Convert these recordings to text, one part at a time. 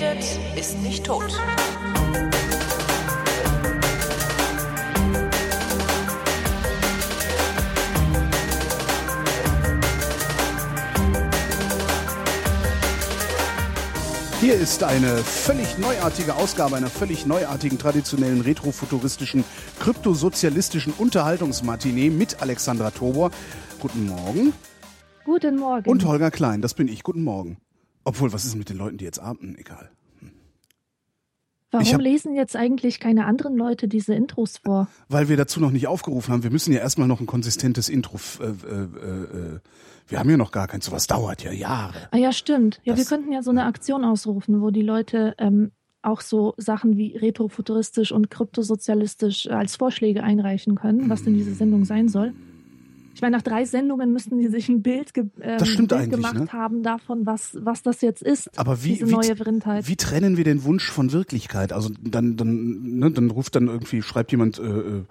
redet, ist nicht tot. Hier ist eine völlig neuartige Ausgabe einer völlig neuartigen, traditionellen, retrofuturistischen, kryptosozialistischen Unterhaltungsmatinee mit Alexandra Tobor. Guten Morgen. Guten Morgen. Und Holger Klein, das bin ich. Guten Morgen. Obwohl, was ist mit den Leuten, die jetzt atmen? Egal. Warum ich hab- lesen jetzt eigentlich keine anderen Leute diese Intros vor? Weil wir dazu noch nicht aufgerufen haben. Wir müssen ja erstmal noch ein konsistentes Intro. Äh, äh, äh, äh, wir haben ja noch gar keins. Sowas dauert ja Jahre. Ah ja, stimmt. Ja, Das- wir könnten ja so eine Aktion ausrufen, wo die Leute ähm, auch so Sachen wie retrofuturistisch und kryptosozialistisch als Vorschläge einreichen können, was denn diese Sendung sein soll. Ich meine, nach drei Sendungen müssten die sich ein Bild, ge ähm, Bild gemacht ne? haben davon, was, was das jetzt ist. Aber wie, wie, wie trennen wir den Wunsch von Wirklichkeit? Also dann, dann, ne, dann ruft dann irgendwie, schreibt jemand, äh, äh,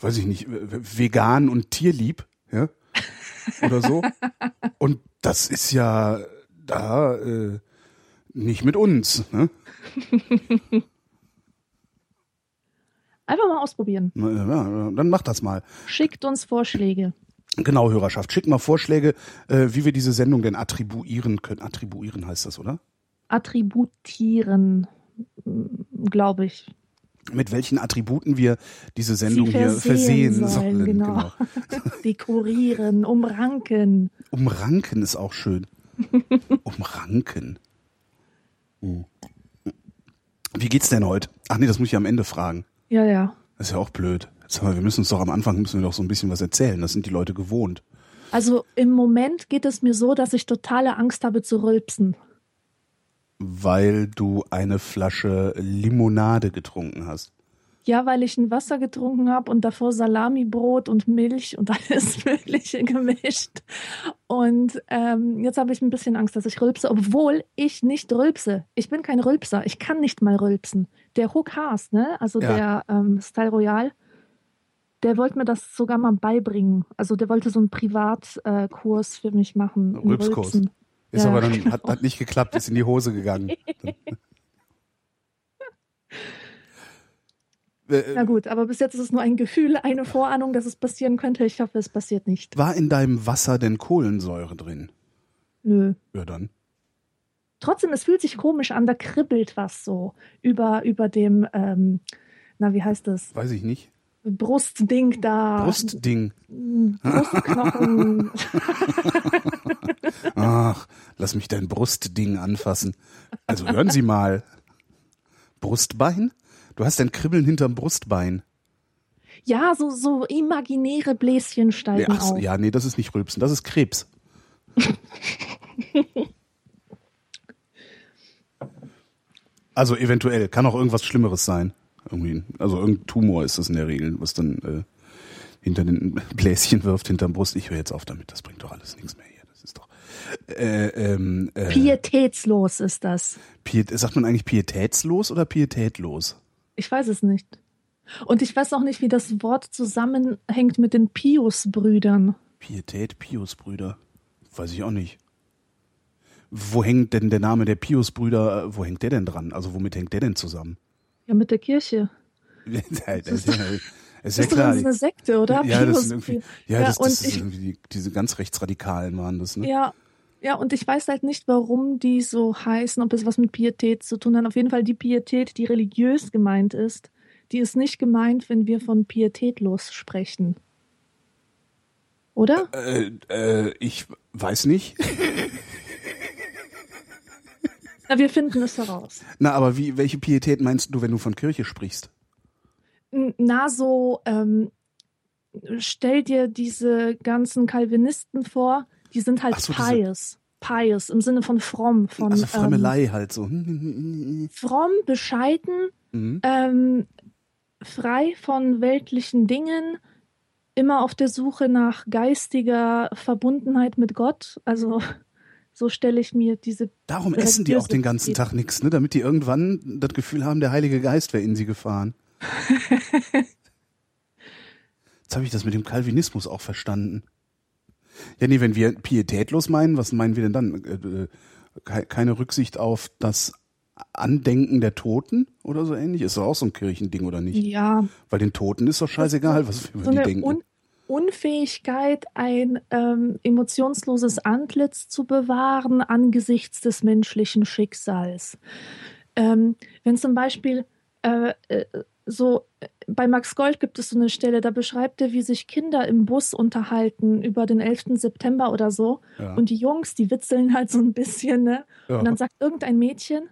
weiß ich nicht, vegan und tierlieb, ja, oder so. und das ist ja da äh, nicht mit uns. Ne? Einfach mal ausprobieren. Na, Ja, dann mach das mal. Schickt uns Vorschläge. Genau, Hörerschaft. Schickt mal Vorschläge, äh, wie wir diese Sendung denn attribuieren können. Attribuieren heißt das, oder? Attributieren, glaube ich. Mit welchen Attributen wir diese Sendung Sie hier versehen sollen, sollen. genau. Dekorieren, umranken. Umranken ist auch schön. Umranken. Hm. Wie geht's denn heute? Ach nee, das muss ich am Ende fragen. Ja, ja. Das ist ja auch blöd. Sag mal, wir müssen uns doch am Anfang müssen wir doch so ein bisschen was erzählen. Das sind die Leute gewohnt. Also im Moment geht es mir so, dass ich totale Angst habe zu rülpsen. Weil du eine Flasche Limonade getrunken hast. Ja, weil ich ein Wasser getrunken habe und davor Salamibrot und Milch und alles Mögliche gemischt. Und ähm, jetzt habe ich ein bisschen Angst, dass ich rülpse, obwohl ich nicht rülpse. Ich bin kein Rülpser. Ich kann nicht mal rülpsen. Der Hook Haas, ne? Also Ja. der ähm, Style Royal, der wollte mir das sogar mal beibringen. Also der wollte so einen Privatkurs äh, Kurs für mich machen. Rülpskurs. Rülpsen. Ist Ja, aber dann, genau. hat, hat nicht geklappt, ist in die Hose gegangen. Äh, Na gut, aber bis jetzt ist es nur ein Gefühl, eine Vorahnung, dass es passieren könnte. Ich hoffe, es passiert nicht. War in deinem Wasser denn Kohlensäure drin? Nö. Ja, dann. Trotzdem, es fühlt sich komisch an, da kribbelt was so über, über dem, ähm, na, wie heißt das? Weiß ich nicht. Brustding da. Brustding. Brustknochen. Ach, lass mich dein Brustding anfassen. Also hören Sie mal. Brustbein? Du hast ein Kribbeln hinterm Brustbein. ja, so, so imaginäre Bläschen Nee, steigen ach, so, auf. ja, nee, das ist nicht Rülpsen, das ist Krebs. also eventuell, kann auch irgendwas Schlimmeres sein. Irgendwie, also irgendein Tumor ist das in der Regel, was dann äh, hinter den Bläschen wirft, hinterm Brust. Ich höre jetzt auf damit, das bringt doch alles nichts mehr hier. Das ist doch. Äh, ähm, äh, Pietätslos ist das. Piet, sagt man eigentlich pietätslos oder pietätlos? Ich weiß es nicht. Und ich weiß auch nicht, wie das Wort zusammenhängt mit den Pius-Brüdern. Pietät, Pius-Brüder. Weiß ich auch nicht. Wo hängt denn der Name der Pius-Brüder, wo hängt der denn dran? Also womit hängt der denn zusammen? Ja, mit der Kirche. das ist ja, das ist ja Das ist klar. eine Sekte, oder? ja, das sind irgendwie, ja, Ja, das, und das ist ich- irgendwie die, diese ganz Rechtsradikalen waren das, ne? Ja, ja, und ich weiß halt nicht, warum die so heißen, ob es was mit Pietät zu tun hat. Auf jeden Fall die Pietät, die religiös gemeint ist, die ist nicht gemeint, wenn wir von pietätlos sprechen. Oder? Äh, äh, ich weiß nicht. Na, wir finden es heraus. Na, aber wie, welche Pietät meinst du, wenn du von Kirche sprichst? Na, so, ähm, stell dir diese ganzen Calvinisten vor, die sind halt so, pious. Pious im Sinne von fromm, von Also ähm, Fremmelei halt so. fromm, bescheiden, Mhm. ähm, frei von weltlichen Dingen, immer auf der Suche nach geistiger Verbundenheit mit Gott. Also so stelle ich mir diese. Darum essen die auch den ganzen. Tag nichts, ne? Damit die irgendwann das Gefühl haben, der Heilige Geist wäre in sie gefahren. Jetzt habe ich das mit dem Calvinismus auch verstanden. Ja, nee, wenn wir pietätlos meinen, was meinen wir denn dann? Äh, äh, keine Rücksicht auf das Andenken der Toten oder so ähnlich? Ist doch auch so ein Kirchending, oder nicht? Ja. Weil den Toten ist doch scheißegal, was wir über So die denken. Un Unfähigkeit, ein ähm, emotionsloses Antlitz zu bewahren angesichts des menschlichen Schicksals. Ähm, wenn zum Beispiel äh, äh, so äh, bei Max Gold gibt es so eine Stelle, da beschreibt er, wie sich Kinder im Bus unterhalten über den 11. September oder so. Ja. Und die Jungs, die witzeln halt so ein bisschen, ne? Ja. Und dann sagt irgendein Mädchen,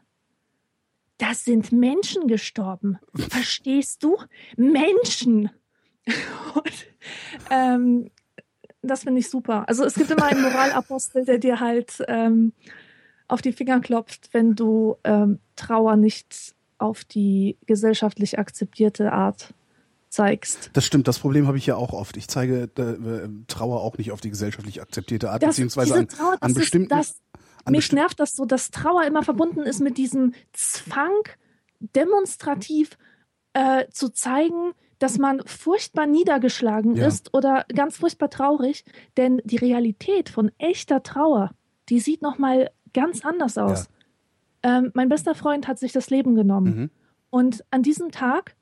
da sind Menschen gestorben. Verstehst du? Menschen. Und, ähm, das finde ich super. Also es gibt immer einen Moralapostel, der dir halt ähm, auf die Finger klopft, wenn du ähm, Trauer nicht auf die gesellschaftlich akzeptierte Art zeigst. Das stimmt, das Problem habe ich ja auch oft. Ich zeige äh, Trauer auch nicht auf die gesellschaftlich akzeptierte Art, Das, beziehungsweise an, Trauer, an bestimmten. das, an mich besti- nervt das so, dass Trauer immer verbunden ist mit diesem Zwang, demonstrativ äh, zu zeigen, dass man furchtbar niedergeschlagen Ja. ist oder ganz furchtbar traurig, denn die Realität von echter Trauer, die sieht noch mal ganz anders aus. Ähm, mein bester Freund hat sich das Leben genommen Mhm. und an diesem Tag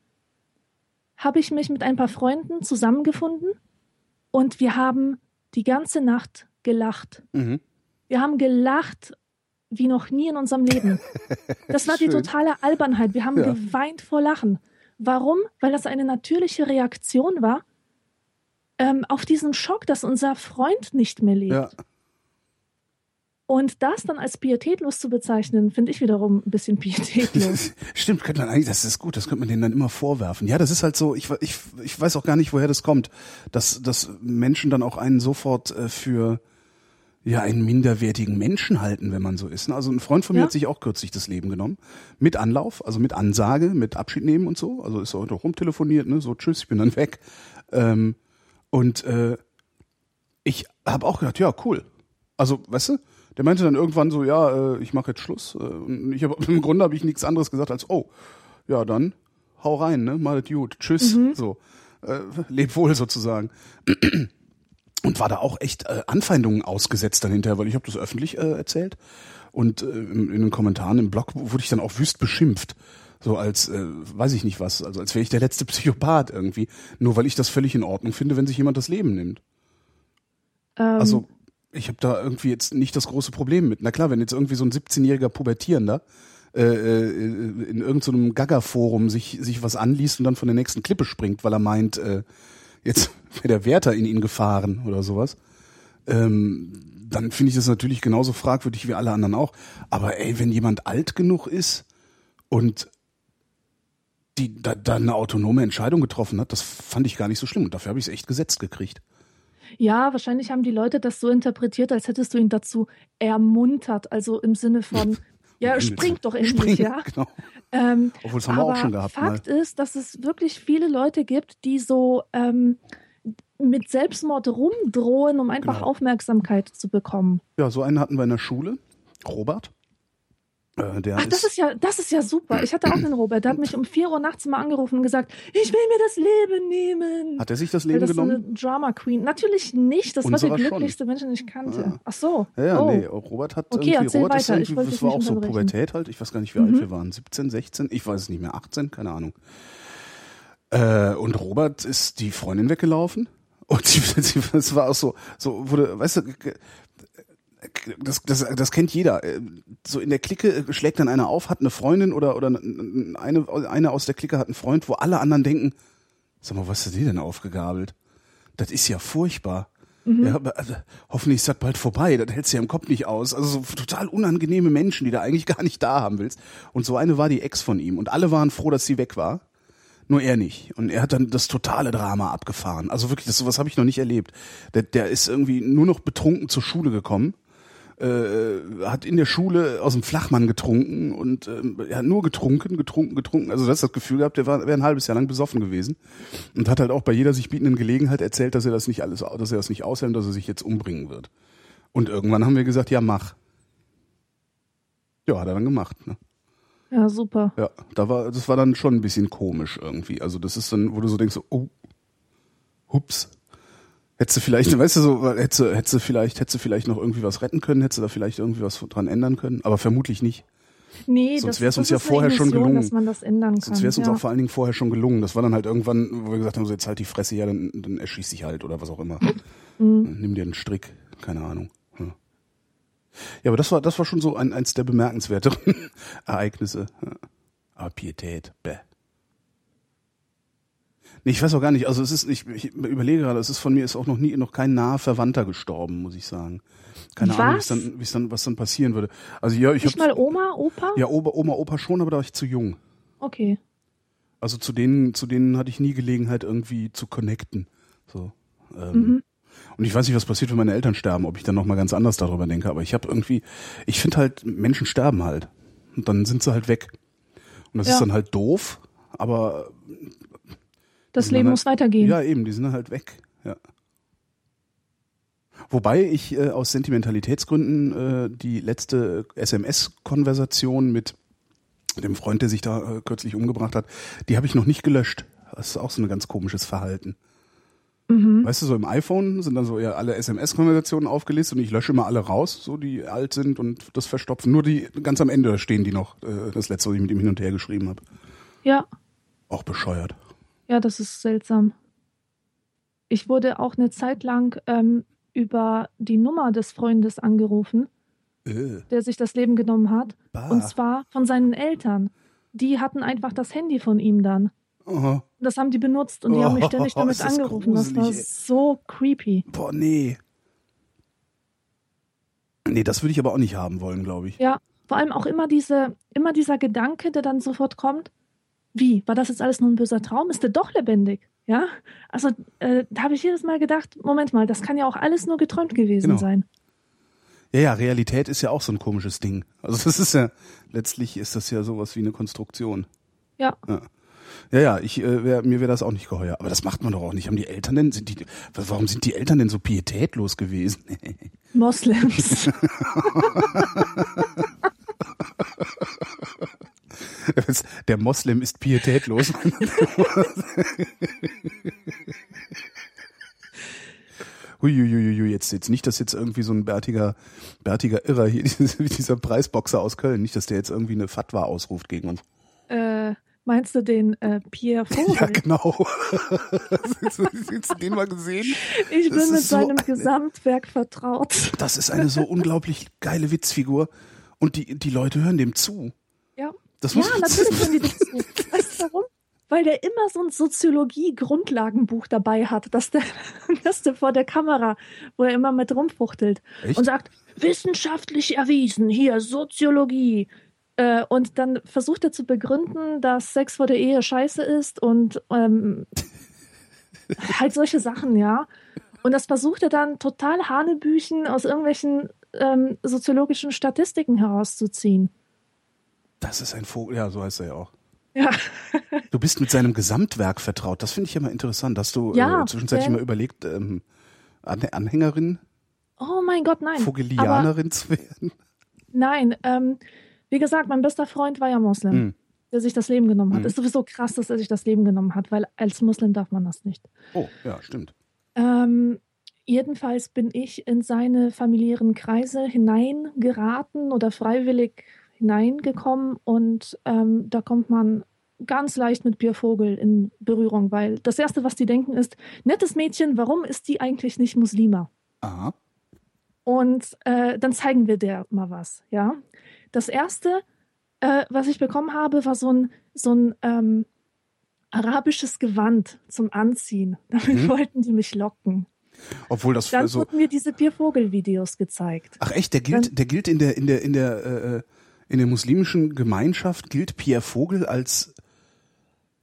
habe ich mich mit ein paar Freunden zusammengefunden und wir haben die ganze Nacht gelacht. Mhm. Wir haben gelacht wie noch nie in unserem Leben. Das war die totale Albernheit. Wir haben Ja. geweint vor Lachen. Warum? Weil das eine natürliche Reaktion war ähm, auf diesen Schock, dass unser Freund nicht mehr lebt. Ja. Und das dann als pietätlos zu bezeichnen, finde ich wiederum ein bisschen pietätlos. Stimmt, könnte man eigentlich, das ist gut, das könnte man denen dann immer vorwerfen. Ja, das ist halt so, ich, ich, ich weiß auch gar nicht, woher das kommt, dass, dass Menschen dann auch einen sofort äh, für ja einen minderwertigen Menschen halten, wenn man so ist. ne? Also ein Freund von mir Ja. hat sich auch kürzlich das Leben genommen. Mit Anlauf, also mit Ansage, mit Abschied nehmen und so. Also ist heute auch rumtelefoniert, ne? So, tschüss, ich bin dann weg. Ähm, und äh, ich habe auch gedacht, ja, cool. Also, weißt du, der meinte dann irgendwann so, ja, äh, ich mache jetzt Schluss. Äh, und ich hab, im Grunde habe ich nichts anderes gesagt als, oh, ja, dann hau rein, ne? Mal gut, tschüss, so. Äh, leb wohl sozusagen. Und war da auch echt äh, Anfeindungen ausgesetzt dann hinterher, weil ich habe das öffentlich äh, erzählt. Und äh, in, in den Kommentaren im Blog wurde ich dann auch wüst beschimpft. So als, äh, weiß ich nicht was, also als wäre ich der letzte Psychopath irgendwie. Nur weil ich das völlig in Ordnung finde, wenn sich jemand das Leben nimmt. Ähm, Also ich habe da irgendwie jetzt nicht das große Problem mit. Na klar, wenn jetzt irgendwie so ein 17-jähriger Pubertierender äh, äh, in irgendeinem Gaga-Forum sich, sich was anliest und dann von der nächsten Klippe springt, weil er meint, äh, jetzt wäre der Wärter in ihn gefahren oder sowas, ähm, dann finde ich das natürlich genauso fragwürdig wie alle anderen auch. Aber ey, wenn jemand alt genug ist und die da, da eine autonome Entscheidung getroffen hat, das fand ich gar nicht so schlimm. Und dafür habe ich es echt gesetzt gekriegt. Ja, wahrscheinlich haben die Leute das so interpretiert, als hättest du ihn dazu ermuntert. Also im Sinne von, ja, spring doch endlich, Spring, ja. Genau. Ähm, Obwohl, das haben wir auch schon gehabt. Fakt mal. ist, dass es wirklich viele Leute gibt, die so ähm, mit Selbstmord rumdrohen, um einfach Genau. Aufmerksamkeit zu bekommen. Ja, so einen hatten wir in der Schule. Robert. Äh, der Ach, das ist ja, das ist ja super. Ich hatte auch einen Robert, der hat mich um 4 Uhr nachts mal angerufen und gesagt, ich will mir das Leben nehmen. hat er sich das Leben das ist genommen? eine Drama Queen. Natürlich nicht. Das war Unserer der schon. glücklichste Mensch, den ich kannte. Ja. Ach so. Ja, ja, oh. nee, Robert hat Okay, irgendwie, Robert ist weiter. Irgendwie, das war auch so. Pubertät halt, ich weiß gar nicht, wie alt Mhm. wir waren, 17, 16, ich weiß es nicht mehr, 18, keine Ahnung. Äh, und Robert ist die Freundin weggelaufen und sie, sie, das war auch so, so wurde, weißt du, das, das, das kennt jeder. Äh, So in der Clique schlägt dann einer auf, hat eine Freundin oder, oder eine, eine aus der Clique hat einen Freund, wo alle anderen denken, sag mal, was ist die denn aufgegabelt? Das ist ja furchtbar. Ja, aber, also, hoffentlich ist das bald vorbei, das hältst du ja im Kopf nicht aus. Also so total unangenehme Menschen, die du eigentlich gar nicht da haben willst. Und so eine war die Ex von ihm. Und alle waren froh, dass sie weg war. Nur er nicht. Und er hat dann das totale Drama abgefahren. Also wirklich, das sowas habe ich noch nicht erlebt. Der, der ist irgendwie nur noch betrunken zur Schule gekommen. Äh, hat in der Schule aus dem Flachmann getrunken und er hat nur getrunken, getrunken, getrunken. Also das das Gefühl gehabt, der war wäre ein halbes Jahr lang besoffen gewesen und hat halt auch bei jeder sich bietenden Gelegenheit erzählt, dass er das nicht alles, dass er das nicht aushält, dass er sich jetzt umbringen wird. Und irgendwann haben wir gesagt, ja mach. Ja, hat er dann gemacht. Ne? Ja, super. Ja, da war, das war dann schon ein bisschen komisch irgendwie. Also das ist dann, wo du so denkst, so, oh, hups. Hättest du vielleicht, weißt du so, hättest du, hättest du vielleicht, hättest du vielleicht noch irgendwie was retten können, hättest du da vielleicht irgendwie was dran ändern können, aber vermutlich nicht. Nee, Sonst das- wär's das uns ja vorher schon Illusion, gelungen. Dass man das ändern kann. Sonst wäre es uns ja. auch vor allen Dingen vorher schon gelungen. Das war dann halt irgendwann, wo wir gesagt haben, so jetzt halt die Fresse, ja, dann, dann erschieß dich halt oder was auch immer. Mhm. Nimm dir einen Strick, keine Ahnung. Ja, ja aber das war, das war schon so ein, eins der bemerkenswerteren Ereignisse. Ja. Aber Pietät, bäh. Nee, ich weiß auch gar nicht, also es ist, ich, ich überlege gerade, es ist von mir ist auch noch nie, noch kein naher Verwandter gestorben, muss ich sagen. Keine Ahnung, wie es Was? dann, wie es dann, was dann passieren würde. Also ja, ich Nicht hab, mal Oma, Opa? ja, Oma, Oma, Opa schon, aber da war ich zu jung. Okay. Also zu denen, zu denen hatte ich nie Gelegenheit irgendwie zu connecten. So. Ähm, Mhm. Und ich weiß nicht, was passiert, wenn meine Eltern sterben, ob ich dann nochmal ganz anders darüber denke. Aber ich habe irgendwie, ich finde halt, Menschen sterben halt. Und dann sind sie halt weg. Und das Ja. ist dann halt doof, aber Das Leben dann muss weitergehen. ja eben, die sind dann halt weg. Ja. Wobei ich äh, aus Sentimentalitätsgründen äh, die letzte SMS-Konversation mit dem Freund, der sich da äh, kürzlich umgebracht hat, die habe ich noch nicht gelöscht. Das ist auch so ein ganz komisches Verhalten. Mhm. Weißt du, so im iPhone sind dann so ja alle SMS-Konversationen aufgelistet und ich lösche immer alle raus, so die alt sind und das verstopfen. Nur die ganz am Ende stehen die noch, äh, das letzte, was ich mit ihm hin und her geschrieben habe. Ja, Auch bescheuert. Ja, das ist seltsam. Ich wurde auch eine Zeit lang ähm, über die Nummer des Freundes angerufen, Äh, der sich das Leben genommen hat. bah. Und zwar von seinen Eltern. Die hatten einfach das Handy von ihm dann. Und Das haben die benutzt und die haben mich ständig Oh, damit ist das angerufen. Das war gruselig, ey. so creepy. Boah, nee. Nee, das würde ich aber auch nicht haben wollen, glaube ich. Ja, vor allem auch immer diese, immer dieser Gedanke, der dann sofort kommt. Wie? War das jetzt alles nur ein böser Traum? Ist der doch lebendig? Ja? Also, äh, da habe ich jedes Mal gedacht, Moment mal, das kann ja auch alles nur geträumt gewesen Genau. sein. Ja, ja, Realität ist ja auch so ein komisches Ding. Also das ist ja, letztlich ist das ja sowas wie eine Konstruktion. Ja. Ja, ja, ja ich, äh, wär, mir wäre das auch nicht geheuer. Aber das macht man doch auch nicht. Haben die Eltern denn, sind die, warum sind die Eltern denn so pietätlos gewesen? Moslems. Der Moslem ist pietätlos. Huiuiuiui, jetzt, jetzt nicht, dass jetzt irgendwie so ein bärtiger, bärtiger Irrer hier, dieser Preisboxer aus Köln, nicht, dass der jetzt irgendwie eine Fatwa ausruft gegen uns. äh, meinst du den äh, Pierre Vogel? Ja, genau. Hast du hast du den mal gesehen? ich das bin mit so seinem eine- Gesamtwerk vertraut. Das ist eine so unglaublich geile Witzfigur. Und die, die Leute hören dem zu. Ja. Das Ja, natürlich können die das so. Weißt du warum? Weil der immer so ein Soziologie-Grundlagenbuch dabei hat, dass der, dass der vor der Kamera, wo er immer mit rumfuchtelt Echt? und sagt, wissenschaftlich erwiesen, hier Soziologie. Äh, und dann versucht er zu begründen, dass Sex vor der Ehe scheiße ist und ähm, halt solche Sachen, ja. Und das versucht er dann total Hanebüchen aus irgendwelchen ähm, soziologischen Statistiken herauszuziehen. Das ist ein Vogel, ja, so heißt er ja auch. Ja. Du bist mit seinem Gesamtwerk vertraut. Das finde ich immer interessant. Hast du Ja, äh, zwischenzeitlich denn- mal überlegt, ähm, An Anhängerin, Oh mein Gott, nein. Aber Vogelianerin zu werden? nein, ähm, wie gesagt, mein bester Freund war ja Moslem, Hm. der sich das Leben genommen hat. Hm. Ist sowieso krass, dass er sich das Leben genommen hat, weil als Muslim darf man das nicht. Oh, ja, stimmt. Ähm, jedenfalls bin ich in seine familiären Kreise hineingeraten oder freiwillig hineingekommen und ähm, da kommt man ganz leicht mit Biervogel in Berührung, weil das Erste, was die denken, ist, nettes Mädchen, warum ist die eigentlich nicht Muslima? Aha. Und äh, dann zeigen wir der mal was, ja. Das erste, äh, was ich bekommen habe, war so ein, so ein ähm, arabisches Gewand zum Anziehen. Damit Mhm. wollten die mich locken. Obwohl das Dann so. wurden mir diese Biervogel-Videos gezeigt. Ach echt, der gilt, Dann- der gilt in der in der in der äh, in der muslimischen Gemeinschaft gilt Pierre Vogel als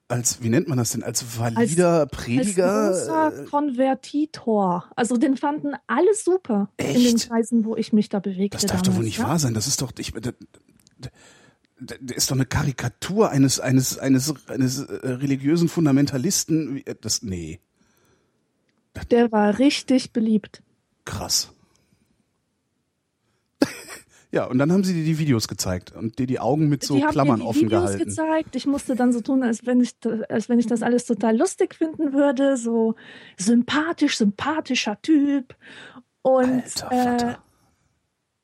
als wie nennt man das denn als valider Prediger? Als großer Konvertitor. Also den fanden alle super in den Echt? Kreisen, wo ich mich da bewegte. das darf doch wohl damals, nicht ja? wahr sein. Das ist doch ich, der, der ist doch eine Karikatur eines eines eines eines äh, religiösen Fundamentalisten. Äh, Das nee, Der war richtig beliebt. krass. Ja, und dann haben sie dir die Videos gezeigt und dir die Augen mit so die haben Klammern mir die offen Videos gehalten. gezeigt. Ich musste dann so tun, als wenn ich, als wenn ich das alles total lustig finden würde. So sympathisch, sympathischer Typ. Und Alter äh,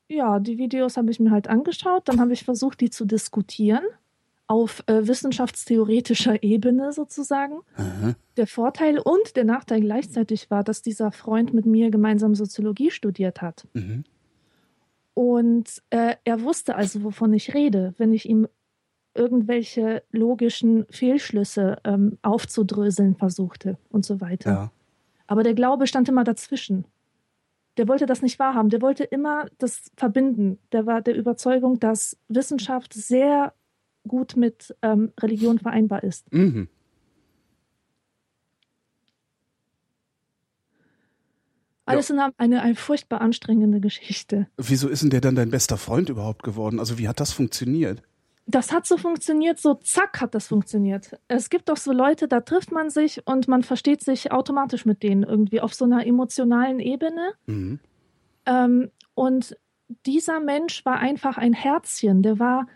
ja, die Videos habe ich mir halt angeschaut. Dann habe ich versucht, die zu diskutieren auf äh, wissenschaftstheoretischer Ebene sozusagen. Mhm. Der Vorteil und der Nachteil gleichzeitig war, dass dieser Freund mit mir gemeinsam Soziologie studiert hat. Mhm. Und äh, er wusste also, wovon ich rede, wenn ich ihm irgendwelche logischen Fehlschlüsse ähm, aufzudröseln versuchte und so weiter. Ja. Aber der Glaube stand immer dazwischen. Der wollte das nicht wahrhaben. Der wollte immer das verbinden. Der war der Überzeugung, dass Wissenschaft sehr gut mit ähm, Religion vereinbar ist. Mhm. Alles in allem eine, eine furchtbar anstrengende Geschichte. Wieso ist denn der dann dein bester Freund überhaupt geworden? Also wie hat das funktioniert? Das hat so funktioniert, so zack hat das funktioniert. Es gibt doch so Leute, da trifft man sich und man versteht sich automatisch mit denen irgendwie auf so einer emotionalen Ebene. Mhm. Ähm, und dieser Mensch war einfach ein Herzchen. Der war,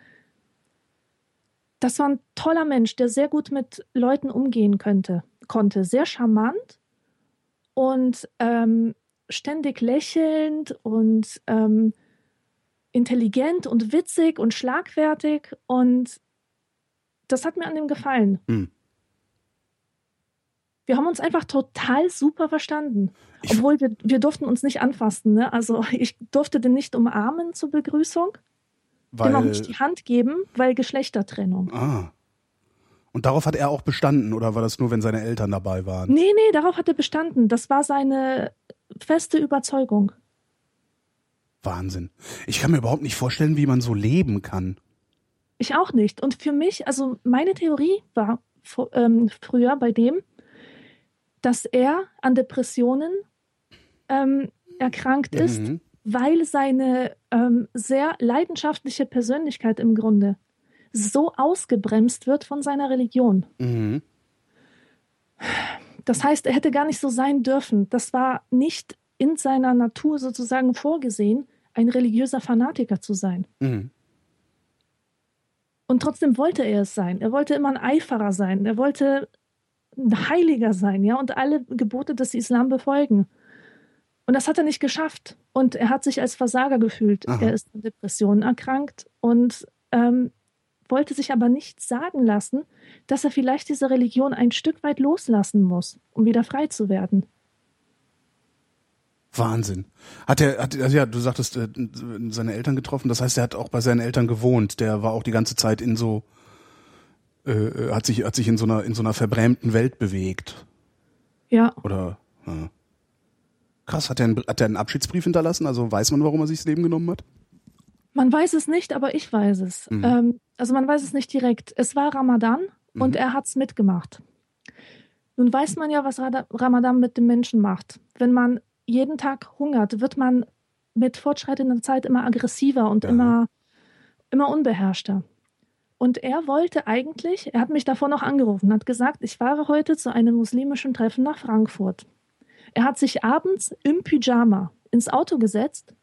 das war ein toller Mensch, der sehr gut mit Leuten umgehen könnte, konnte. Sehr charmant und ähm, ständig lächelnd und ähm, intelligent und witzig und schlagfertig. Und das hat mir an dem gefallen. Hm. Wir haben uns einfach total super verstanden. Obwohl wir, wir durften uns nicht anfassen. Ne? Also ich durfte den nicht umarmen zur Begrüßung, Weil, dem auch nicht die Hand geben, weil Geschlechtertrennung. ah. Und darauf hat er auch bestanden oder war das nur, wenn seine Eltern dabei waren? Nee, nee, darauf hat er bestanden. Das war seine feste Überzeugung. Wahnsinn. Ich kann mir überhaupt nicht vorstellen, wie man so leben kann. Ich auch nicht. Und für mich, also meine Theorie war ähm, früher bei dem, dass er an Depressionen ähm, erkrankt ist, Mhm. weil seine ähm, sehr leidenschaftliche Persönlichkeit im Grunde so ausgebremst wird von seiner Religion. Mhm. Das heißt, er hätte gar nicht so sein dürfen. Das war nicht in seiner Natur sozusagen vorgesehen, ein religiöser Fanatiker zu sein. Mhm. Und trotzdem wollte er es sein. Er wollte immer ein Eiferer sein. Er wollte ein Heiliger sein, ja, und alle Gebote des Islam befolgen. Und das hat er nicht geschafft. Und er hat sich als Versager gefühlt. Aha. Er ist an Depressionen erkrankt und ähm, wollte sich aber nicht sagen lassen, dass er vielleicht diese Religion ein Stück weit loslassen muss, um wieder frei zu werden. Wahnsinn. Hat er, hat, also ja, du sagtest, äh, seine Eltern getroffen. Das heißt, er hat auch bei seinen Eltern gewohnt. Der war auch die ganze Zeit in so, äh, äh, hat sich, hat sich in so einer, in so einer verbrämten Welt bewegt. Ja, Oder, ja. Krass, hat er, einen, hat er einen Abschiedsbrief hinterlassen? Also weiß man, warum er sich das Leben genommen hat? Man weiß es nicht, aber ich weiß es. Mhm. Ähm, also man weiß es nicht direkt. Es war Ramadan und Mhm. er hat es mitgemacht. Nun weiß man ja, was Ramadan mit dem Menschen macht. Wenn man jeden Tag hungert, wird man mit fortschreitender Zeit immer aggressiver und Ja. immer, immer unbeherrschter. Und er wollte eigentlich, er hat mich davor noch angerufen, hat gesagt, ich fahre heute zu einem muslimischen Treffen nach Frankfurt. Er hat sich abends im Pyjama ins Auto gesetzt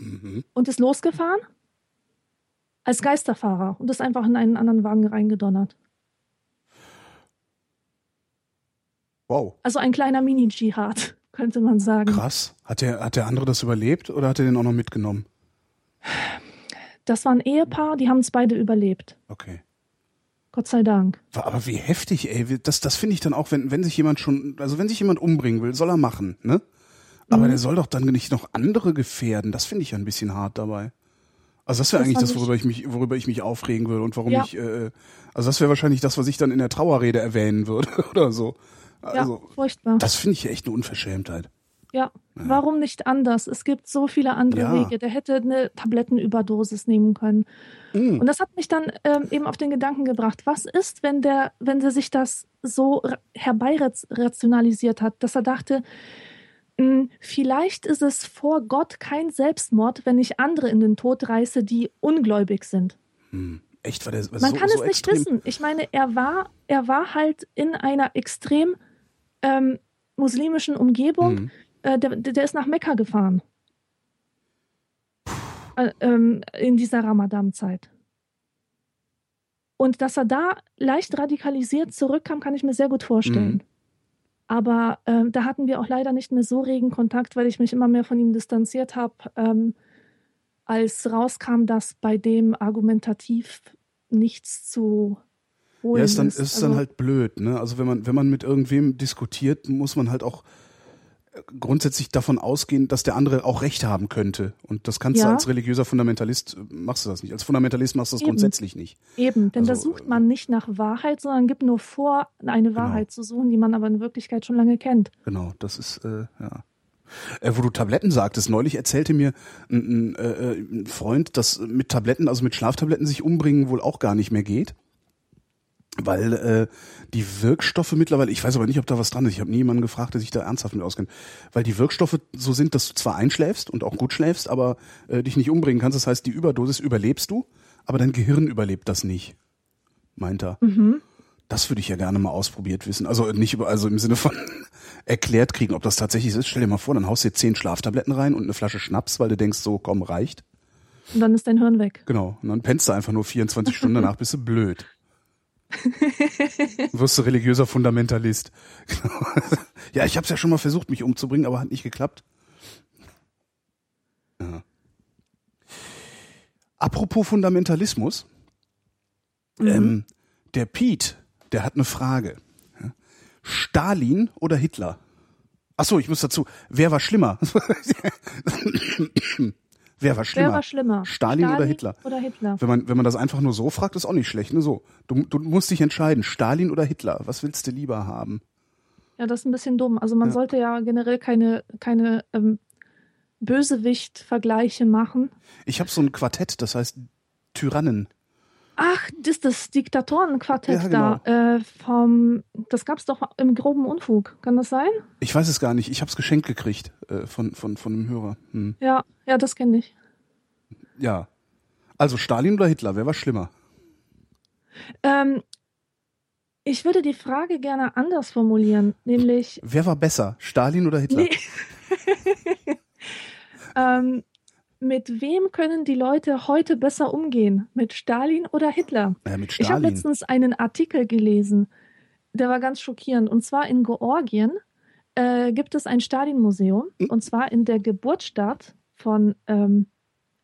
Mhm. und ist losgefahren als Geisterfahrer und ist einfach in einen anderen Wagen reingedonnert. Wow. Also ein kleiner Mini-Dschihad, könnte man sagen. Krass. Hat der, hat der andere das überlebt oder hat er den auch noch mitgenommen? Das war ein Ehepaar, die haben es beide überlebt. Okay. Gott sei Dank. Aber wie heftig, ey. Das, das finde ich dann auch, wenn, wenn sich jemand schon, also wenn sich jemand umbringen will, soll er machen, ne? Aber Mhm. der soll doch dann nicht noch andere gefährden. Das finde ich ja ein bisschen hart dabei. Also das wäre eigentlich das, worüber ich mich, worüber ich mich aufregen würde und warum Ja. ich, äh, also das wäre wahrscheinlich das, was ich dann in der Trauerrede erwähnen würde oder so. Also ja, furchtbar. das finde ich echt eine Unverschämtheit. Ja, warum nicht anders? Es gibt so viele andere Ja. Wege. Der hätte eine Tablettenüberdosis nehmen können. Mm. Und das hat mich dann ähm, eben auf den Gedanken gebracht, was ist, wenn der, wenn der sich das so ra- herbeirationalisiert hat, dass er dachte, vielleicht ist es vor Gott kein Selbstmord, wenn ich andere in den Tod reiße, die ungläubig sind. Hm. Echt, war der war Man so, kann so es nicht extrem? wissen. Ich meine, er war, er war halt in einer extrem ähm, muslimischen Umgebung. Mhm. Äh, der, der ist nach Mekka gefahren. äh, ähm, in dieser Ramadan-Zeit. Und dass er da leicht radikalisiert zurückkam, kann ich mir sehr gut vorstellen. Aber ähm, da hatten wir auch leider nicht mehr so regen Kontakt, weil ich mich immer mehr von ihm distanziert habe, ähm, als rauskam, dass bei dem argumentativ nichts zu holen Ja, ist dann, ist. ist dann Also- halt blöd, ne? Also wenn man, wenn man mit irgendwem diskutiert, muss man halt auch grundsätzlich davon ausgehen, dass der andere auch Recht haben könnte. Und das kannst du Ja. als religiöser Fundamentalist, äh, machst du das nicht. Als Fundamentalist machst du das Eben. grundsätzlich nicht. Eben, denn da Also, sucht man nicht nach Wahrheit, sondern gibt nur vor, eine Genau. Wahrheit zu suchen, die man aber in Wirklichkeit schon lange kennt. Genau, das ist, äh, ja. Äh, wo du Tabletten sagtest, neulich erzählte mir ein, ein, äh, ein Freund, dass mit Tabletten, also mit Schlaftabletten sich umbringen wohl auch gar nicht mehr geht. Weil äh, die Wirkstoffe mittlerweile, ich weiß aber nicht, ob da was dran ist, ich habe nie jemanden gefragt, der sich da ernsthaft mit auskennt, weil die Wirkstoffe so sind, dass du zwar einschläfst und auch gut schläfst, aber äh, dich nicht umbringen kannst. Das heißt, die Überdosis überlebst du, aber dein Gehirn überlebt das nicht, meint er. Mhm. Das würde ich ja gerne mal ausprobiert wissen. Also nicht über, also im Sinne von erklärt kriegen, ob das tatsächlich ist. Stell dir mal vor, dann haust du dir zehn Schlaftabletten rein und eine Flasche Schnaps, weil du denkst, so komm, reicht. Und dann ist dein Hirn weg. Genau. Und dann pennst du einfach nur 24 Stunden danach, bist du blöd. Wirst du religiöser Fundamentalist. Ja, ich habe es ja schon mal versucht, mich umzubringen, aber hat nicht geklappt. Ja. Apropos Fundamentalismus. Ähm, der Pete, der hat eine Frage. Stalin oder Hitler? Ach so, ich muss dazu. Wer war schlimmer? wer war schlimmer? Wer war schlimmer? Stalin, oder Hitler? Oder Hitler. Wenn man, wenn man das einfach nur so fragt, ist auch nicht schlecht. Ne? So, du, du musst dich entscheiden, Stalin oder Hitler. Was willst du lieber haben? Ja, das ist ein bisschen dumm. Also man Ja. sollte ja generell keine, keine ähm, Bösewicht-Vergleiche machen. Ich habe so ein Quartett, das heißt Tyrannen. Ach, das ist das Diktatorenquartett Ja, genau. da. Äh, vom, das gab's doch im groben Unfug. Kann das sein? Ich weiß es gar nicht. Ich habe es geschenkt gekriegt äh, von, von, von einem Hörer. Hm. Ja, ja, das kenne ich. Ja. Also Stalin oder Hitler, wer war schlimmer? Ähm, ich würde die Frage gerne anders formulieren, nämlich Wer war besser, Stalin oder Hitler? Nee. ähm, mit wem können die Leute heute besser umgehen? Mit Stalin oder Hitler? Ja, mit Ich habe Stalin. letztens einen Artikel gelesen, der war ganz schockierend. Und zwar in Georgien äh, gibt es ein Stalin-Museum, Hm. und zwar in der Geburtsstadt von ähm,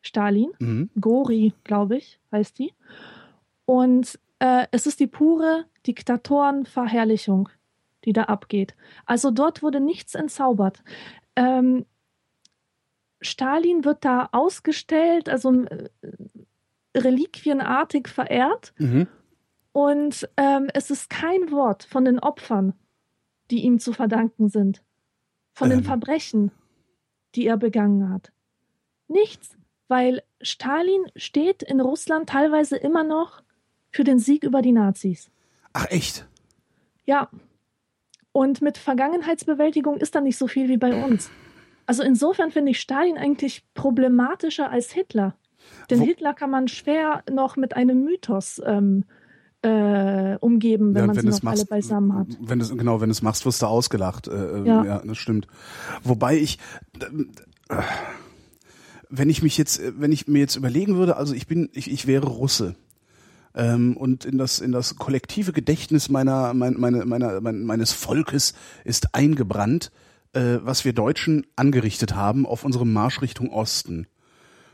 Stalin. Mhm. Gori, glaube ich, heißt die. Und äh, es ist die pure Diktatorenverherrlichung, die da abgeht. Also dort wurde nichts entzaubert. Ähm, Stalin wird da ausgestellt, also äh, reliquienartig verehrt. Mhm. Und ähm, es ist kein Wort von den Opfern, die ihm zu verdanken sind. Von den Ähm. Verbrechen, die er begangen hat. Nichts, weil Stalin steht in Russland teilweise immer noch für den Sieg über die Nazis. Ach echt? Ja. Und mit Vergangenheitsbewältigung ist da nicht so viel wie bei uns. Also insofern finde ich Stalin eigentlich problematischer als Hitler. Denn Wo- Hitler kann man schwer noch mit einem Mythos ähm, äh, umgeben, wenn Ja, man wenn sie noch alle beisammen hat. Wenn du genau, wenn du es machst, wirst du ausgelacht. Äh, äh, Ja. ja. das stimmt. Wobei ich, äh, wenn ich mich jetzt, wenn ich mir jetzt überlegen würde, also ich bin, ich, ich wäre Russe. Ähm, und in das, in das kollektive Gedächtnis meiner, mein, meine, meiner, mein, meines Volkes ist eingebrannt, äh, was wir Deutschen angerichtet haben auf unserem Marsch Richtung Osten.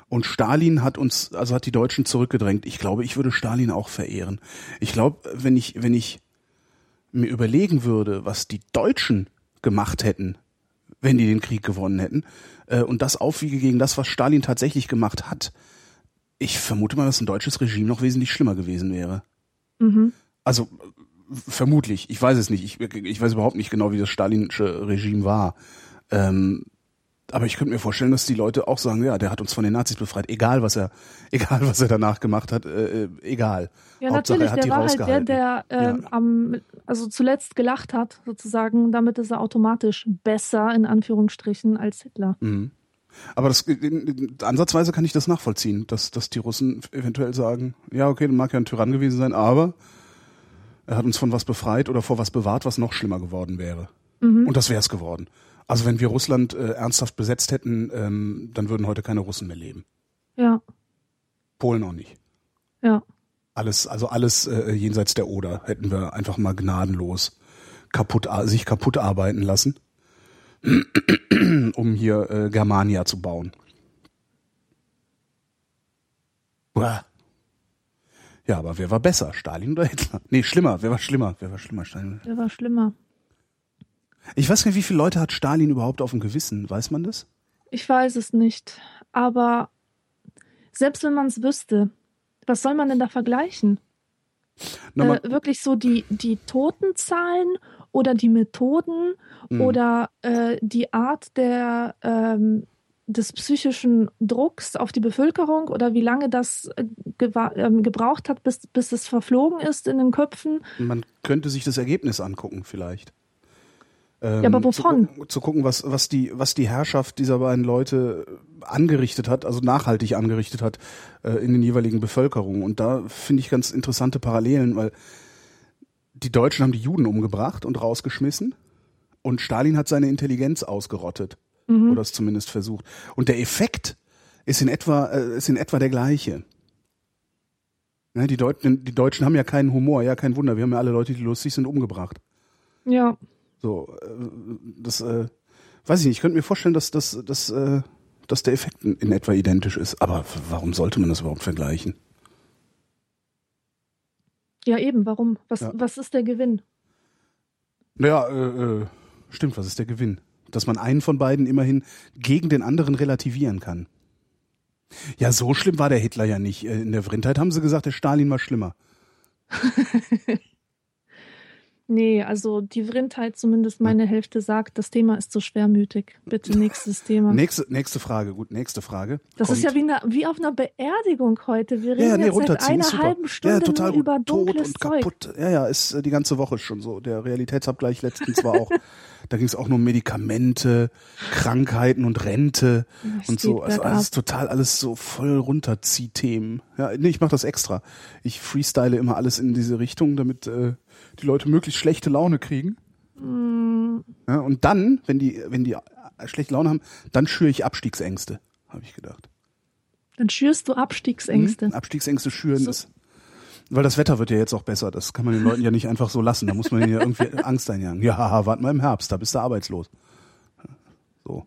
Und Stalin hat uns, also hat die Deutschen zurückgedrängt. Ich glaube, ich würde Stalin auch verehren. Ich glaube, wenn ich, wenn ich mir überlegen würde, was die Deutschen gemacht hätten, wenn die den Krieg gewonnen hätten, äh, und das aufwiege gegen das, was Stalin tatsächlich gemacht hat, ich vermute mal, dass ein deutsches Regime noch wesentlich schlimmer gewesen wäre. Mhm. Also vermutlich, ich weiß es nicht. Ich, ich weiß überhaupt nicht genau, wie das stalinische Regime war. Ähm, aber ich könnte mir vorstellen, dass die Leute auch sagen, ja, der hat uns von den Nazis befreit, egal was er, egal was er danach gemacht hat, äh, äh, egal. Ja, Hauptsache, natürlich, er hat der die war halt der, der ähm, am, also zuletzt gelacht hat, sozusagen. Damit ist er automatisch besser, in Anführungsstrichen, als Hitler. Mhm. Aber das, äh, ansatzweise kann ich das nachvollziehen, dass, dass die Russen eventuell sagen, ja, okay, dann mag ja ein Tyrann gewesen sein, aber er hat uns von was befreit oder vor was bewahrt, was noch schlimmer geworden wäre. Mhm. Und das wäre es geworden. Also wenn wir Russland äh, ernsthaft besetzt hätten, ähm, dann würden heute keine Russen mehr leben. Ja, Polen auch nicht. ja. Alles, also alles äh, jenseits der Oder hätten wir einfach mal gnadenlos kaputt, sich kaputt arbeiten lassen, um hier äh, Germania zu bauen. Uah. Ja, aber wer war besser, Stalin oder Hitler? Nee, schlimmer. Wer war schlimmer? Wer war schlimmer, Stalin? Der war schlimmer. Ich weiß nicht, wie viele Leute hat Stalin überhaupt auf dem Gewissen? Weiß man das? Ich weiß es nicht. Aber selbst wenn man es wüsste, was soll man denn da vergleichen? Na, äh, wirklich so die, die Totenzahlen oder die Methoden Mhm. oder äh, die Art der, ähm, des psychischen Drucks auf die Bevölkerung oder wie lange das äh, ähm, gebraucht hat, bis, bis es verflogen ist in den Köpfen. man könnte sich das Ergebnis angucken, vielleicht. Ähm, Ja, aber wovon? Zu gucken, zu gucken, was, was, die, was die Herrschaft dieser beiden Leute angerichtet hat, also nachhaltig angerichtet hat äh, in den jeweiligen Bevölkerungen. Und da finde ich ganz interessante Parallelen, weil die Deutschen haben die Juden umgebracht und rausgeschmissen und Stalin hat seine Intelligenz ausgerottet. Mhm. Oder es zumindest versucht. Und der Effekt ist in etwa, äh, ist in etwa der gleiche. Ne, die, Deutschen, die Deutschen haben ja keinen Humor, ja, kein Wunder. Wir haben ja alle Leute, die lustig sind, umgebracht. Ja, So, äh, das, äh, weiß ich nicht, ich könnte mir vorstellen, dass, dass, dass, äh, dass der Effekt in, etwa identisch ist. Aber warum sollte man das überhaupt vergleichen? ja eben, warum? Was, Ja. was ist der Gewinn? Naja, äh, äh, stimmt, was ist der Gewinn? Dass man einen von beiden immerhin gegen den anderen relativieren kann. Ja, so schlimm war der Hitler ja nicht. Äh, In der Vrindheit haben sie gesagt, der Stalin war schlimmer. Nee, also die Vrindheit, zumindest meine Hälfte sagt, das Thema ist zu schwermütig. Bitte nächstes Thema. Nächste, nächste Frage, gut, nächste Frage. Das Kommt- ist ja wie, eine, wie auf einer Beerdigung heute. Wir reden ja, nee, jetzt seit einer super. halben Stunde ja, total über Tot und Zeug. kaputt. Ja, ja, ist äh, die ganze Woche schon so. Der Realitätsabgleich letztens war auch, da ging es auch nur um Medikamente, Krankheiten und Rente Es und so. Also alles total alles so voll runterzieh-Themen. Ja, nee, ich mache das extra. Ich freestyle immer alles in diese Richtung, damit äh, die Leute möglichst schlechte Laune kriegen. Mm, Ja, und dann, wenn die, wenn die schlechte Laune haben, dann schüre ich Abstiegsängste, habe ich gedacht. Dann schürst du Abstiegsängste. Hm? Abstiegsängste schüren So. ist. Weil das Wetter wird ja jetzt auch besser. Das kann man den Leuten ja nicht einfach so lassen. Da muss man ihnen ja irgendwie Angst einjagen. Ja, haha, warte mal im Herbst, da bist du arbeitslos. So.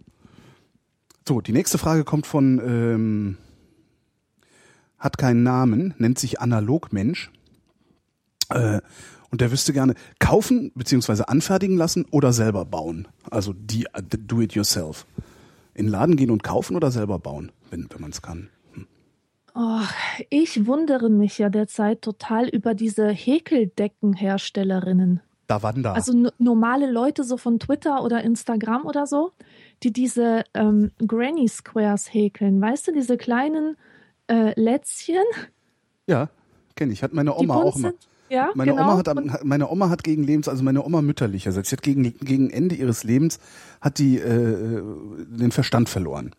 So, die nächste Frage kommt von, ähm, hat keinen Namen, nennt sich Analogmensch. Äh, und der wüsste gerne kaufen beziehungsweise anfertigen lassen oder selber bauen. Also die do it yourself. In den Laden gehen und kaufen oder selber bauen, wenn, wenn man es kann. Oh, ich wundere mich ja derzeit total über diese Häkeldeckenherstellerinnen. Davanda. Also n- normale Leute so von Twitter oder Instagram oder so, die diese ähm, Granny Squares häkeln. Weißt du, diese kleinen äh, Lätzchen, Ja, kenne ich. Hat meine Oma auch immer. sind. Ja, Meine genau. Oma hat, Und- meine Oma hat gegen Lebens, also meine Oma mütterlicherseits, sie hat gegen, gegen Ende ihres Lebens hat die äh, den Verstand verloren.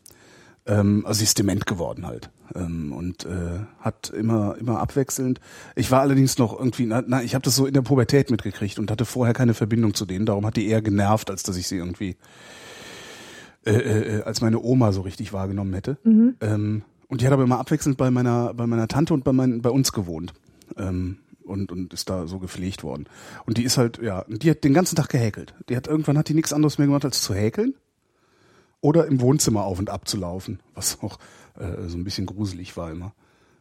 Ähm, also sie ist dement geworden halt ähm, und äh, hat immer immer abwechselnd. Ich war allerdings noch irgendwie, na, na ich habe das so in der Pubertät mitgekriegt und hatte vorher keine Verbindung zu denen. Darum hat die eher genervt, als dass ich sie irgendwie äh, äh, als meine Oma so richtig wahrgenommen hätte. mhm. Ähm, und die hat aber immer abwechselnd bei meiner, bei meiner Tante und bei, mein, bei uns gewohnt. Ähm, und, und ist da so gepflegt worden. Und die ist halt, ja, die hat den ganzen Tag gehäkelt. Die hat irgendwann hat die nichts anderes mehr gemacht als zu häkeln oder im Wohnzimmer auf und ab zu laufen, was auch äh, so ein bisschen gruselig war immer.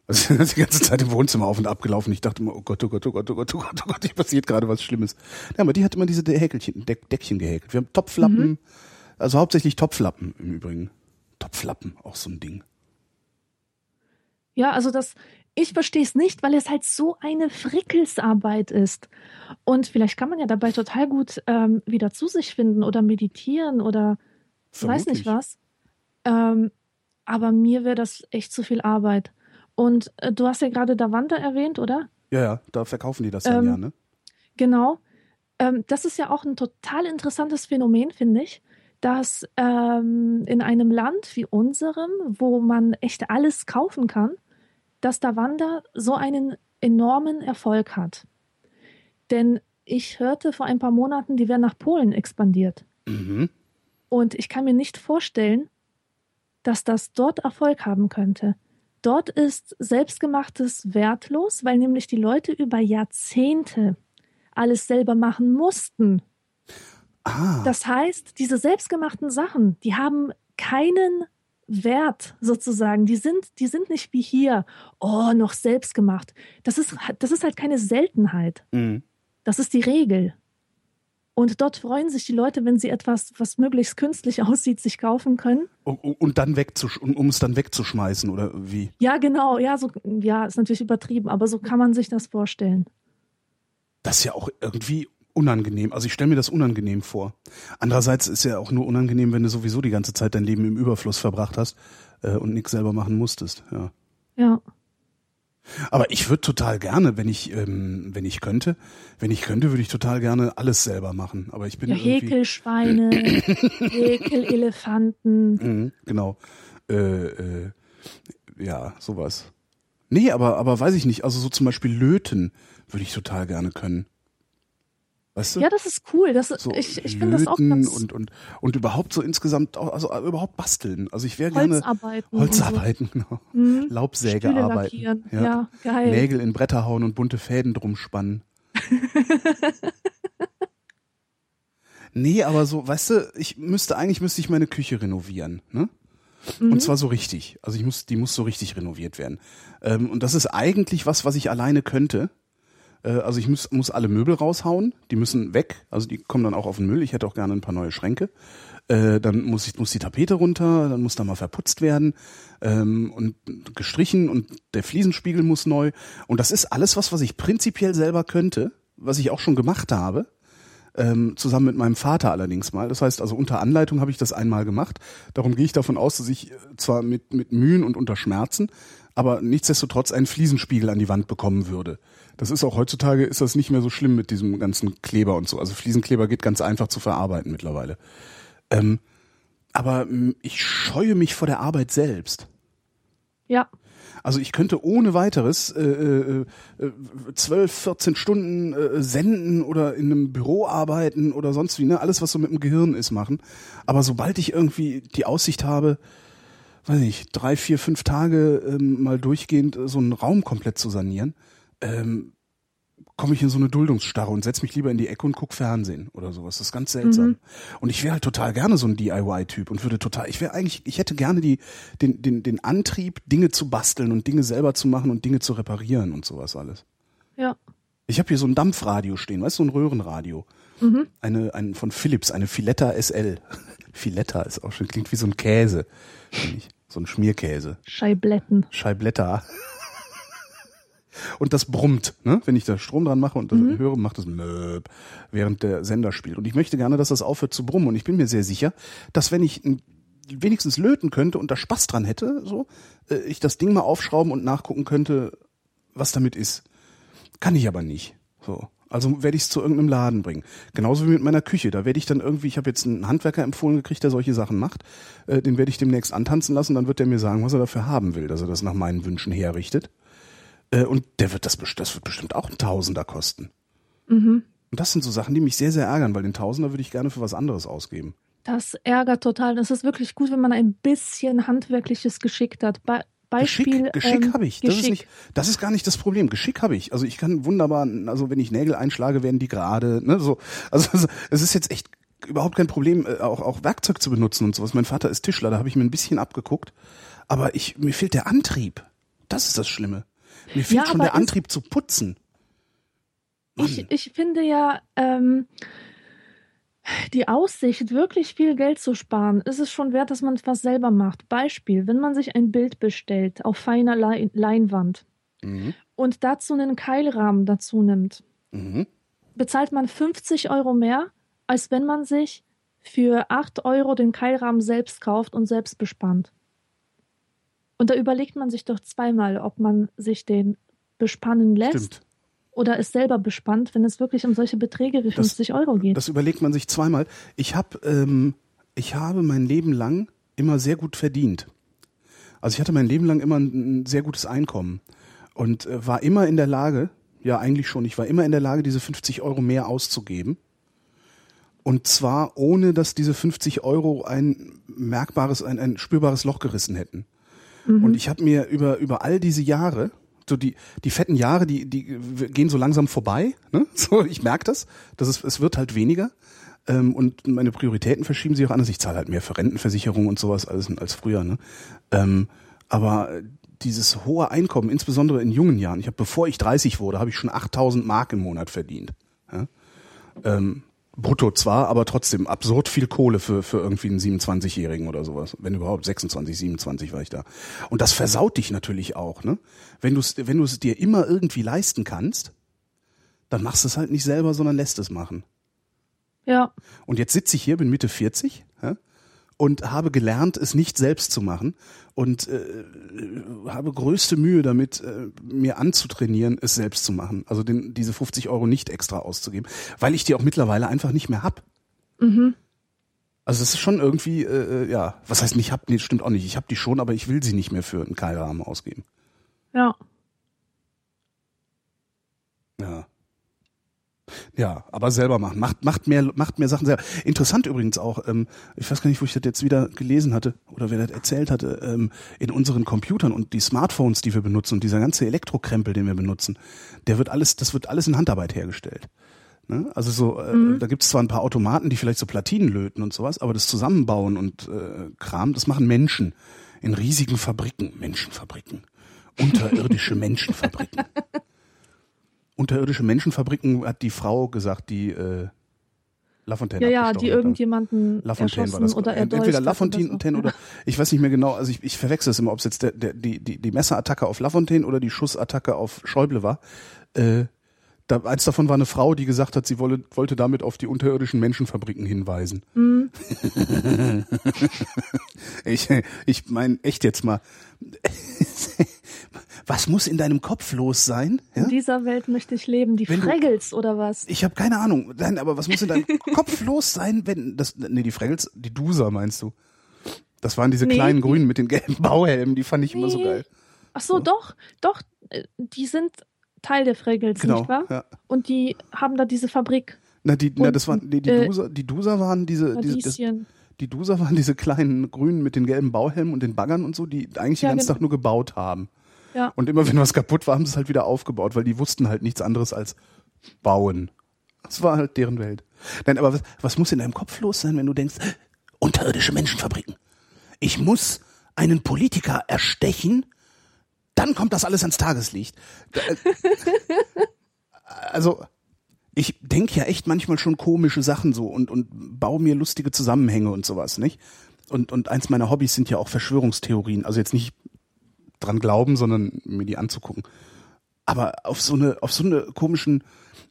Also die ganze Zeit im Wohnzimmer auf und ab gelaufen. Ich dachte immer, oh Gott, oh Gott, oh Gott, oh Gott, oh Gott, oh Gott, hier passiert gerade was Schlimmes. Ja, aber die hat immer diese Häkelchen, Deck, Deckchen gehäkelt. Wir haben Topflappen, also hauptsächlich Topflappen im Übrigen. Topflappen, auch so ein Ding. Ja, also das, ich verstehe es nicht, weil es halt so eine Frickelsarbeit ist. Und vielleicht kann man ja dabei total gut ähm, wieder zu sich finden oder meditieren oder weiß nicht Vermutlich. was. Ähm, aber mir wäre das echt zu viel Arbeit. Und äh, du hast ja gerade Davanda erwähnt, oder? Ja, ja, da verkaufen die das ja, Ähm, ja, ne? Genau. Ähm, das ist ja auch ein total interessantes Phänomen, finde ich, dass ähm, in einem Land wie unserem, wo man echt alles kaufen kann, dass Davanda so einen enormen Erfolg hat. Denn ich hörte vor ein paar Monaten, die wären nach Polen expandiert. Mhm. Und ich kann mir nicht vorstellen, dass das dort Erfolg haben könnte. dort ist Selbstgemachtes wertlos, weil nämlich die Leute über Jahrzehnte alles selber machen mussten. Ah, Das heißt, diese selbstgemachten Sachen, die haben keinen Wert sozusagen. Die sind, die sind nicht wie hier, oh, noch selbst gemacht. Das ist, das ist halt keine Seltenheit. mhm. Das ist die Regel. Und dort freuen sich die Leute, wenn sie etwas, was möglichst künstlich aussieht, sich kaufen können. und, und dann wegzusch um, um es dann wegzuschmeißen oder wie? Ja, genau. Ja, so, ja, ist natürlich übertrieben, aber so kann man sich das vorstellen. Das ist ja auch irgendwie unangenehm. Also ich stelle mir das unangenehm vor. Andererseits ist ja auch nur unangenehm, wenn du sowieso die ganze Zeit dein Leben im Überfluss verbracht hast äh, und nichts selber machen musstest. Ja. Ja. Aber ich würde total gerne, wenn ich, ähm, wenn ich könnte, wenn ich könnte, würde ich total gerne alles selber machen. Aber ich bin Ja, Häkelschweine, Häkelelefanten. Mhm, genau. Äh, äh, ja, sowas. Nee, aber, aber weiß ich nicht. Also so zum Beispiel löten würde ich total gerne können. Weißt du? Ja, das ist cool. Das, so ich ich finde das auch ganz und, und, und überhaupt so insgesamt, auch, also überhaupt basteln. Also ich wäre gerne Holzarbeiten. Holzarbeiten, genau. So. Mhm. Laubsäge arbeiten. Ja. Ja. geil. Nägel in Bretter hauen und bunte Fäden drum spannen. nee, aber so, weißt du, ich müsste, eigentlich müsste ich meine Küche renovieren, ne? Mhm. Und zwar so richtig. Also ich muss, die muss so richtig renoviert werden. Ähm, und das ist eigentlich was, was ich alleine könnte. Äh, also ich muss, muss alle Möbel raushauen, die müssen weg, also die kommen dann auch auf den Müll. Ich hätte auch gerne ein paar neue Schränke. Äh, dann muss ich muss die Tapete runter, dann muss da mal verputzt werden ähm, und gestrichen und der Fliesenspiegel muss neu. Und das ist alles was, was ich prinzipiell selber könnte, was ich auch schon gemacht habe. Ähm, zusammen mit meinem Vater allerdings mal. Das heißt, also unter Anleitung habe ich das einmal gemacht. Darum gehe ich davon aus, dass ich äh, zwar mit, mit Mühen und unter Schmerzen, aber nichtsdestotrotz einen Fliesenspiegel an die Wand bekommen würde. Das ist auch heutzutage ist das nicht mehr so schlimm mit diesem ganzen Kleber und so. Also Fliesenkleber geht ganz einfach zu verarbeiten mittlerweile. Ähm, aber ich scheue mich vor der Arbeit selbst. Ja, Also ich könnte ohne weiteres äh, äh, äh, 12, 14 Stunden äh, senden oder in einem Büro arbeiten oder sonst wie, ne? Alles, was so mit dem Gehirn ist, machen. Aber sobald ich irgendwie die Aussicht habe, weiß nicht, drei, vier, fünf Tage ähm, mal durchgehend äh, so einen Raum komplett zu sanieren, ähm, komme ich in so eine Duldungsstarre und setz mich lieber in die Ecke und guck Fernsehen oder sowas. Das ist ganz seltsam. Mhm. Und ich wäre halt total gerne so ein DIY-Typ und würde total, ich wäre eigentlich, ich hätte gerne die, den, den, den Antrieb, Dinge zu basteln und Dinge selber zu machen und Dinge zu reparieren und sowas alles. ja. Ich habe hier so ein Dampfradio stehen, weißt du, so ein Röhrenradio. Mhm. Eine, ein von Philips, eine Filetta SL. Filetta ist auch schon, klingt wie so ein Käse. So ein Schmierkäse. Scheibletten. Scheibletta. Und das brummt, ne? Wenn ich da Strom dran mache und das höre, macht es Möb, während der Sender spielt. Und ich möchte gerne, dass das aufhört zu brummen. Und ich bin mir sehr sicher, dass wenn ich wenigstens löten könnte und da Spaß dran hätte, so, äh, ich das Ding mal aufschrauben und nachgucken könnte, was damit ist. Kann ich aber nicht. So. Also werde ich es zu irgendeinem Laden bringen. Genauso wie mit meiner Küche. Da werde ich dann irgendwie, ich habe jetzt einen Handwerker empfohlen gekriegt, der solche Sachen macht. Äh, den werde ich demnächst antanzen lassen. Dann wird der mir sagen, was er dafür haben will, dass er das nach meinen Wünschen herrichtet. Äh, und der wird das, das wird bestimmt auch ein Tausender kosten. Mhm. Und das sind so Sachen, die mich sehr, sehr ärgern, weil den Tausender würde ich gerne für was anderes ausgeben. Das ärgert total. Das ist wirklich gut, wenn man ein bisschen handwerkliches Geschick hat. Be Beispiel. Geschick, Geschick ähm, habe ich. Das ist, nicht, das ist gar nicht das Problem. Geschick habe ich. Also ich kann wunderbar, also wenn ich Nägel einschlage, werden die gerade. Ne, so. Also also, es ist jetzt echt überhaupt kein Problem, äh, auch, auch Werkzeug zu benutzen und sowas. Mein Vater ist Tischler, da habe ich mir ein bisschen abgeguckt. Aber ich, mir fehlt der Antrieb. Das ist das Schlimme. Mir fehlt Ja, schon der Antrieb zu putzen. Ich, ich finde ja, ähm, die Aussicht, wirklich viel Geld zu sparen, ist es schon wert, dass man etwas selber macht. Beispiel, wenn man sich ein Bild bestellt auf feiner Lein Leinwand Mhm. und dazu einen Keilrahmen dazu nimmt, Mhm. bezahlt man 50 Euro mehr, als wenn man sich für 8 Euro den Keilrahmen selbst kauft und selbst bespannt. Und da überlegt man sich doch zweimal, ob man sich den bespannen lässt Stimmt. oder ist selber bespannt, wenn es wirklich um solche Beträge wie 50 Euro geht. Das überlegt man sich zweimal. Ich habe ähm, ich habe mein Leben lang immer sehr gut verdient. Also ich hatte mein Leben lang immer ein, ein sehr gutes Einkommen und äh, war immer in der Lage, ja eigentlich schon, ich war immer in der Lage, diese 50 Euro mehr auszugeben. Und zwar ohne, dass diese 50 Euro ein merkbares, ein, ein spürbares Loch gerissen hätten. Mhm. Und ich habe mir über, über all diese Jahre, so die, die fetten Jahre, die, die gehen so langsam vorbei. Ne? So, ich merke das. das ist, es wird halt weniger. Ähm, und meine Prioritäten verschieben sich auch anders. Ich zahle halt mehr für Rentenversicherung und sowas als, als früher. Ne? Ähm, aber dieses hohe Einkommen, insbesondere in jungen Jahren, ich habe, bevor ich 30 wurde, habe ich schon 8000 Mark im Monat verdient. Ja? Ähm, brutto zwar, aber trotzdem absurd viel Kohle für, für irgendwie einen 27-Jährigen oder sowas. Wenn überhaupt 26, 27 war ich da. Und das versaut dich natürlich auch, ne? Wenn du es wenn du es dir immer irgendwie leisten kannst, dann machst du es halt nicht selber, sondern lässt es machen. Ja. Und jetzt sitze ich hier, bin Mitte 40 ja, und habe gelernt, es nicht selbst zu machen und äh, habe größte Mühe damit, äh, mir anzutrainieren, es selbst zu machen. Also den, diese 50 Euro nicht extra auszugeben, weil ich die auch mittlerweile einfach nicht mehr hab. Mhm. Also das ist schon irgendwie, äh, ja, was heißt nicht hab, nee, stimmt auch nicht. Ich habe die schon, aber ich will sie nicht mehr für einen Keilrahmen ausgeben. Ja. Ja. Ja, aber selber machen. Macht, macht mehr, macht mehr Sachen selber. Interessant übrigens auch, ähm, ich weiß gar nicht, wo ich das jetzt wieder gelesen hatte oder wer das erzählt hatte, ähm, in unseren Computern und die Smartphones, die wir benutzen und dieser ganze Elektrokrempel, den wir benutzen, der wird alles, das wird alles in Handarbeit hergestellt. Ne? Also so, äh, Mhm. da gibt es zwar ein paar Automaten, die vielleicht so Platinen löten und sowas, aber das Zusammenbauen und äh, Kram, das machen Menschen in riesigen Fabriken, Menschenfabriken, unterirdische Menschenfabriken. Unterirdische Menschenfabriken hat die Frau gesagt, die äh, Lafontaine Ja, ja, die hat. irgendjemanden Lafontaine war das. oder Entweder Lafontaine oder ich weiß nicht mehr genau, also ich, ich verwechsel es immer, ob es jetzt der, der, die, die, die Messerattacke auf Lafontaine oder die Schussattacke auf Schäuble war. Äh, da, eins davon war eine Frau, die gesagt hat, sie wolle, wollte damit auf die unterirdischen Menschenfabriken hinweisen. Mhm. ich ich meine, echt jetzt mal. Was muss in deinem Kopf los sein? Ja? In dieser Welt möchte ich leben. Die Wenn du- oder was? Ich habe keine Ahnung. Nein, aber was muss in deinem Kopf los sein, wenn das nee, die Fraggles, die Duser meinst du? Das waren diese Nee, kleinen die- grünen mit den gelben Bauhelmen, die fand ich immer so Nee. geil. Ach so, doch, doch. äh, Die sind Teil der Fraggles, Genau. nicht wahr? Ja. Und die haben da diese Fabrik. Na, die, na, das waren die, die äh, Duser, die Duser waren diese, diese das, die Duser waren diese kleinen grünen mit den gelben Bauhelmen und den Baggern und so, die eigentlich Ja, den ganzen genau. Tag nur gebaut haben. Ja. Und immer wenn was kaputt war, haben sie es halt wieder aufgebaut, weil die wussten halt nichts anderes als bauen. Das war halt deren Welt. Nein, aber was, was muss in deinem Kopf los sein, wenn du denkst, unterirdische Menschenfabriken. Ich muss einen Politiker erstechen, dann kommt das alles ans Tageslicht. Äh, also, ich denke ja echt manchmal schon komische Sachen so und, und baue mir lustige Zusammenhänge und sowas, nicht? Und, und eins meiner Hobbys sind ja auch Verschwörungstheorien. Also jetzt nicht dran glauben, sondern mir die anzugucken. Aber auf so eine, auf so eine komischen,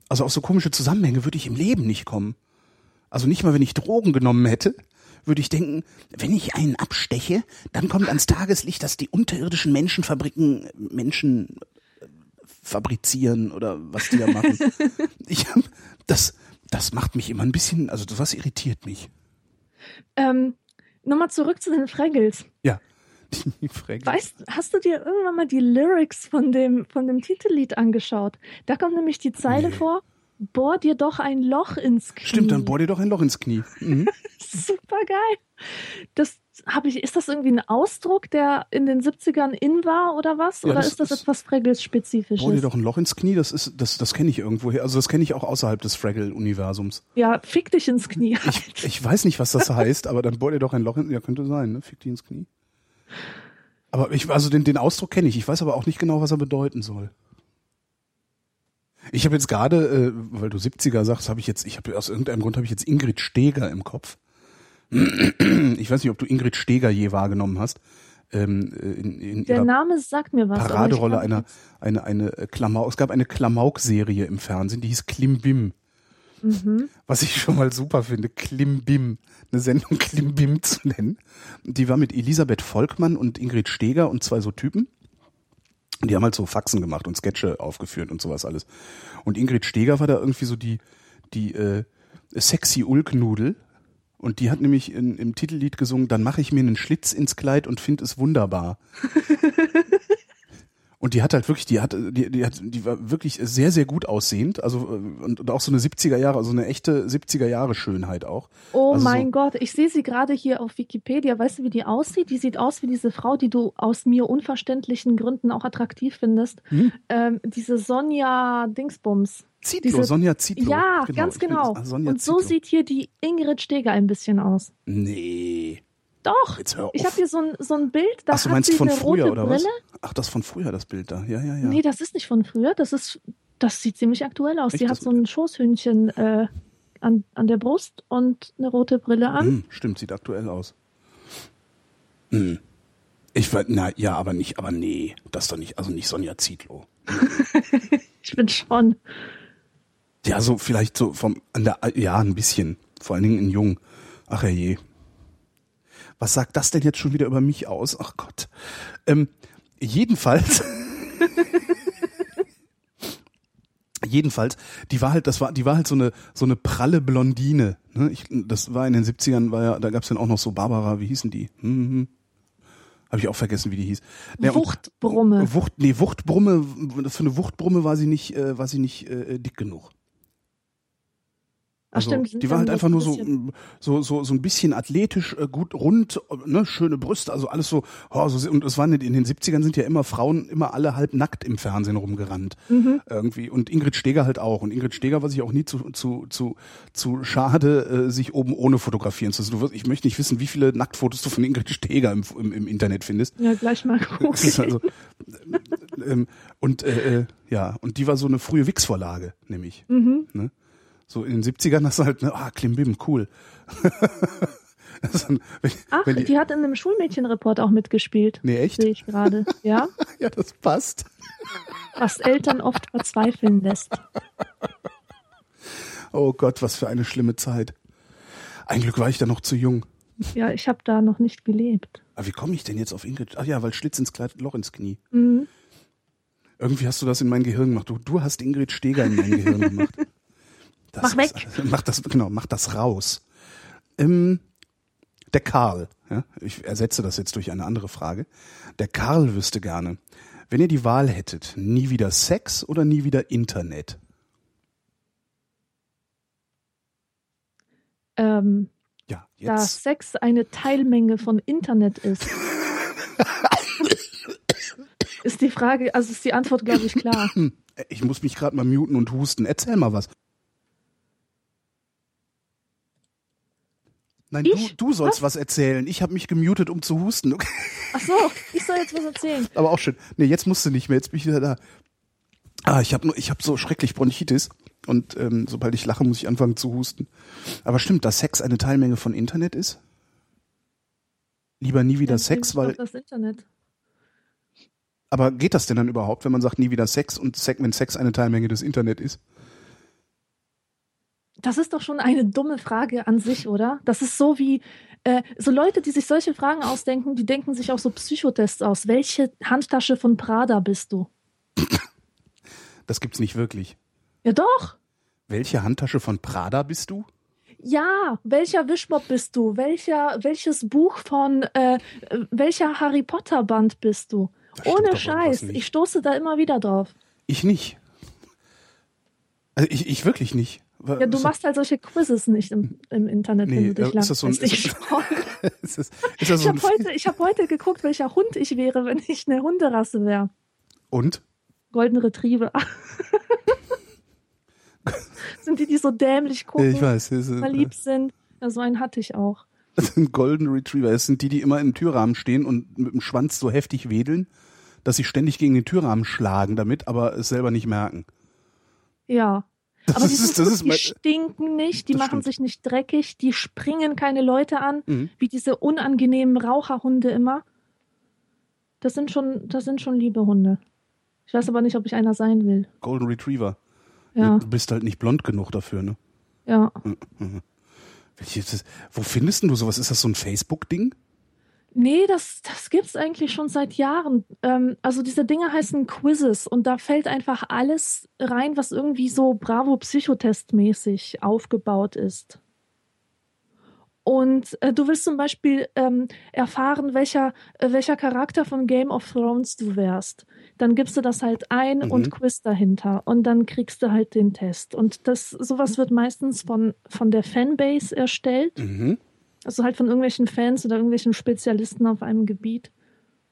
also auf so komische Zusammenhänge würde ich im Leben nicht kommen. Also nicht mal, wenn ich Drogen genommen hätte, würde ich denken, wenn ich einen absteche, dann kommt ans Tageslicht, dass die unterirdischen Menschenfabriken Menschen äh, fabrizieren oder was die da machen. ich hab, das, das macht mich immer ein bisschen, also was irritiert mich. Ähm, Nochmal zurück zu den Fraggles. Ja. Die Frage. Weißt, hast du dir irgendwann mal die Lyrics von dem, von dem Titellied angeschaut? Da kommt nämlich die Zeile Nee. vor, bohr dir doch ein Loch ins Knie. Stimmt, dann bohr dir doch ein Loch ins Knie. Mhm. Super geil. Das habe ich, ist das irgendwie ein Ausdruck, der in den 70ern in war oder was? Ja, oder das ist das ist- etwas Fraggles-spezifisches? Bohr dir doch ein Loch ins Knie, das ist, das, das kenne ich irgendwoher. Also das kenne ich auch außerhalb des Fraggle-Universums. Ja, fick dich ins Knie. Ich, ich weiß nicht, was das heißt, aber dann bohr dir doch ein Loch in, ja, könnte sein, ne? Fick die ins Knie. Aber ich, also den, den Ausdruck kenne ich. Ich weiß aber auch nicht genau, was er bedeuten soll. Ich habe jetzt gerade, äh, weil du 70er sagst, habe ich jetzt, ich habe aus irgendeinem Grund habe ich jetzt Ingrid Steger im Kopf. Ich weiß nicht, ob du Ingrid Steger je wahrgenommen hast. Ähm, äh, in, in Der Name sagt mir was. Paraderolle einer, eine, eine äh, Klamauk. Es gab eine Klamauk-Serie im Fernsehen, die hieß Klimbim. Mhm. Was ich schon mal super finde, Klimbim. Eine Sendung Klimbim zu nennen. Die war mit Elisabeth Volkmann und Ingrid Steger und zwei so Typen. Und die haben halt so Faxen gemacht und Sketche aufgeführt und sowas alles. Und Ingrid Steger war da irgendwie so die, die äh, sexy Ulknudel. Und die hat nämlich in, im Titellied gesungen, dann mache ich mir einen Schlitz ins Kleid und finde es wunderbar. Und die hat halt wirklich, die hat, die, die hat, die war wirklich sehr, sehr gut aussehend. Also äh, und, und auch so eine 70er Jahre, also eine echte 70er Jahre Schönheit auch. Oh Also mein so- Gott, ich sehe sie gerade hier auf Wikipedia. Weißt du, wie die aussieht? Die sieht aus wie diese Frau, die du aus mir unverständlichen Gründen auch attraktiv findest. Hm? Ähm, diese Sonja Dingsbums. Zietlow, Diese- Sonja Zietlow. Ja, Genau, ganz ich bin- genau. ah, Und so Zietlow. sieht hier die Ingrid Steger ein bisschen aus. Nee. Doch. Jetzt hör auf. Ich habe hier so ein, so ein Bild, da Ach, du meinst sie von früher oder Brille. was? Ach, das von früher, das Bild da. Ja, ja, ja. Nee, das ist nicht von früher. Das ist, das sieht ziemlich aktuell aus. Echt? Sie hat so ein Schoßhündchen äh, an, an der Brust und eine rote Brille an. Hm, stimmt, sieht aktuell aus. Hm. Ich war, na ja, aber nicht, aber nee, das doch nicht, also nicht Sonja Zietlow. Ich bin schon. Ja, so vielleicht so vom, an der, ja, ein bisschen. Vor allen Dingen in Jung. Ach je. Was sagt das denn jetzt schon wieder über mich aus? Ach Gott. Ähm, jedenfalls. jedenfalls, die war halt, das war, die war halt so eine, so eine pralle Blondine. Ne? Ich, das war in den 70ern, war ja, da gab's dann auch noch so Barbara, wie hießen die? Hm, hm. Habe ich auch vergessen, wie die hieß. Ja, und- Wuchtbrumme. Wucht, nee, Wuchtbrumme, für eine Wuchtbrumme war sie nicht, äh, war sie nicht äh, dick genug. Ach, Also, stimmt, die war halt einfach ein nur so, so, so, so ein bisschen athletisch, äh, gut rund, ne, schöne Brüste, also alles so, oh, so und es waren in den 70ern sind ja immer Frauen immer alle halb nackt im Fernsehen rumgerannt. Mhm. Irgendwie. Und Ingrid Steger halt auch. Und Ingrid Steger war sich auch nie zu, zu, zu, zu schade, äh, sich oben ohne fotografieren zu lassen. Wirst- Ich möchte nicht wissen, wie viele Nacktfotos du von Ingrid Steger im, im, im Internet findest. Ja, gleich mal ist gucken. also, ähm, und äh, äh, ja, und die war so eine frühe Wix-Vorlage, nämlich. Mhm. Ne? So in den 70ern hast du halt, ne, ah, Klimbim, cool. Dann, wenn, Ach, wenn die, die, hat in einem Schulmädchenreport auch mitgespielt. nee, echt? Sehe ich gerade. Ja, Ja, das passt. was Eltern oft verzweifeln lässt. Oh Gott, was für eine schlimme Zeit. Ein Glück war ich da noch zu jung. Ja, ich habe da noch nicht gelebt. Aber wie komme ich denn jetzt auf Ingrid? Ach ja, weil Schlitz ins Kleid, Loch ins Knie. Mhm. Irgendwie hast du das in mein Gehirn gemacht. Du, du hast Ingrid Steger in mein Gehirn gemacht. Das Mach ist- mach das, genau, mach das raus. Ähm, der Karl, ja, ich ersetze das jetzt durch eine andere Frage. Der Karl wüsste gerne, wenn ihr die Wahl hättet, nie wieder Sex oder nie wieder Internet? Ähm, Ja, da jetzt. Sex eine Teilmenge von Internet ist, ist die Frage, also ist die Antwort, glaube ich, klar. Ich muss mich gerade mal muten und husten. Erzähl mal was. Nein, Ich? du, du sollst was, erzählen. Ich habe mich gemutet, um zu husten. Okay. Ach so, ich soll jetzt was erzählen. Aber auch schön. Nee, jetzt musst du nicht mehr. Jetzt bin ich wieder da. Ah, ich habe nur, ich habe so schrecklich Bronchitis und ähm, sobald ich lache, muss ich anfangen zu husten. Aber stimmt, dass Sex eine Teilmenge von Internet ist? Lieber nie wieder Dann Sex, weil. das Internet. Aber geht das denn dann überhaupt, wenn man sagt nie wieder Sex und Sex, wenn Sex eine Teilmenge des Internet ist? Das ist doch schon eine dumme Frage an sich, oder? Das ist so wie, äh, so Leute, die sich solche Fragen ausdenken, die denken sich auch so Psychotests aus. Welche Handtasche von Prada bist du? Das gibt's nicht wirklich. Ja doch. Welche Handtasche von Prada bist du? Ja, welcher Wischmopp bist du? Welcher, welches Buch von, äh, äh, welcher Harry Potter Band bist du? Da Ohne Scheiß. Ich stoße da immer wieder drauf. Ich nicht. Also ich, ich wirklich nicht. Ja, du machst halt solche Quizzes nicht im, im Internet, Nee, wenn du dich äh, ist das so ein- ist Ich ist das, ist das Ich so habe ein heute, ich hab heute geguckt, welcher Hund ich wäre, wenn ich eine Hunderasse wäre. Und? Golden Retriever. sind die, die so dämlich gucken, ich weiß. Ist, verliebt sind? Ja, so einen hatte ich auch. das sind Golden Retriever. Das sind die, die immer im Türrahmen stehen und mit dem Schwanz so heftig wedeln, dass sie ständig gegen den Türrahmen schlagen damit, aber es selber nicht merken. Ja. Das Aber die, ist, das ist die stinken nicht, die machen stimmt. sich nicht dreckig, die springen keine Leute an, Mhm. wie diese unangenehmen Raucherhunde immer. Das sind schon, das sind schon liebe Hunde. Ich weiß aber nicht, ob ich einer sein will. Golden Retriever. Ja, Du bist halt nicht blond genug dafür, ne? ja. Welches, wo findest du sowas? Ist das so ein Facebook-Ding? Nee, das, das gibt's eigentlich schon seit Jahren. Ähm, also diese Dinge heißen Quizzes und da fällt einfach alles rein, was irgendwie so Bravo Psychotest mäßig aufgebaut ist. und äh, du willst zum Beispiel ähm, erfahren, welcher, äh, welcher Charakter von Game of Thrones du wärst. Dann gibst du das halt ein Mhm. und Quiz dahinter und dann kriegst du halt den Test. Und das sowas wird meistens von, von der Fanbase erstellt. Mhm. Also halt von irgendwelchen Fans oder irgendwelchen Spezialisten auf einem Gebiet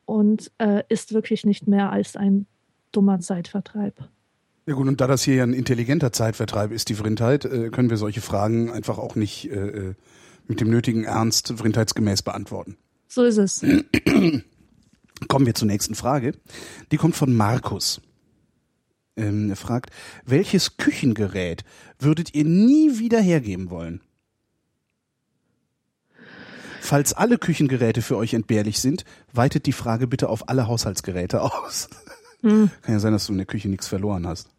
und äh, ist wirklich nicht mehr als ein dummer Zeitvertreib. Ja gut, und da das hier ja ein intelligenter Zeitvertreib ist, die Vrindheit, äh, können wir solche Fragen einfach auch nicht äh, äh, mit dem nötigen Ernst vrindheitsgemäß beantworten. So ist es. Kommen wir zur nächsten Frage. Die kommt von Markus. Ähm, er fragt, welches Küchengerät würdet ihr nie wieder hergeben wollen? Falls alle Küchengeräte für euch entbehrlich sind, weitet die Frage bitte auf alle Haushaltsgeräte aus. Hm. Kann ja sein, dass du in der Küche nichts verloren hast.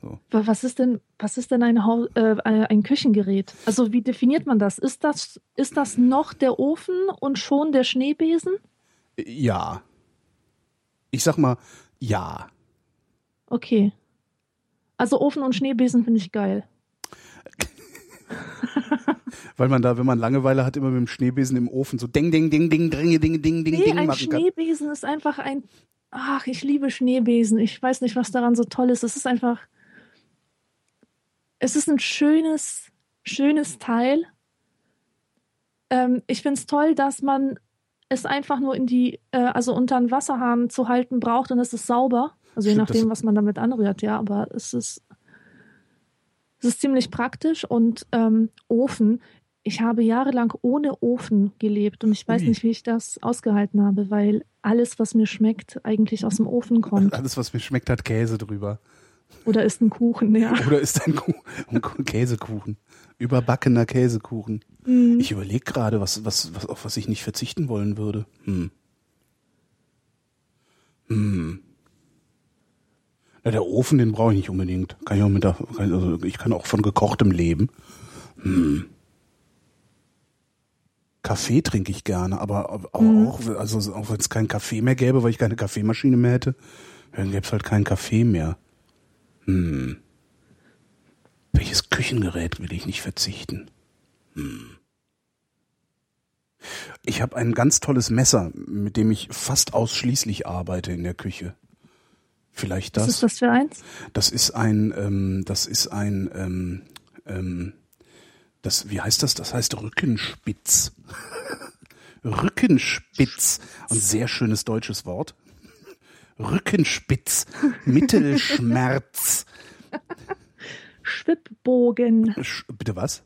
Wa- Was ist denn, was ist denn ein, äh, ein Küchengerät? Also wie definiert man das? Ist das, ist das noch der Ofen und schon der Schneebesen? Ja. Ich sag mal, ja. Okay. Also Ofen und Schneebesen finde ich geil. Weil man da, wenn man Langeweile hat, immer mit dem Schneebesen im Ofen so ding, ding, ding, ding, ding, ding, ding, ding, Nee, ding ein machen kann. Schneebesen ist einfach ein. Ach, ich liebe Schneebesen. Ich weiß nicht, was daran so toll ist. Es ist einfach. Es ist ein schönes, schönes Teil. Ähm, ich finde es toll, dass man es einfach nur in die, äh, also unter einen Wasserhahn zu halten braucht und es ist sauber. Also je Stimmt, nachdem, das- was man damit anrührt, ja, aber es ist, es ist ziemlich praktisch und ähm, Ofen. Ich habe jahrelang ohne Ofen gelebt und ich weiß Ui. nicht, wie ich das ausgehalten habe, weil alles, was mir schmeckt, eigentlich aus dem Ofen kommt. Alles, was mir schmeckt, hat Käse drüber. Oder ist ein Kuchen, ja. Oder ist ein, Kuh ein Käsekuchen. Überbackener Käsekuchen. Mhm. Ich überlege gerade, was, was, was, auf was ich nicht verzichten wollen würde. Hm. Hm. Ja, der Ofen, den brauche ich nicht unbedingt. Kann ich auch mit der, kann- also ich kann auch von gekochtem leben. Hm. Kaffee trinke ich gerne, aber, aber auch, also auch wenn es keinen Kaffee mehr gäbe, weil ich keine Kaffeemaschine mehr hätte, dann gäbe es halt keinen Kaffee mehr. Hm. Welches Küchengerät will ich nicht verzichten? Hm. Ich habe ein ganz tolles Messer, mit dem ich fast ausschließlich arbeite in der Küche. Vielleicht Was das. ist das für eins? Das ist ein, ähm, das ist ein, ähm, ähm, das, wie heißt das? Das heißt Rückenspitz. Rückenspitz. Ein sehr schönes deutsches Wort. Rückenspitz. Mittelschmerz. Schwibbogen. Sch bitte was?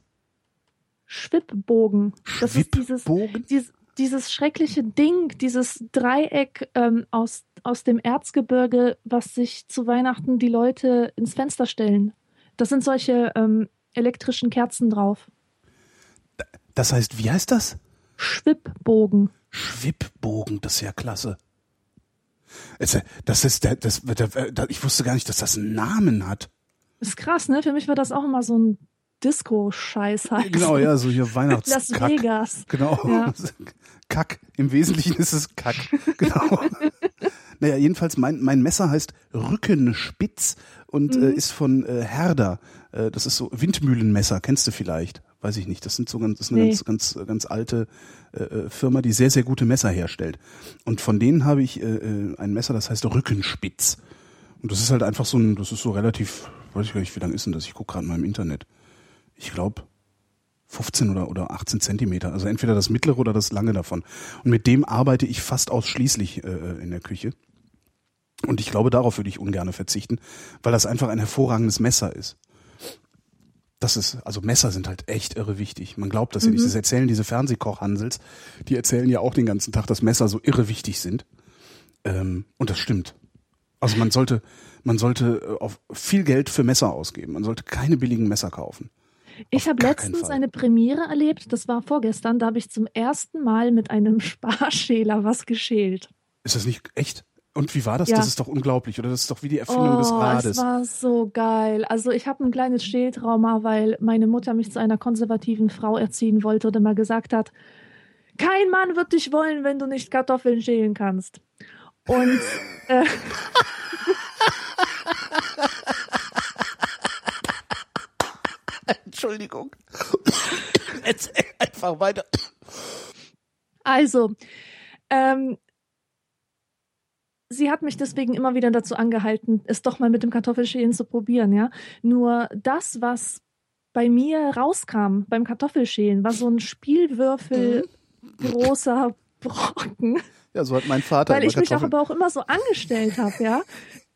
Schwibbogen. Das ist dieses, Schwibbogen? Dies, dieses schreckliche Ding, dieses Dreieck ähm, aus, aus dem Erzgebirge, was sich zu Weihnachten die Leute ins Fenster stellen. Das sind solche ähm, elektrischen Kerzen drauf. Das heißt, wie heißt das? Schwibbogen. Schwibbogen, das ist ja klasse. Das ist der, das, der, der, ich wusste gar nicht, dass das einen Namen hat. Ist krass, ne? Für mich war das auch immer so ein Disco-Scheiß halt. Genau, ja, so hier Las Weihnachtskack. Vegas. Genau. Ja. Kack. Im Wesentlichen ist es Kack. Genau. naja, jedenfalls mein, mein Messer heißt Rückenspitz und Mhm. äh, ist von äh, Herder. Äh, das ist so Windmühlenmesser, kennst du vielleicht? Weiß ich nicht. Das sind so ganz, das ist eine Nee. ganz, ganz, ganz alte äh, äh, Firma, die sehr, sehr gute Messer herstellt. Und von denen habe ich äh, äh, ein Messer, das heißt Rückenspitz. Und das ist halt einfach so ein, das ist so relativ, weiß ich gar nicht, wie lang ist denn das? Ich gucke gerade mal im Internet. Ich glaube, 15 oder, oder 18 Zentimeter. Also entweder das mittlere oder das lange davon. Und mit dem arbeite ich fast ausschließlich äh, in der Küche. Und ich glaube, darauf würde ich ungern verzichten, weil das einfach ein hervorragendes Messer ist. Das ist, also Messer sind halt echt irre wichtig. Man glaubt das ja nicht. Das erzählen diese Fernsehkochhansels, die erzählen ja auch den ganzen Tag, dass Messer so irre wichtig sind. Ähm, und das stimmt. Also man sollte, man sollte äh, auf viel Geld für Messer ausgeben. Man sollte keine billigen Messer kaufen. Ich habe letztens eine Premiere erlebt, das war vorgestern, da habe ich zum ersten Mal mit einem Sparschäler was geschält. Ist das nicht echt? Und wie war das? Ja. Das ist doch unglaublich, oder? Das ist doch wie die Erfindung des Oh, es Rades. war so geil. Also ich habe ein kleines Schältrauma, weil meine Mutter mich zu einer konservativen Frau erziehen wollte und immer gesagt hat, kein Mann wird dich wollen, wenn du nicht Kartoffeln schälen kannst. Und äh, Entschuldigung. Erzähl. einfach weiter. Also, ähm, sie hat mich deswegen immer wieder dazu angehalten, es doch mal mit dem Kartoffelschälen zu probieren, ja. Nur das, was bei mir rauskam beim Kartoffelschälen, war so ein Spielwürfel großer Brocken. Ja, so hat mein Vater Weil ich mich auch aber auch immer so angestellt habe, ja.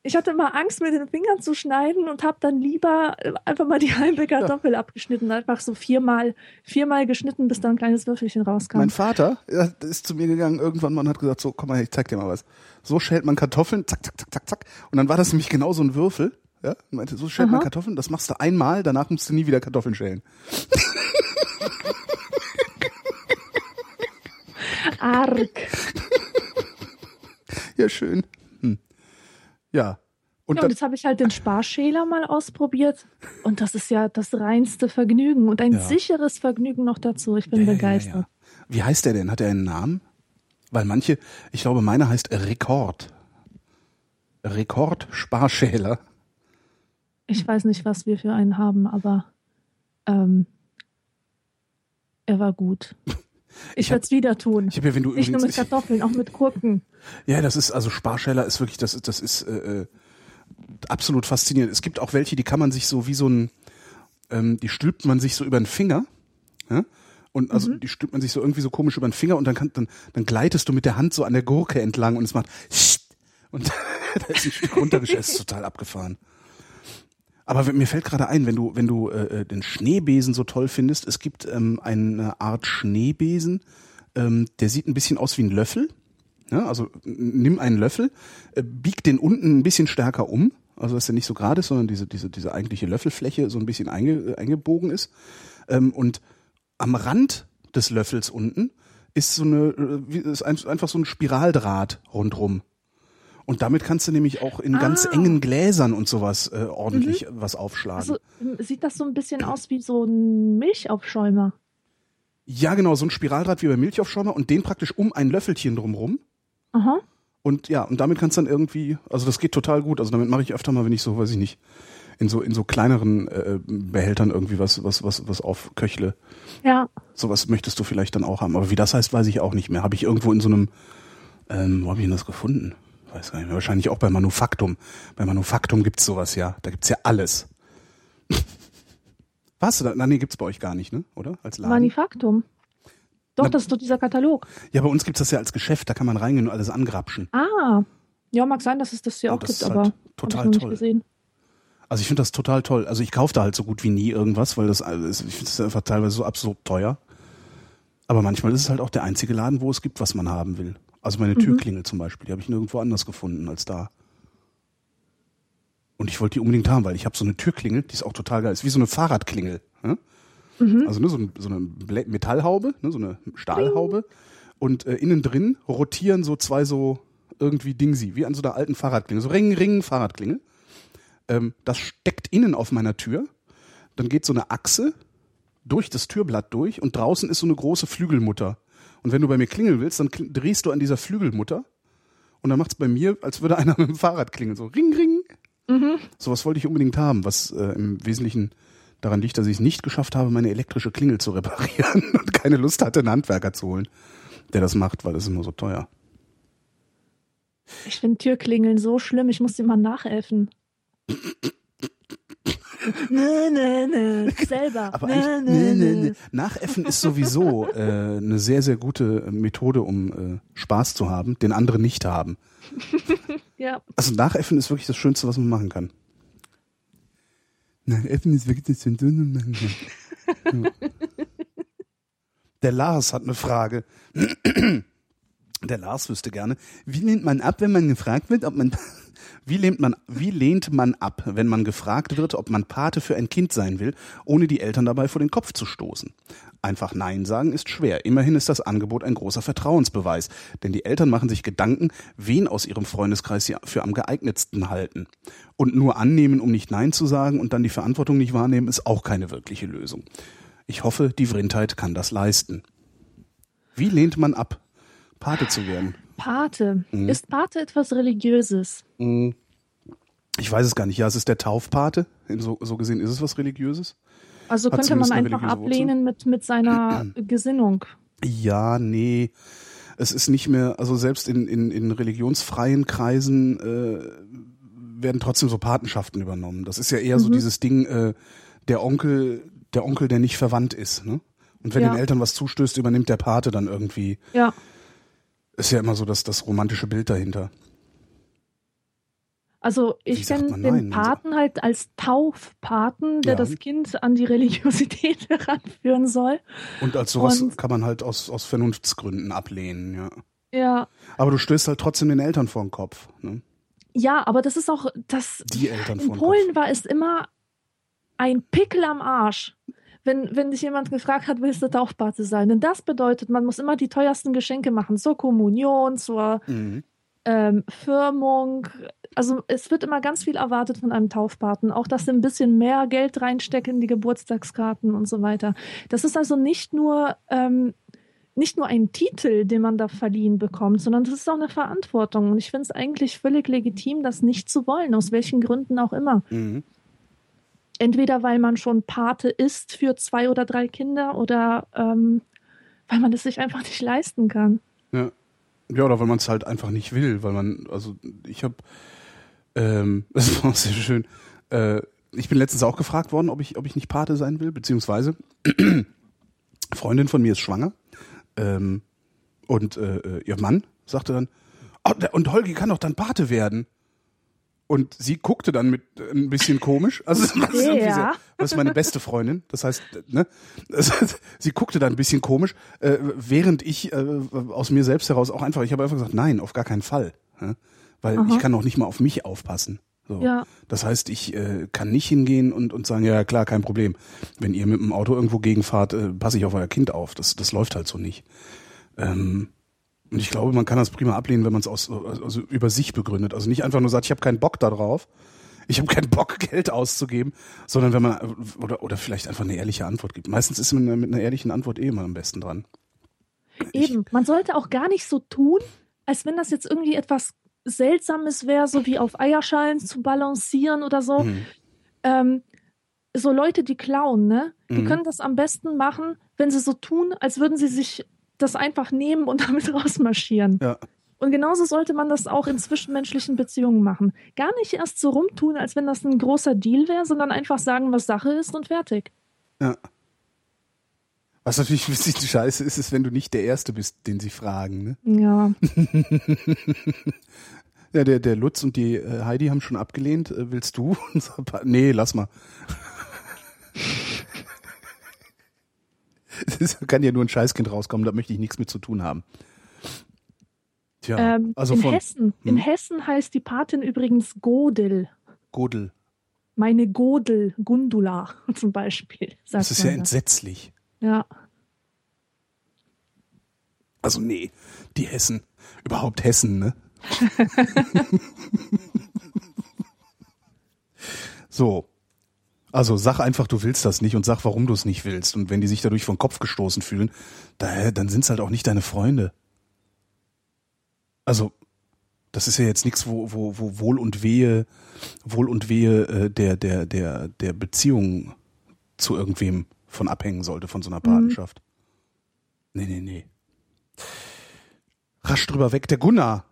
Ich hatte immer Angst, mit den Fingern zu schneiden und habe dann lieber äh, einfach mal die halbe Kartoffel abgeschnitten. Einfach so viermal, viermal geschnitten, bis da ein kleines Würfelchen rauskam. Mein Vater ja, der ist zu mir gegangen irgendwann mal und hat gesagt, so, komm mal, her, ich zeig dir mal was. So schält man Kartoffeln, zack, zack, zack, zack, zack. Und dann war das nämlich genau so ein Würfel. Ja, und meinte, so schält man Aha. Kartoffeln, das machst du einmal, danach musst du nie wieder Kartoffeln schälen. Arg. Ja, schön. Ja. Und Ja, und jetzt habe ich halt den Sparschäler mal ausprobiert. Und das ist ja das reinste Vergnügen und ein Ja. sicheres Vergnügen noch dazu. Ich bin Ja, begeistert. Wie heißt der denn? Hat er einen Namen? Weil manche, ich glaube, meiner heißt Rekord. Rekord-Sparschäler. Ich weiß nicht, was wir für einen haben, aber ähm, er war gut. Ich Ich werde es wieder tun. Ich habe ja, wenn du Nicht nur übrigens, mit Kartoffeln, auch mit Gurken. Ja, das ist also Sparschäler ist wirklich, das ist, das ist äh, äh, absolut faszinierend. Es gibt auch welche, die kann man sich so wie so ein, ähm, die stülpt man sich so über den Finger, ja? Und also Mhm. die stülpt man sich so irgendwie so komisch über den Finger und dann kann, dann, dann gleitest du mit der Hand so an der Gurke entlang und es macht und da ist ein Stück runtergeschält, ist total abgefahren. Aber mir fällt gerade ein, wenn du, wenn du äh, den Schneebesen so toll findest, es gibt ähm, eine Art Schneebesen, ähm, der sieht ein bisschen aus wie ein Löffel. Ja, also n- nimm einen Löffel, äh, bieg den unten ein bisschen stärker um, also dass der nicht so gerade ist, sondern diese, diese, diese eigentliche Löffelfläche so ein bisschen einge, äh, eingebogen ist. Ähm, und am Rand des Löffels unten ist so eine, äh, ist ein- einfach so ein Spiraldraht rundrum. Und damit kannst du nämlich auch in ganz Ah. engen Gläsern und sowas äh, ordentlich was aufschlagen. Also sieht das so ein bisschen aus wie so ein Milchaufschäumer. ja, genau, so ein Spiraldraht wie bei Milchaufschäumer und den praktisch um ein Löffelchen drumrum. Aha. Und ja, und damit kannst du dann irgendwie, also das geht total gut. Also damit mache ich öfter mal, wenn ich so, weiß ich nicht, in so in so kleineren äh, Behältern irgendwie was was was was aufköchle. Ja. Sowas möchtest du vielleicht dann auch haben. Aber wie das heißt, weiß ich auch nicht mehr. Habe ich irgendwo in so einem, ähm, wo habe ich denn das gefunden? Weiß gar nicht mehr. Wahrscheinlich auch bei Manufaktum. Bei Manufaktum gibt's sowas ja. Da gibt's ja alles. Da? Nein, nee, gibt's bei euch gar nicht, ne? Oder? Als Laden? Manifaktum. Doch, Na- das ist doch dieser Katalog. ja, bei uns gibt's das ja als Geschäft. Da kann man reingehen und alles angrapschen. Ah. Ja, mag sein, dass es das hier Und auch das gibt, ist aber halt total ich noch nicht toll. gesehen. Also ich finde das total toll. Also ich kaufe da halt so gut wie nie irgendwas, weil das ich finde es einfach teilweise so absurd teuer. Aber manchmal ist es halt auch der einzige Laden, wo es gibt, was man haben will. Also meine Türklingel zum Beispiel, die habe ich nirgendwo anders gefunden als da. Und ich wollte die unbedingt haben, weil ich habe so eine Türklingel, die ist auch total geil. Ist wie so eine Fahrradklingel. Ne? Also ne, so, ein, so eine Metallhaube, ne, so eine Stahlhaube. Und äh, innen drin rotieren so zwei so irgendwie Dingsi, wie an so einer alten Fahrradklingel. So Ring, Ring, Fahrradklingel. Ähm, das steckt innen auf meiner Tür. Dann geht so eine Achse durch das Türblatt durch und draußen ist so eine große Flügelmutter. Und wenn du bei mir klingeln willst, dann drehst du an dieser Flügelmutter und dann macht's bei mir, als würde einer mit dem Fahrrad klingeln. So Ring, Ring. Sowas wollte ich unbedingt haben, was äh, im Wesentlichen daran liegt, dass ich es nicht geschafft habe, meine elektrische Klingel zu reparieren und keine Lust hatte, einen Handwerker zu holen, der das macht, weil das ist immer so teuer. Ich finde Türklingeln so schlimm, ich muss die mal nachhelfen. nee, nee, nee. Selber. Aber nee, nee, nee, nee. Nachäffen ist sowieso äh, eine sehr, sehr gute Methode, um äh, Spaß zu haben, den anderen nicht haben. Ja. Also Nachäffen ist wirklich das Schönste, was man machen kann. Nachäffen ist wirklich das Schönste, was man machen kann. Der Lars hat eine Frage. Der Lars wüsste gerne, wie lehnt man ab, wenn man gefragt wird, ob man wie lehnt man wie lehnt man ab, wenn man gefragt wird, ob man Pate für ein Kind sein will, ohne die Eltern dabei vor den Kopf zu stoßen? Einfach nein sagen ist schwer. Immerhin ist das Angebot ein großer Vertrauensbeweis, denn die Eltern machen sich Gedanken, wen aus ihrem Freundeskreis sie für am geeignetsten halten. Und nur annehmen, um nicht nein zu sagen und dann die Verantwortung nicht wahrnehmen, ist auch keine wirkliche Lösung. Ich hoffe, die Vrindheit kann das leisten. Wie lehnt man ab, Pate zu werden? Pate. Mhm. Ist Pate etwas Religiöses? Ich weiß es gar nicht. Ja, es ist der Taufpate. So, so gesehen ist es was Religiöses. Also Hat könnte man einfach Wurzel. ablehnen mit, mit seiner Gesinnung. Ja, nee. Es ist nicht mehr, also selbst in, in, in religionsfreien Kreisen äh, werden trotzdem so Patenschaften übernommen. Das ist ja eher so Mhm. dieses Ding, äh, der Onkel, der Onkel, der nicht verwandt ist, ne? Und wenn Ja. den Eltern was zustößt, übernimmt der Pate dann irgendwie. Ja. Ist ja immer so das, das romantische Bild dahinter. Also ich kenne den? Paten halt als Taufpaten, der Ja. das Kind an die Religiosität heranführen soll. Und als sowas Und- kann man halt aus, aus Vernunftsgründen ablehnen, ja. Ja. Aber du stößt halt trotzdem den Eltern vor den Kopf. Ne? Ja, aber das ist auch, das, Die Eltern in vor den Polen Kopf. war es immer ein Pickel am Arsch. Wenn, wenn dich jemand gefragt hat, willst du Taufpate sein? Denn das bedeutet, man muss immer die teuersten Geschenke machen, zur Kommunion, zur Mhm. ähm, Firmung. Also es wird immer ganz viel erwartet von einem Taufpaten. Auch, dass sie ein bisschen mehr Geld reinstecken in die Geburtstagskarten und so weiter. Das ist also nicht nur, ähm, nicht nur ein Titel, den man da verliehen bekommt, sondern das ist auch eine Verantwortung. Und ich finde es eigentlich völlig legitim, das nicht zu wollen, aus welchen Gründen auch immer. Mhm. Entweder weil man schon Pate ist für zwei oder drei Kinder oder ähm, weil man es sich einfach nicht leisten kann. Ja. ja, oder weil man es halt einfach nicht will, weil man, also ich habe, ähm, das war sehr schön, äh, ich bin letztens auch gefragt worden, ob ich, ob ich nicht Pate sein will, beziehungsweise Freundin von mir ist schwanger ähm, und äh, äh, ihr Mann sagte dann, oh, und Holgi kann doch dann Pate werden. Und sie guckte dann mit äh, ein bisschen komisch. Also das ist, Ja. sehr, das ist meine beste Freundin. Das heißt, ne, das heißt, sie guckte dann ein bisschen komisch, äh, während ich äh, aus mir selbst heraus auch einfach, ich habe einfach gesagt, nein, auf gar keinen Fall, ja? weil Aha. ich kann auch nicht mal auf mich aufpassen. So. Ja. Das heißt, ich äh, kann nicht hingehen und, und sagen, ja klar, kein Problem. Wenn ihr mit dem Auto irgendwo gegenfahrt, äh, passe ich auf euer Kind auf. Das, das läuft halt so nicht. Ähm, und ich glaube, man kann das prima ablehnen, wenn man es aus also über sich begründet. Also nicht einfach nur sagt, ich habe keinen Bock da drauf, ich habe keinen Bock, Geld auszugeben, sondern wenn man oder, oder vielleicht einfach eine ehrliche Antwort gibt. Meistens ist man mit einer ehrlichen Antwort eh immer am besten dran. Eben, man sollte auch gar nicht so tun, als wenn das jetzt irgendwie etwas Seltsames wäre, so wie auf Eierschalen zu balancieren oder so. Hm. Ähm, so Leute, die klauen, ne? Die Mhm. können das am besten machen, wenn sie so tun, als würden sie sich das einfach nehmen und damit rausmarschieren. Ja. Und genauso sollte man das auch in zwischenmenschlichen Beziehungen machen. Gar nicht erst so rumtun, als wenn das ein großer Deal wäre, sondern einfach sagen, was Sache ist und fertig. Ja. Was natürlich ein bisschen scheiße ist, ist, wenn du nicht der Erste bist, den sie fragen. Ne? Ja. Ja, der, der Lutz und die äh, Heidi haben schon abgelehnt. Äh, willst du? Nee, lass mal. Es kann ja nur ein Scheißkind rauskommen, da möchte ich nichts mit zu tun haben. Tja, ähm, also in von Hessen. In Hm? Hessen heißt die Patin übrigens Godel. Godel. Meine Godel, Gundula zum Beispiel. Das ist ja man da. entsetzlich. ja. Also nee, die Hessen. Überhaupt Hessen, ne? so. Also sag einfach, du willst das nicht und sag, warum du es nicht willst. Und wenn die sich dadurch vom Kopf gestoßen fühlen, da, dann sind es halt auch nicht deine Freunde. Also, das ist ja jetzt nichts, wo, wo, wo Wohl und Wehe, Wohl und Wehe äh, der, der, der, der Beziehung zu irgendwem von abhängen sollte, von so einer Patenschaft. Nee, nee, nee. Rasch drüber weg. Der Gunnar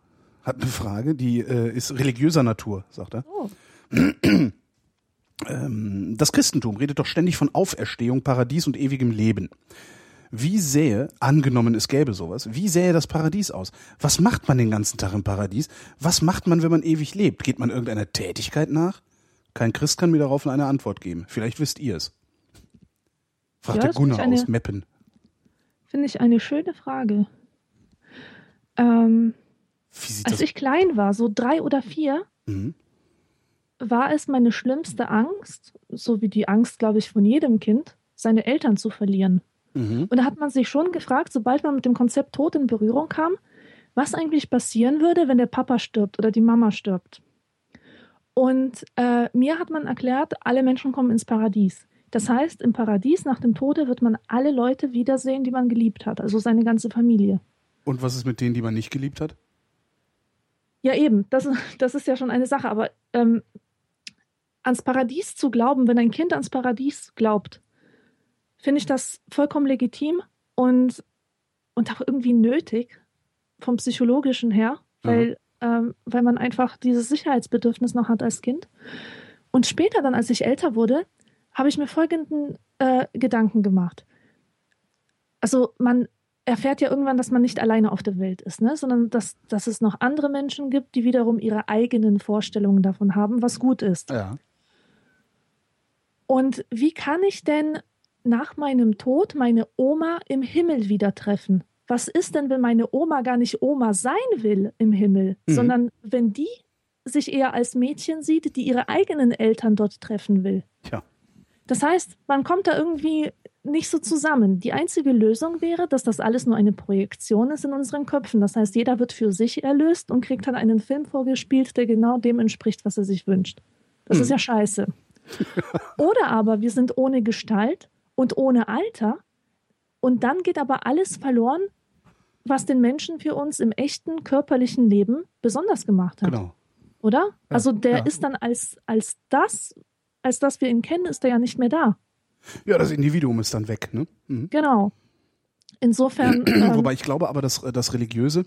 hat eine Frage, die äh, ist religiöser Natur, sagt er. Oh. Ähm, das Christentum redet doch ständig von Auferstehung, Paradies und ewigem Leben. Wie sähe, angenommen es gäbe sowas, wie sähe das Paradies aus? Was macht man den ganzen Tag im Paradies? Was macht man, wenn man ewig lebt? Geht man irgendeiner Tätigkeit nach? Kein Christ kann mir darauf eine Antwort geben. Vielleicht wisst ihr es. Fragt Ja, der Gunnar eine- aus Meppen. Finde ich eine schöne Frage. Ähm, als das ich klein war, so drei oder vier, Mhm. War es meine schlimmste Angst, so wie die Angst, glaube ich, von jedem Kind, seine Eltern zu verlieren. Mhm. Und da hat man sich schon gefragt, sobald man mit dem Konzept Tod in Berührung kam, was eigentlich passieren würde, wenn der Papa stirbt oder die Mama stirbt. Und äh, mir hat man erklärt, alle Menschen kommen ins Paradies. Das heißt, im Paradies nach dem Tode wird man alle Leute wiedersehen, die man geliebt hat, also seine ganze Familie. Und was ist mit denen, die man nicht geliebt hat? Ja, eben, das, das ist ja schon eine Sache, aber ähm, ans Paradies zu glauben, wenn ein Kind ans Paradies glaubt, finde ich das vollkommen legitim und, und auch irgendwie nötig vom psychologischen her, weil, ähm, weil man einfach dieses Sicherheitsbedürfnis noch hat als Kind. Und später dann, als ich älter wurde, habe ich mir folgenden äh, Gedanken gemacht. Also man erfährt ja irgendwann, dass man nicht alleine auf der Welt ist, ne? sondern dass, dass es noch andere Menschen gibt, die wiederum ihre eigenen Vorstellungen davon haben, was gut ist. Ja. Und wie kann ich denn nach meinem Tod meine Oma im Himmel wieder treffen? Was ist denn, wenn meine Oma gar nicht Oma sein will im Himmel, Mhm. sondern wenn die sich eher als Mädchen sieht, die ihre eigenen Eltern dort treffen will? Tja. Das heißt, man kommt da irgendwie nicht so zusammen. Die einzige Lösung wäre, dass das alles nur eine Projektion ist in unseren Köpfen. Das heißt, jeder wird für sich erlöst und kriegt dann einen Film vorgespielt, der genau dem entspricht, was er sich wünscht. Das Hm. ist ja scheiße. Oder aber wir sind ohne Gestalt und ohne Alter und dann geht aber alles verloren, was den Menschen für uns im echten körperlichen Leben besonders gemacht hat. Genau. Oder? also der ja. ist dann als, als das, als das wir ihn kennen, ist er ja nicht mehr da. Ja, das Individuum ist dann weg, ne? Mhm. Genau. Insofern. ähm, Wobei ich glaube aber, dass das religiöse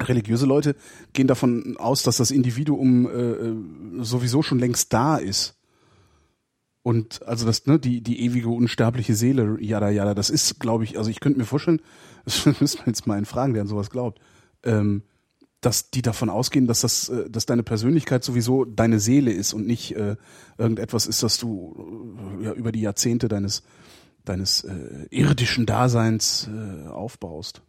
religiöse Leute gehen davon aus, dass das Individuum äh, sowieso schon längst da ist. Und also das, ne, die, die ewige unsterbliche Seele, jada, jada, das ist, glaube ich, also ich könnte mir vorstellen, das müssen wir jetzt mal einen fragen, der an sowas glaubt, ähm, dass die davon ausgehen, dass das, äh, dass deine Persönlichkeit sowieso deine Seele ist und nicht äh, irgendetwas ist, das du äh, ja über die Jahrzehnte deines deines äh, irdischen Daseins äh, aufbaust.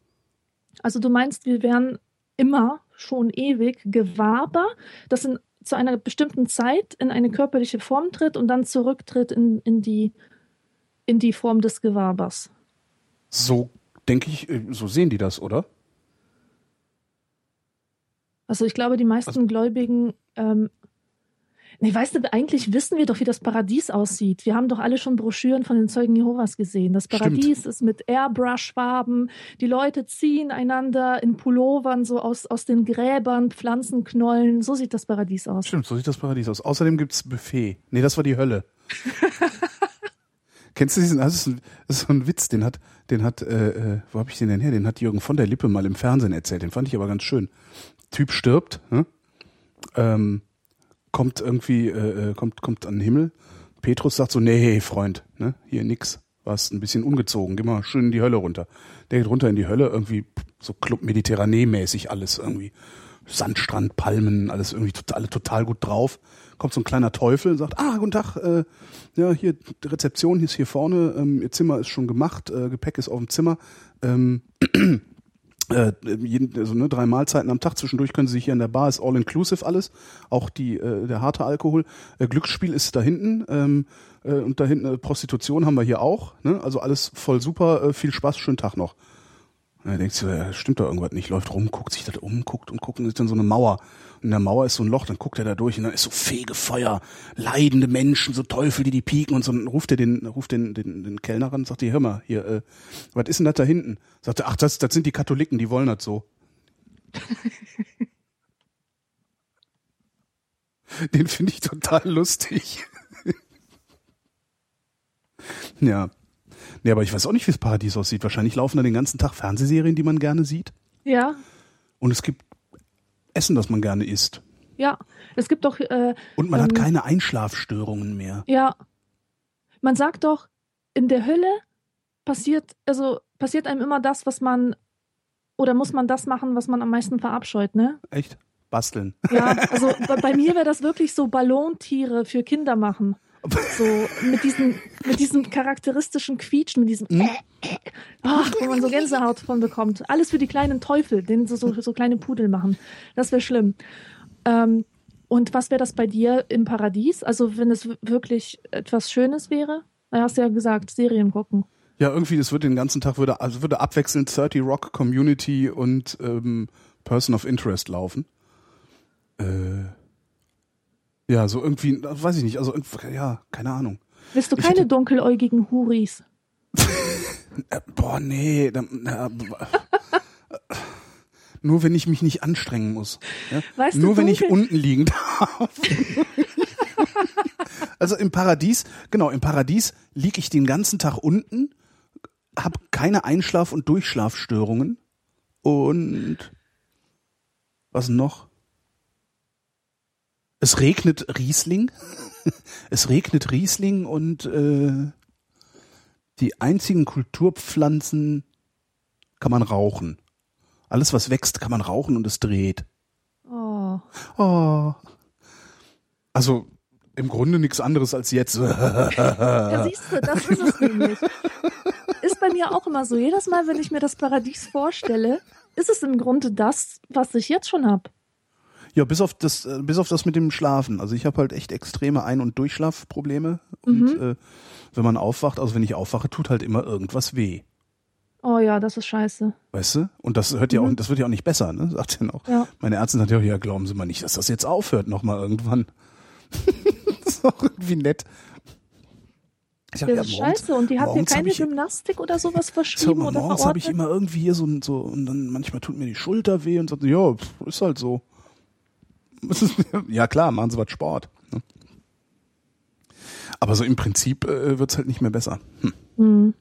also du meinst, wir wären immer schon ewig Gewaber, das in, zu einer bestimmten Zeit in eine körperliche Form tritt und dann zurücktritt in, in, die, in die Form des Gewabers. So denke ich, äh, so sehen die das, oder? Also ich glaube, die meisten Gläubigen, ähm, nee, weißt du, eigentlich wissen wir doch, wie das Paradies aussieht. Wir haben doch alle schon Broschüren von den Zeugen Jehovas gesehen. Das Stimmt. Paradies ist mit Airbrush-Farben. Die Leute ziehen einander in Pullovern so aus, aus den Gräbern, Pflanzenknollen. So sieht das Paradies aus. Stimmt, so sieht das Paradies aus. Außerdem gibt's Buffet. Nee, das war die Hölle. Kennst du diesen? Das ist, ein, das ist so ein Witz, den hat, den hat, äh, äh, wo habe ich den denn her? Den hat Jürgen von der Lippe mal im Fernsehen erzählt. Den fand ich aber ganz schön. Typ stirbt, ne? ähm, kommt irgendwie, äh, äh, kommt, kommt an den Himmel. Petrus sagt so, nee, Freund, ne, hier nix. Warst ein bisschen ungezogen, geh mal schön in die Hölle runter. Der geht runter in die Hölle, irgendwie so Club Mediterranee-mäßig alles irgendwie. Sandstrand, Palmen, alles irgendwie total, alle total gut drauf. Kommt so ein kleiner Teufel und sagt, ah, guten Tag, äh, ja, hier, die Rezeption ist hier vorne, ähm, Ihr Zimmer ist schon gemacht, äh, Gepäck ist auf dem Zimmer. Ähm, äh, jeden, also, ne, drei Mahlzeiten am Tag zwischendurch können Sie sich hier in der Bar, ist all inclusive alles, auch die, äh, der harte Alkohol. Äh, Glücksspiel ist da hinten ähm, äh, und da hinten äh, Prostitution haben wir hier auch. Ne? Also alles voll super, äh, viel Spaß, schönen Tag noch. Und dann denkst du, ja, stimmt doch irgendwas nicht, läuft rum, guckt sich das um, guckt und guckt und ist dann so eine Mauer. Und in der Mauer ist so ein Loch, dann guckt er da durch und dann ist so Fegefeuer, leidende Menschen, so Teufel, die die pieken und so dann ruft er den, ruft den, den, den Kellner ran und sagt, hör mal, hier, äh, was ist denn das da hinten? Sagt er, ach, das, das sind die Katholiken, die wollen das so. Den finde ich total lustig. ja. Nee, aber ich weiß auch nicht, wie das Paradies aussieht. Wahrscheinlich laufen da den ganzen Tag Fernsehserien, die man gerne sieht. Ja, Und es gibt Essen, das man gerne isst. ja. Es gibt doch, äh, Und man hat Ähm. keine Einschlafstörungen mehr. ja, man sagt doch, in der Hölle passiert, also passiert einem immer das, was man, oder muss man das machen, was man am meisten verabscheut, ne? Echt? Basteln. Ja, also bei, bei mir wäre das wirklich so Ballontiere für Kinder machen. So mit diesem, mit diesem charakteristischen Quietschen, mit diesem, äh, äh, ach, wo man so Gänsehaut von bekommt. Alles für die kleinen Teufel, denen so, so, so kleine Pudel machen. Das wäre schlimm. Ähm, und was wäre das bei dir im Paradies? Also wenn es wirklich etwas Schönes wäre? Na, hast du ja gesagt, Serien gucken. Ja, irgendwie, das würde den ganzen Tag, würde, also würde abwechselnd 30 Rock Community und ähm, Person of Interest laufen. Äh, ja, so irgendwie, weiß ich nicht, also ja, keine Ahnung. Willst du Ich keine hätte- dunkeläugigen Huris? Äh, boah, nee. äh, nur wenn ich mich nicht anstrengen muss. Ja? Weißt du, nur wenn ich unten liegen darf. Also im Paradies, genau, im Paradies liege ich den ganzen Tag unten, habe keine Einschlaf- und Durchschlafstörungen und was noch? Es regnet Riesling. es regnet Riesling und äh, die einzigen Kulturpflanzen kann man rauchen. Alles, was wächst, kann man rauchen und es dreht. Oh. Oh. Also im Grunde nichts anderes als jetzt. Ja, siehst du, das ist es nämlich. Ist bei mir auch immer so. Jedes Mal, wenn ich mir das Paradies vorstelle, ist es im Grunde das, was ich jetzt schon habe. Ja, bis auf das, äh, bis auf das mit dem Schlafen. Also ich habe halt echt extreme Ein- und Durchschlafprobleme. Und Mhm. äh, wenn man aufwacht, also wenn ich aufwache, tut halt immer irgendwas weh. Oh ja, das ist scheiße. Weißt du? Und das hört ja auch, Mhm. das wird ja auch nicht besser, ne? Sagt ja noch. Ja. Meine Ärztin sagt ja, ja, glauben Sie mal nicht, dass das jetzt aufhört nochmal irgendwann. das ist auch irgendwie nett. Ich sag, Das ist morgens- scheiße. Und die hat hab keine ich- Gymnastik oder sowas So, verschrieben oder morgens habe ich verordnet? immer irgendwie hier so, so und dann manchmal tut mir die Schulter weh und so, ja, pff, ist halt so. ja klar, machen Sie was Sport. ne? Aber so im Prinzip äh, wird's halt nicht mehr besser. Hm. Hm.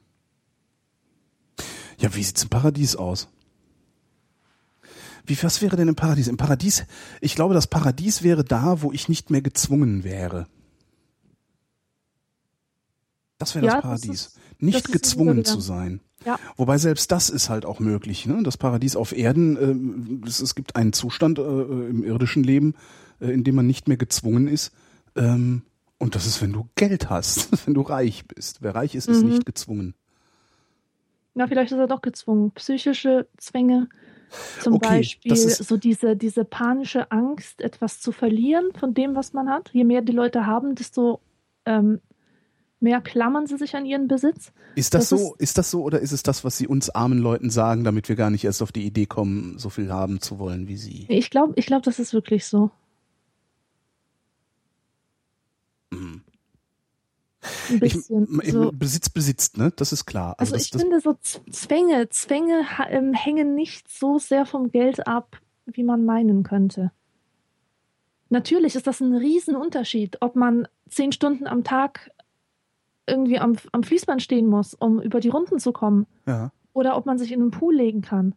Ja, wie sieht's im Paradies aus? Wie, was wäre denn im Paradies? Im Paradies, ich glaube, das Paradies wäre da, wo ich nicht mehr gezwungen wäre. Das wäre Ja, das das Paradies. ist- nicht das gezwungen zu sein. Ja. Wobei selbst das ist halt auch möglich. Ne? Das Paradies auf Erden, ähm, es, es gibt einen Zustand äh, im irdischen Leben, äh, in dem man nicht mehr gezwungen ist. Ähm, und das ist, wenn du Geld hast, wenn du reich bist. Wer reich ist, ist Mhm. nicht gezwungen. Na, vielleicht ist er doch gezwungen. Psychische Zwänge, zum Okay, Beispiel ist- so diese, diese panische Angst, etwas zu verlieren von dem, was man hat. Je mehr die Leute haben, desto ähm, mehr klammern sie sich an ihren Besitz. Ist das, Das so? Ist, das so oder ist es das, was sie uns armen Leuten sagen, damit wir gar nicht erst auf die Idee kommen, so viel haben zu wollen wie sie? Ich glaube, ich glaub, das ist wirklich so. Mhm. Ein bisschen. ich, so. Besitz besitzt, ne? Das ist klar. Also das, ich das, finde so Zwänge, Zwänge ähm, hängen nicht so sehr vom Geld ab, wie man meinen könnte. Natürlich ist das ein Riesenunterschied, ob man zehn Stunden am Tag irgendwie am, am Fließband stehen muss, um über die Runden zu kommen, ja. oder ob man sich in einen Pool legen kann.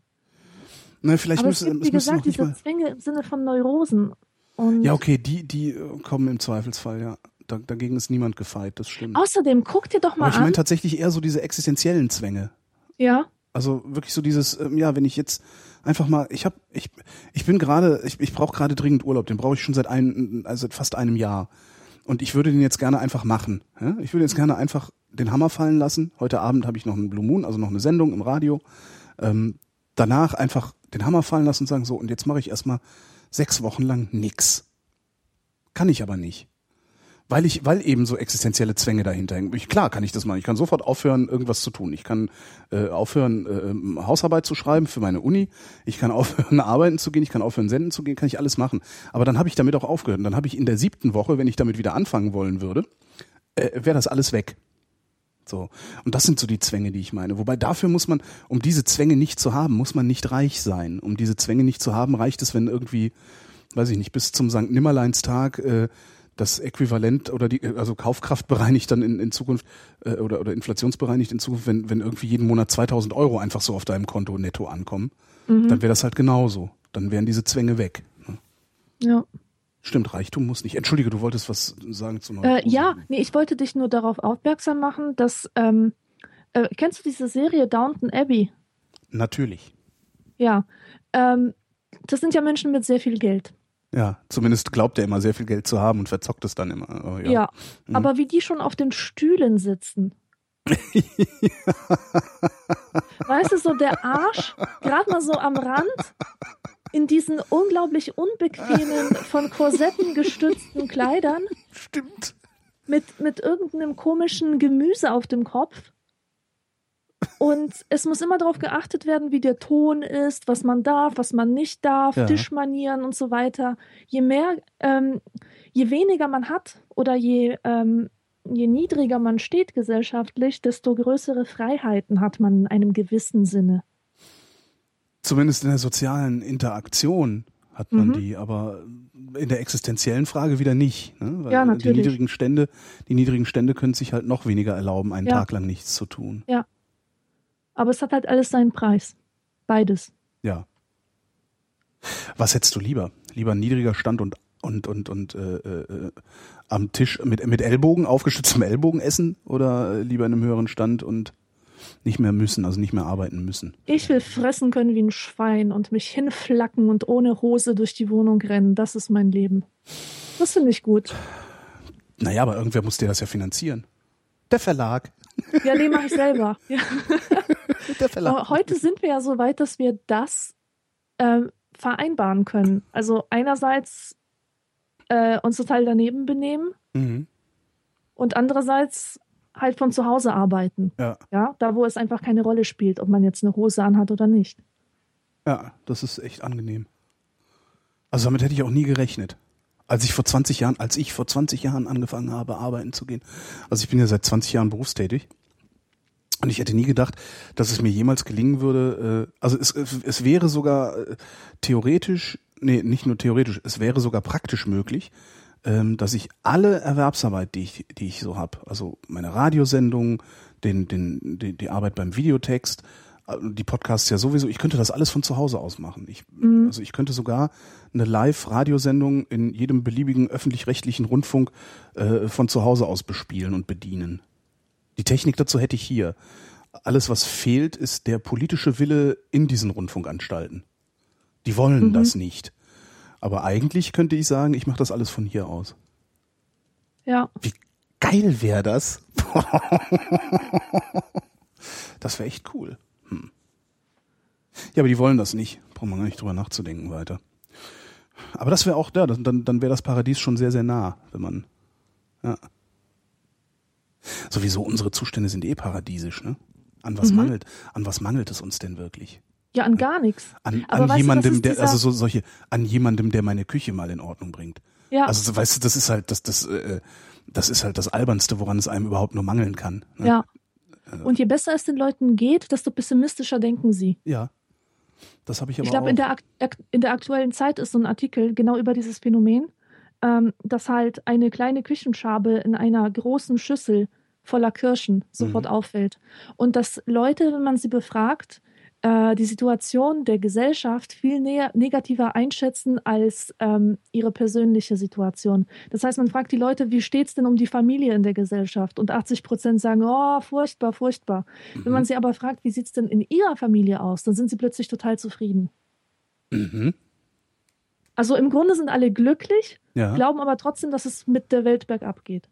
Na, vielleicht Aber es müssen, gibt, wie es müssen noch gesagt, diese mal. Zwänge im Sinne von Neurosen. Und Ja, okay, die, die äh, kommen im Zweifelsfall, ja. Da, dagegen ist niemand gefeit, das stimmt. außerdem, guck dir doch mal Aber ich an. meine tatsächlich eher so diese existenziellen Zwänge. ja, Also wirklich so dieses, ähm, ja, wenn ich jetzt einfach mal, ich habe, ich, ich bin gerade, ich, ich brauche gerade dringend Urlaub, den brauche ich schon seit ein, also seit fast einem Jahr. Und ich würde den jetzt gerne einfach machen. Ich würde jetzt gerne einfach den Hammer fallen lassen. Heute Abend habe ich noch einen Blue Moon, also noch eine Sendung im Radio. Ähm, danach einfach den Hammer fallen lassen und sagen, so, und jetzt mache ich erstmal sechs Wochen lang nix. Kann ich aber nicht. Weil ich, weil eben so existenzielle Zwänge dahinter hängen. Ich, klar kann ich das machen. Ich kann sofort aufhören, irgendwas zu tun. Ich kann äh, aufhören, äh, Hausarbeit zu schreiben für meine Uni. Ich kann aufhören, arbeiten zu gehen. Ich kann aufhören, senden zu gehen. Kann ich alles machen. Aber dann habe ich damit auch aufgehört. Und dann habe ich in der siebten Woche, wenn ich damit wieder anfangen wollen würde, äh, wäre das alles weg. So. Und das sind so die Zwänge, die ich meine. Wobei dafür muss man, um diese Zwänge nicht zu haben, muss man nicht reich sein. Um diese Zwänge nicht zu haben, reicht es, wenn irgendwie, weiß ich nicht, bis zum St. Nimmerleinstag äh, das Äquivalent oder die, also Kaufkraft bereinigt dann in, in Zukunft äh, oder, oder inflationsbereinigt in Zukunft, wenn, wenn irgendwie jeden Monat 2000 Euro einfach so auf deinem Konto netto ankommen, Mhm. dann wäre das halt genauso. Dann wären diese Zwänge weg. ne? ja. Stimmt, Reichtum muss nicht. Entschuldige, du wolltest was sagen zu Äh, ja, nee, ich wollte dich nur darauf aufmerksam machen, dass, ähm, äh, kennst du diese Serie Downton Abbey? Natürlich. Ja. Ähm, das sind ja Menschen mit sehr viel Geld. Ja, zumindest glaubt er immer sehr viel Geld zu haben und verzockt es dann immer. Aber Ja. ja. Mhm. Aber wie die schon auf den Stühlen sitzen. weißt du, so der Arsch, gerade mal so am Rand, in diesen unglaublich unbequemen, von Korsetten gestützten Kleidern, Stimmt. mit, mit irgendeinem komischen Gemüse auf dem Kopf. Und es muss immer darauf geachtet werden, wie der Ton ist, was man darf, was man nicht darf, Ja. Tischmanieren und so weiter. Je mehr, ähm, je weniger man hat oder je, ähm, je niedriger man steht gesellschaftlich, desto größere Freiheiten hat man in einem gewissen Sinne. Zumindest in der sozialen Interaktion hat man Mhm. die, aber in der existenziellen Frage wieder nicht. Ne? Weil Ja, Die natürlich. niedrigen Stände, die niedrigen Stände können sich halt noch weniger erlauben, einen Ja. Tag lang nichts zu tun. Aber es hat halt alles seinen Preis. Beides. Ja. Was hättest du lieber? Lieber niedriger Stand und und und und äh, äh, am Tisch mit mit Ellbogen aufgestütztem Ellbogen essen oder lieber in einem höheren Stand und nicht mehr müssen, also nicht mehr arbeiten müssen? Ich will fressen können wie ein Schwein und mich hinflacken und ohne Hose durch die Wohnung rennen. Das ist mein Leben. Das finde ich gut. Naja, aber irgendwer muss dir das ja finanzieren. Der Verlag. Ja, nee, mache ich selber. Ja. Der Verlag. Aber heute sind wir ja so weit, dass wir das ähm, vereinbaren können. Also einerseits äh, uns total daneben benehmen Mhm. und andererseits halt von zu Hause arbeiten. Ja. Ja, da wo es einfach keine Rolle spielt, ob man jetzt eine Hose anhat oder nicht. Ja, das ist echt angenehm. Also damit hätte ich auch nie gerechnet. Als ich vor 20 Jahren, als ich vor 20 Jahren angefangen habe, arbeiten zu gehen. Also ich bin ja seit 20 Jahren berufstätig. Und ich hätte nie gedacht, dass es mir jemals gelingen würde, äh, also es, es wäre sogar äh, theoretisch, nee, nicht nur theoretisch, es wäre sogar praktisch möglich, ähm, dass ich alle Erwerbsarbeit, die ich, die ich so habe, also meine Radiosendung, den, den, die, die Arbeit beim Videotext, die Podcasts ja sowieso, ich könnte das alles von zu Hause aus machen. Ich, Mhm. Also ich könnte sogar eine Live-Radiosendung in jedem beliebigen öffentlich-rechtlichen Rundfunk äh, von zu Hause aus bespielen und bedienen. Die Technik dazu hätte ich hier. Alles, was fehlt, ist der politische Wille in diesen Rundfunkanstalten. Die wollen Mhm. das nicht. Aber eigentlich könnte ich sagen, ich mache das alles von hier aus. Ja, Wie geil wäre das? das wäre echt cool. Ja, aber die wollen das nicht. Braucht man gar nicht drüber nachzudenken weiter. Aber das wäre auch da, dann, dann wäre das Paradies schon sehr, sehr nah, wenn man. Ja. Sowieso unsere Zustände sind eh paradiesisch, ne? An was Mhm. mangelt, an was mangelt es uns denn wirklich? ja, an gar nichts. An, an du, jemandem, ist der, also so solche, an jemandem, der meine Küche mal in Ordnung bringt. Ja, Also so, weißt du, das ist halt das, das, äh, das ist halt das Albernste, woran es einem überhaupt nur mangeln kann. Ne? ja. Und je besser es den Leuten geht, desto pessimistischer denken sie. Ja. Das habe ich aber Ich glaube, in der, in der aktuellen Zeit ist so ein Artikel genau über dieses Phänomen, ähm, dass halt eine kleine Küchenschabe in einer großen Schüssel voller Kirschen sofort Mhm. auffällt. Und dass Leute, wenn man sie befragt, äh, die Situation der Gesellschaft viel näher, negativer einschätzen als ähm, ihre persönliche Situation. Das heißt, man fragt die Leute, wie steht's denn um die Familie in der Gesellschaft? Und 80 Prozent sagen, oh, furchtbar, furchtbar. Wenn man sie aber fragt, wie sieht's denn in ihrer Familie aus, dann sind sie plötzlich total zufrieden. mhm. Also im Grunde sind alle glücklich, ja. glauben aber trotzdem, dass es mit der Welt bergab geht.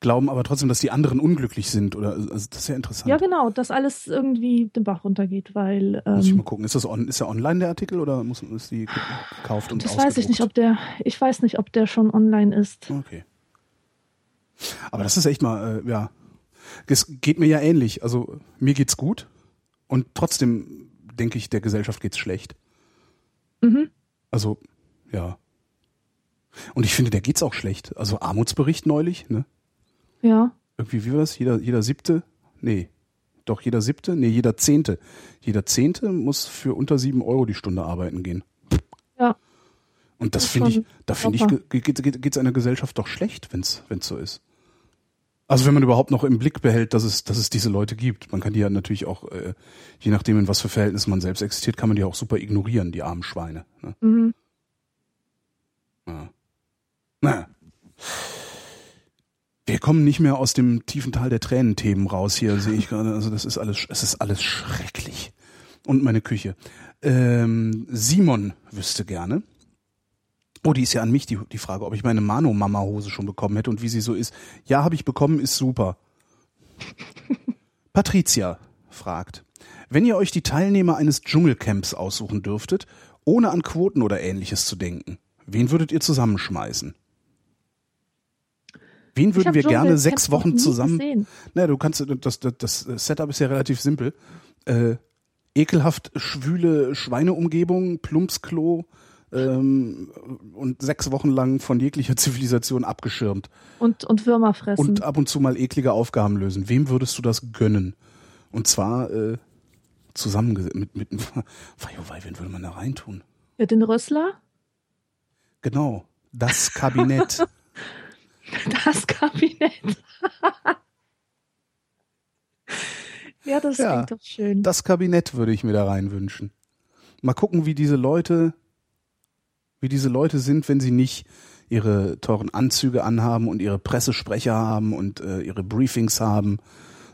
Glauben aber trotzdem, dass die anderen unglücklich sind. Oder also das ist ja interessant. Ja, genau, dass alles irgendwie den Bach runtergeht, weil Muss ich ähm, mal gucken. Ist das on, ist der online der Artikel oder muss ist die gekauft und das weiß ich nicht, ob der, ich weiß nicht, ob der schon online ist. Okay. Aber das ist echt mal, äh, ja. Es geht mir ja ähnlich. Also mir geht's gut und trotzdem denke ich, der Gesellschaft geht's schlecht. Mhm. Also, ja. Und ich finde, der geht's auch schlecht. Also Armutsbericht neulich, ne? Ja, Irgendwie, wie war das? Jeder, jeder siebte? Nee. Doch, jeder siebte? Nee, jeder zehnte. Jeder zehnte muss für unter sieben Euro die Stunde arbeiten gehen. ja, Und das Das finde ich, da finde ich, geht, geht's einer Gesellschaft doch schlecht, wenn's, wenn's so ist. Also wenn man überhaupt noch im Blick behält, dass es, dass es diese Leute gibt. Man kann die ja natürlich auch, äh, je nachdem, in was für Verhältnissen man selbst existiert, kann man die auch super ignorieren, die armen Schweine. Ne? mhm. Ja. Naja. Wir kommen nicht mehr aus dem tiefen Tal der Tränenthemen raus hier, sehe ich gerade. Also das ist alles, es ist alles schrecklich. Und meine Küche. Ähm, Simon wüsste gerne. Oh, die ist ja an mich, die, die Frage, ob ich meine Mano-Mama-Hose schon bekommen hätte und wie sie so ist. Ja, habe ich bekommen, ist super. Patricia fragt, wenn ihr euch die Teilnehmer eines Dschungelcamps aussuchen dürftet, ohne an Quoten oder ähnliches zu denken, wen würdet ihr zusammenschmeißen? Wen würden wir gerne Dschungelcamp sechs Wochen zusammen? gesehen. Na, du kannst, das, das, das Setup ist ja relativ simpel. Äh, ekelhaft schwüle Schweineumgebung, Plumpsklo ähm, und sechs Wochen lang von jeglicher Zivilisation abgeschirmt Und, und Würmer fressen. und ab und zu mal eklige Aufgaben lösen. Wem würdest du das gönnen? Und zwar äh, zusammen mit, mit oh wei, wen würde man da reintun? ja, den Rössler? Genau. Das Kabinett. Das Kabinett. ja, das Ja, klingt doch schön. Das Kabinett würde ich mir da rein wünschen. Mal gucken, wie diese Leute, wie diese Leute sind, wenn sie nicht ihre teuren Anzüge anhaben und ihre Pressesprecher haben und äh, ihre Briefings haben,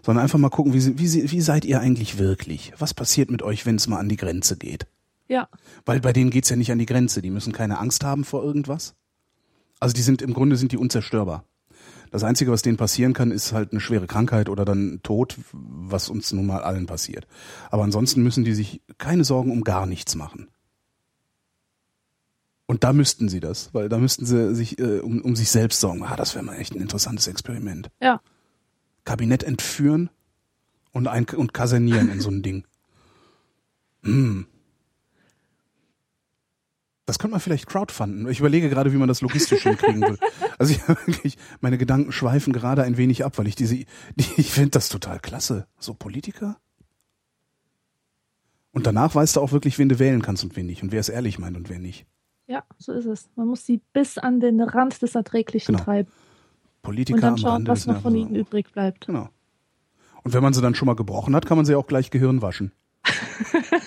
sondern einfach mal gucken, wie, sie, wie, sie, wie seid ihr eigentlich wirklich? Was passiert mit euch, wenn es mal an die Grenze geht? ja, Weil bei denen geht's ja nicht an die Grenze. Die müssen keine Angst haben vor irgendwas. Also die sind im Grunde sind die unzerstörbar. Das Einzige, was denen passieren kann, ist halt eine schwere Krankheit oder dann Tod, was uns nun mal allen passiert. Aber ansonsten müssen die sich keine Sorgen um gar nichts machen. Und da müssten sie das, weil da müssten sie sich äh, um, um sich selbst sorgen. Ah, das wäre mal echt ein interessantes Experiment. ja. Kabinett entführen und, ein, und kasernieren in so ein Ding. Hm. Das könnte man vielleicht crowdfunden. Ich überlege gerade, wie man das logistisch hinkriegen will. Also ich, wirklich, meine Gedanken schweifen gerade ein wenig ab, weil ich diese, die, ich finde das total klasse. So Politiker. Und danach weißt du auch wirklich, wen du wählen kannst und wen nicht und wer es ehrlich meint und wer nicht. Ja, so ist es. Man muss sie bis an den Rand des Erträglichen Genau. treiben Politiker und dann am schauen, Rande was noch von ihnen übrig bleibt. Genau. Und wenn man sie dann schon mal gebrochen hat, kann man sie auch gleich Gehirn waschen.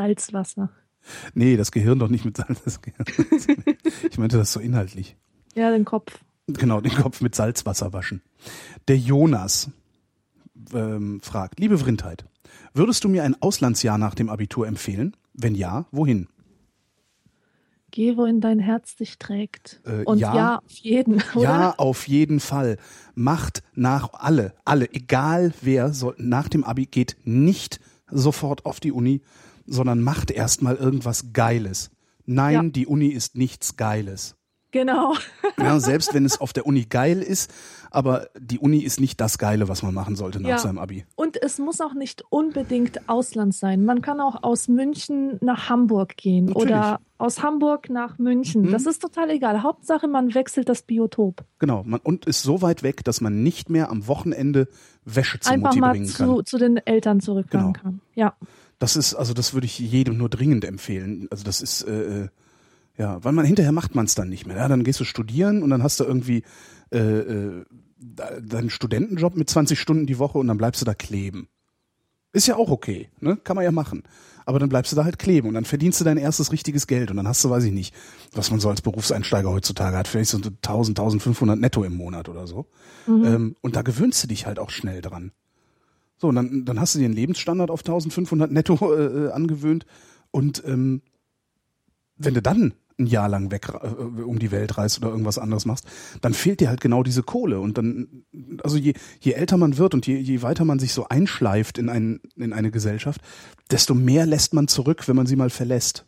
Salzwasser. Nee, das Gehirn doch nicht mit Salz. Ich meinte das so inhaltlich. Ja, den Kopf. Genau, den Kopf mit Salzwasser waschen. Der Jonas ähm, fragt, liebe Vrindheit, würdest du mir ein Auslandsjahr nach dem Abitur empfehlen? Wenn ja, wohin? Geh, wohin dein Herz dich trägt. Äh, Und ja. ja, auf jeden, oder? Ja, auf jeden Fall. Macht nach alle, alle, egal wer, soll, nach dem Abi geht nicht sofort auf die Uni, sondern macht erstmal irgendwas Geiles. Nein, Ja. die Uni ist nichts Geiles. Genau. Ja, selbst wenn es auf der Uni geil ist, aber die Uni ist nicht das Geile, was man machen sollte nach Ja. seinem Abi. Und es muss auch nicht unbedingt Ausland sein. Man kann auch aus München nach Hamburg gehen Natürlich. oder aus Hamburg nach München. Mhm. Das ist total egal. Hauptsache, man wechselt das Biotop. Genau, man, und ist so weit weg, dass man nicht mehr am Wochenende Wäsche zur Einfach Mutti mal bringen kann. zu, zu den Eltern zurückfahren Genau. kann. Ja. Das ist, also das würde ich jedem nur dringend empfehlen. Also das ist, äh, äh, ja, weil man hinterher macht man es dann nicht mehr. Ja, dann gehst du studieren und dann hast du irgendwie äh, äh, deinen Studentenjob mit 20 Stunden die Woche und dann bleibst du da kleben. Ist ja auch okay, ne? Kann man ja machen. Aber dann bleibst du da halt kleben und dann verdienst du dein erstes richtiges Geld und dann hast du, weiß ich nicht, was man so als Berufseinsteiger heutzutage hat, vielleicht so 1000, 1500 netto im Monat oder so. Ähm, und da gewöhnst du dich halt auch schnell dran. So, und dann, dann hast du dir einen Lebensstandard auf 1500 netto äh, äh, angewöhnt und ähm, wenn du dann ein Jahr lang weg äh, um die Welt reist oder irgendwas anderes machst, dann fehlt dir halt genau diese Kohle und dann, also je, je älter man wird und je, je weiter man sich so einschleift in, ein, in eine Gesellschaft, desto mehr lässt man zurück, wenn man sie mal verlässt.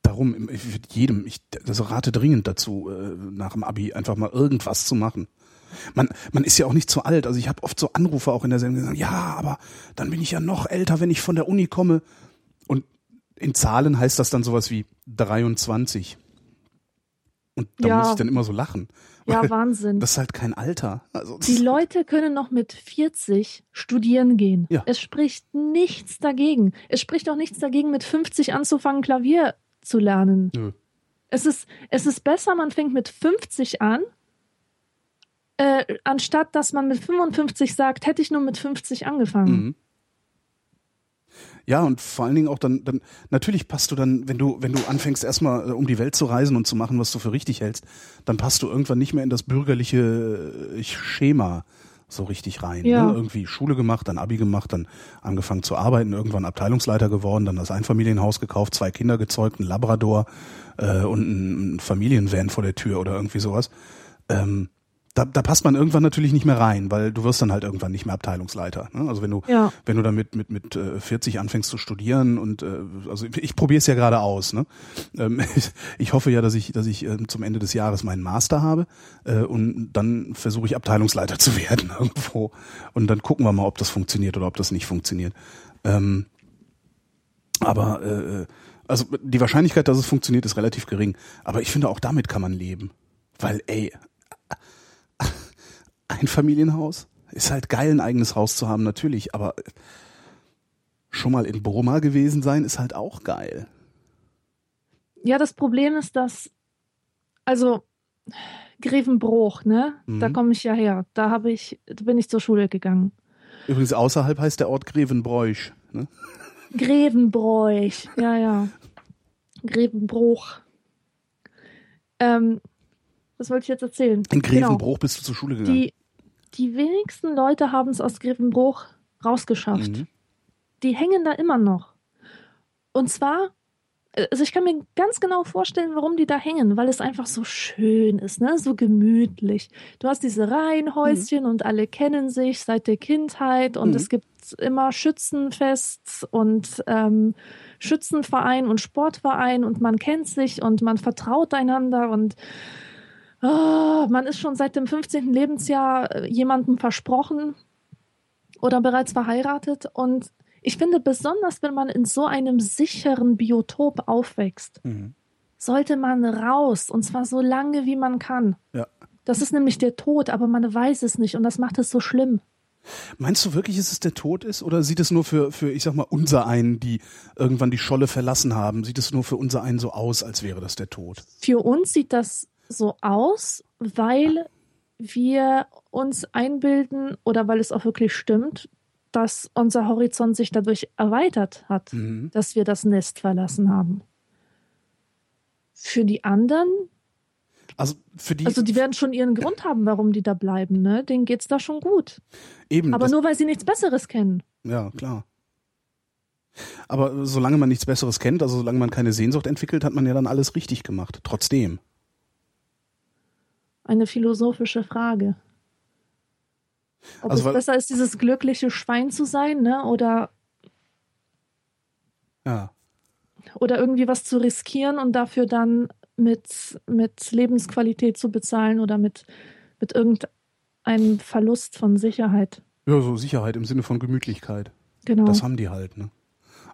Darum, ich jedem, ich das rate dringend dazu, äh, nach dem Abi einfach mal irgendwas zu machen. Man, man ist ja auch nicht zu alt. Also ich habe oft so Anrufe auch in der Sendung gesagt, ja, aber dann bin ich ja noch älter, wenn ich von der Uni komme. Und in Zahlen heißt das dann sowas wie 23. Und da Ja. muss ich dann immer so lachen. Ja, Wahnsinn. Das ist halt kein Alter. Also Die Leute können noch mit 40 studieren gehen. Ja. Es spricht nichts dagegen. Es spricht auch nichts dagegen, mit 50 anzufangen, Klavier zu lernen. Nö. Es ist, es ist besser, man fängt mit 50 an, äh, anstatt dass man mit 55 sagt, hätte ich nur mit 50 angefangen. Mhm. Ja, und vor allen Dingen auch dann, dann, natürlich passt du dann, wenn du, wenn du anfängst erstmal äh, um die Welt zu reisen und zu machen, was du für richtig hältst, dann passt du irgendwann nicht mehr in das bürgerliche äh, Schema so richtig rein. Ja. Ne? Irgendwie Schule gemacht, dann Abi gemacht, dann angefangen zu arbeiten, irgendwann Abteilungsleiter geworden, dann das Einfamilienhaus gekauft, zwei Kinder gezeugt, ein Labrador äh, und ein, ein Familienvan vor der Tür oder irgendwie sowas. Ähm, da, da passt man irgendwann natürlich nicht mehr rein, weil du wirst dann halt irgendwann nicht mehr Abteilungsleiter. Ne? Also wenn du Ja. wenn du damit mit mit äh, 40 anfängst zu studieren und äh, also ich, probiere es ja gerade aus. Ne? Ähm, ich hoffe ja, dass ich dass ich ähm, zum Ende des Jahres meinen Master habe äh, und dann versuche ich Abteilungsleiter zu werden irgendwo und dann gucken wir mal, ob das funktioniert oder ob das nicht funktioniert. Ähm, aber äh, also die Wahrscheinlichkeit, dass es funktioniert, ist relativ gering. Aber ich finde auch damit kann man leben, weil ey ein Familienhaus ist halt geil, ein eigenes Haus zu haben, natürlich, aber schon mal in Burma gewesen sein ist halt auch geil. Ja, das Problem ist, dass, also Grevenbruch, ne? Mhm. Da komme ich ja her. Da habe ich, da bin ich zur Schule gegangen. Übrigens außerhalb heißt der Ort Grevenbräuch. Ne? Grevenbräuch, ja, ja. Grevenbruch. Ähm, was wollte ich jetzt erzählen? In Genau. Grevenbruch bist du zur Schule gegangen. Die, die wenigsten Leute haben es aus Grevenbruch rausgeschafft. Mhm. Die hängen da immer noch. Und zwar, also ich kann mir ganz genau vorstellen, warum die da hängen, weil es einfach so schön ist, ne? so gemütlich. Du hast diese Reihenhäuschen und alle kennen sich seit der Kindheit und Mhm. es gibt immer Schützenfest und ähm, Schützenverein und Sportverein und man kennt sich und man vertraut einander und ah, man ist schon seit dem 15. Lebensjahr äh, jemandem versprochen oder bereits verheiratet und ich finde besonders, wenn man in so einem sicheren Biotop aufwächst, Mhm. sollte man raus und zwar so lange wie man kann. Ja. Das ist nämlich der Tod, aber man weiß es nicht und das macht es so schlimm. Meinst du wirklich, dass es der Tod ist? Oder sieht es nur für, für, ich sag mal, unser einen, die irgendwann die Scholle verlassen haben, sieht es nur für unser einen so aus, als wäre das der Tod? Für uns sieht das so aus, weil wir uns einbilden oder weil es auch wirklich stimmt, dass unser Horizont sich dadurch erweitert hat, Mhm. dass wir das Nest verlassen haben. Für die anderen, Also für die, also die werden schon ihren Grund haben, warum die da bleiben, ne? Denen geht's da schon gut. eben, Aber nur weil sie nichts Besseres kennen. ja, klar. Aber solange man nichts Besseres kennt, also solange man keine Sehnsucht entwickelt, hat man ja dann alles richtig gemacht. Trotzdem. Eine philosophische Frage. Ob Also, es besser ist, dieses glückliche Schwein zu sein, ne? Oder, Ja. oder irgendwie was zu riskieren und dafür dann mit, mit Lebensqualität zu bezahlen oder mit, mit irgendeinem Verlust von Sicherheit. Ja, so Sicherheit im Sinne von Gemütlichkeit. Genau. Das haben die halt, ne?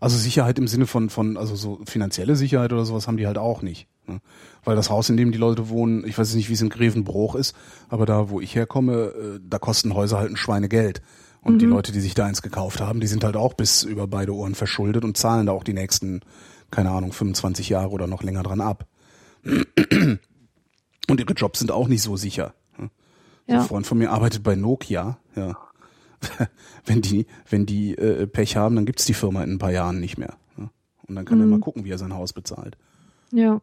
Also Sicherheit im Sinne von, von, also so finanzielle Sicherheit oder sowas haben die halt auch nicht. Ne? Weil das Haus, in dem die Leute wohnen, ich weiß nicht, wie es in Grevenbruch ist, aber da, wo ich herkomme, äh, da kosten Häuser halt ein Schweinegeld. Und die Leute, die sich da eins gekauft haben, die sind halt auch bis über beide Ohren verschuldet und zahlen da auch die nächsten, keine Ahnung, 25 Jahre oder noch länger dran ab. Und ihre Jobs sind auch nicht so sicher. ne? ja. Ein Freund von mir arbeitet bei Nokia, ja. wenn die, wenn die äh, Pech haben, dann gibt's die Firma in ein paar Jahren nicht mehr. Ja? Und dann kann er Mhm. mal gucken, wie er sein Haus bezahlt. ja.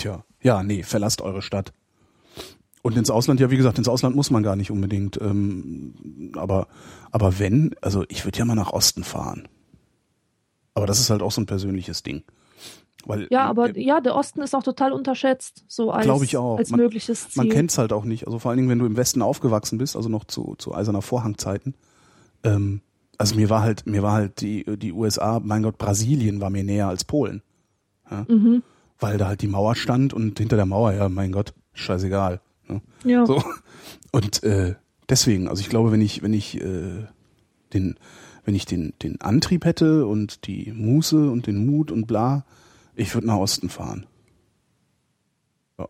Tja, ja, nee, verlasst eure Stadt. Und ins Ausland, ja, wie gesagt, ins Ausland muss man gar nicht unbedingt. Ähm, aber, aber wenn, also ich würde ja mal nach Osten fahren. Aber das ist halt auch so ein persönliches Ding. Weil, Ja, aber äh, ja, der Osten ist auch total unterschätzt, so als, ich auch. als Man- mögliches Ziel. Man kennt's halt auch nicht. Also vor allen Dingen, wenn du im Westen aufgewachsen bist, also noch zu, zu eiserner Vorhangzeiten. Ähm, also mir war halt, mir war halt die, die USA, mein Gott, Brasilien war mir näher als Polen. Ja? Mhm. Weil da halt die Mauer stand und hinter der Mauer, ja, mein Gott, scheißegal. Ne? Ja. So. Und äh, deswegen, also ich glaube, wenn ich, wenn ich äh, den, wenn ich den, den Antrieb hätte und die Muße und den Mut und bla, ich würde nach Osten fahren. Ja.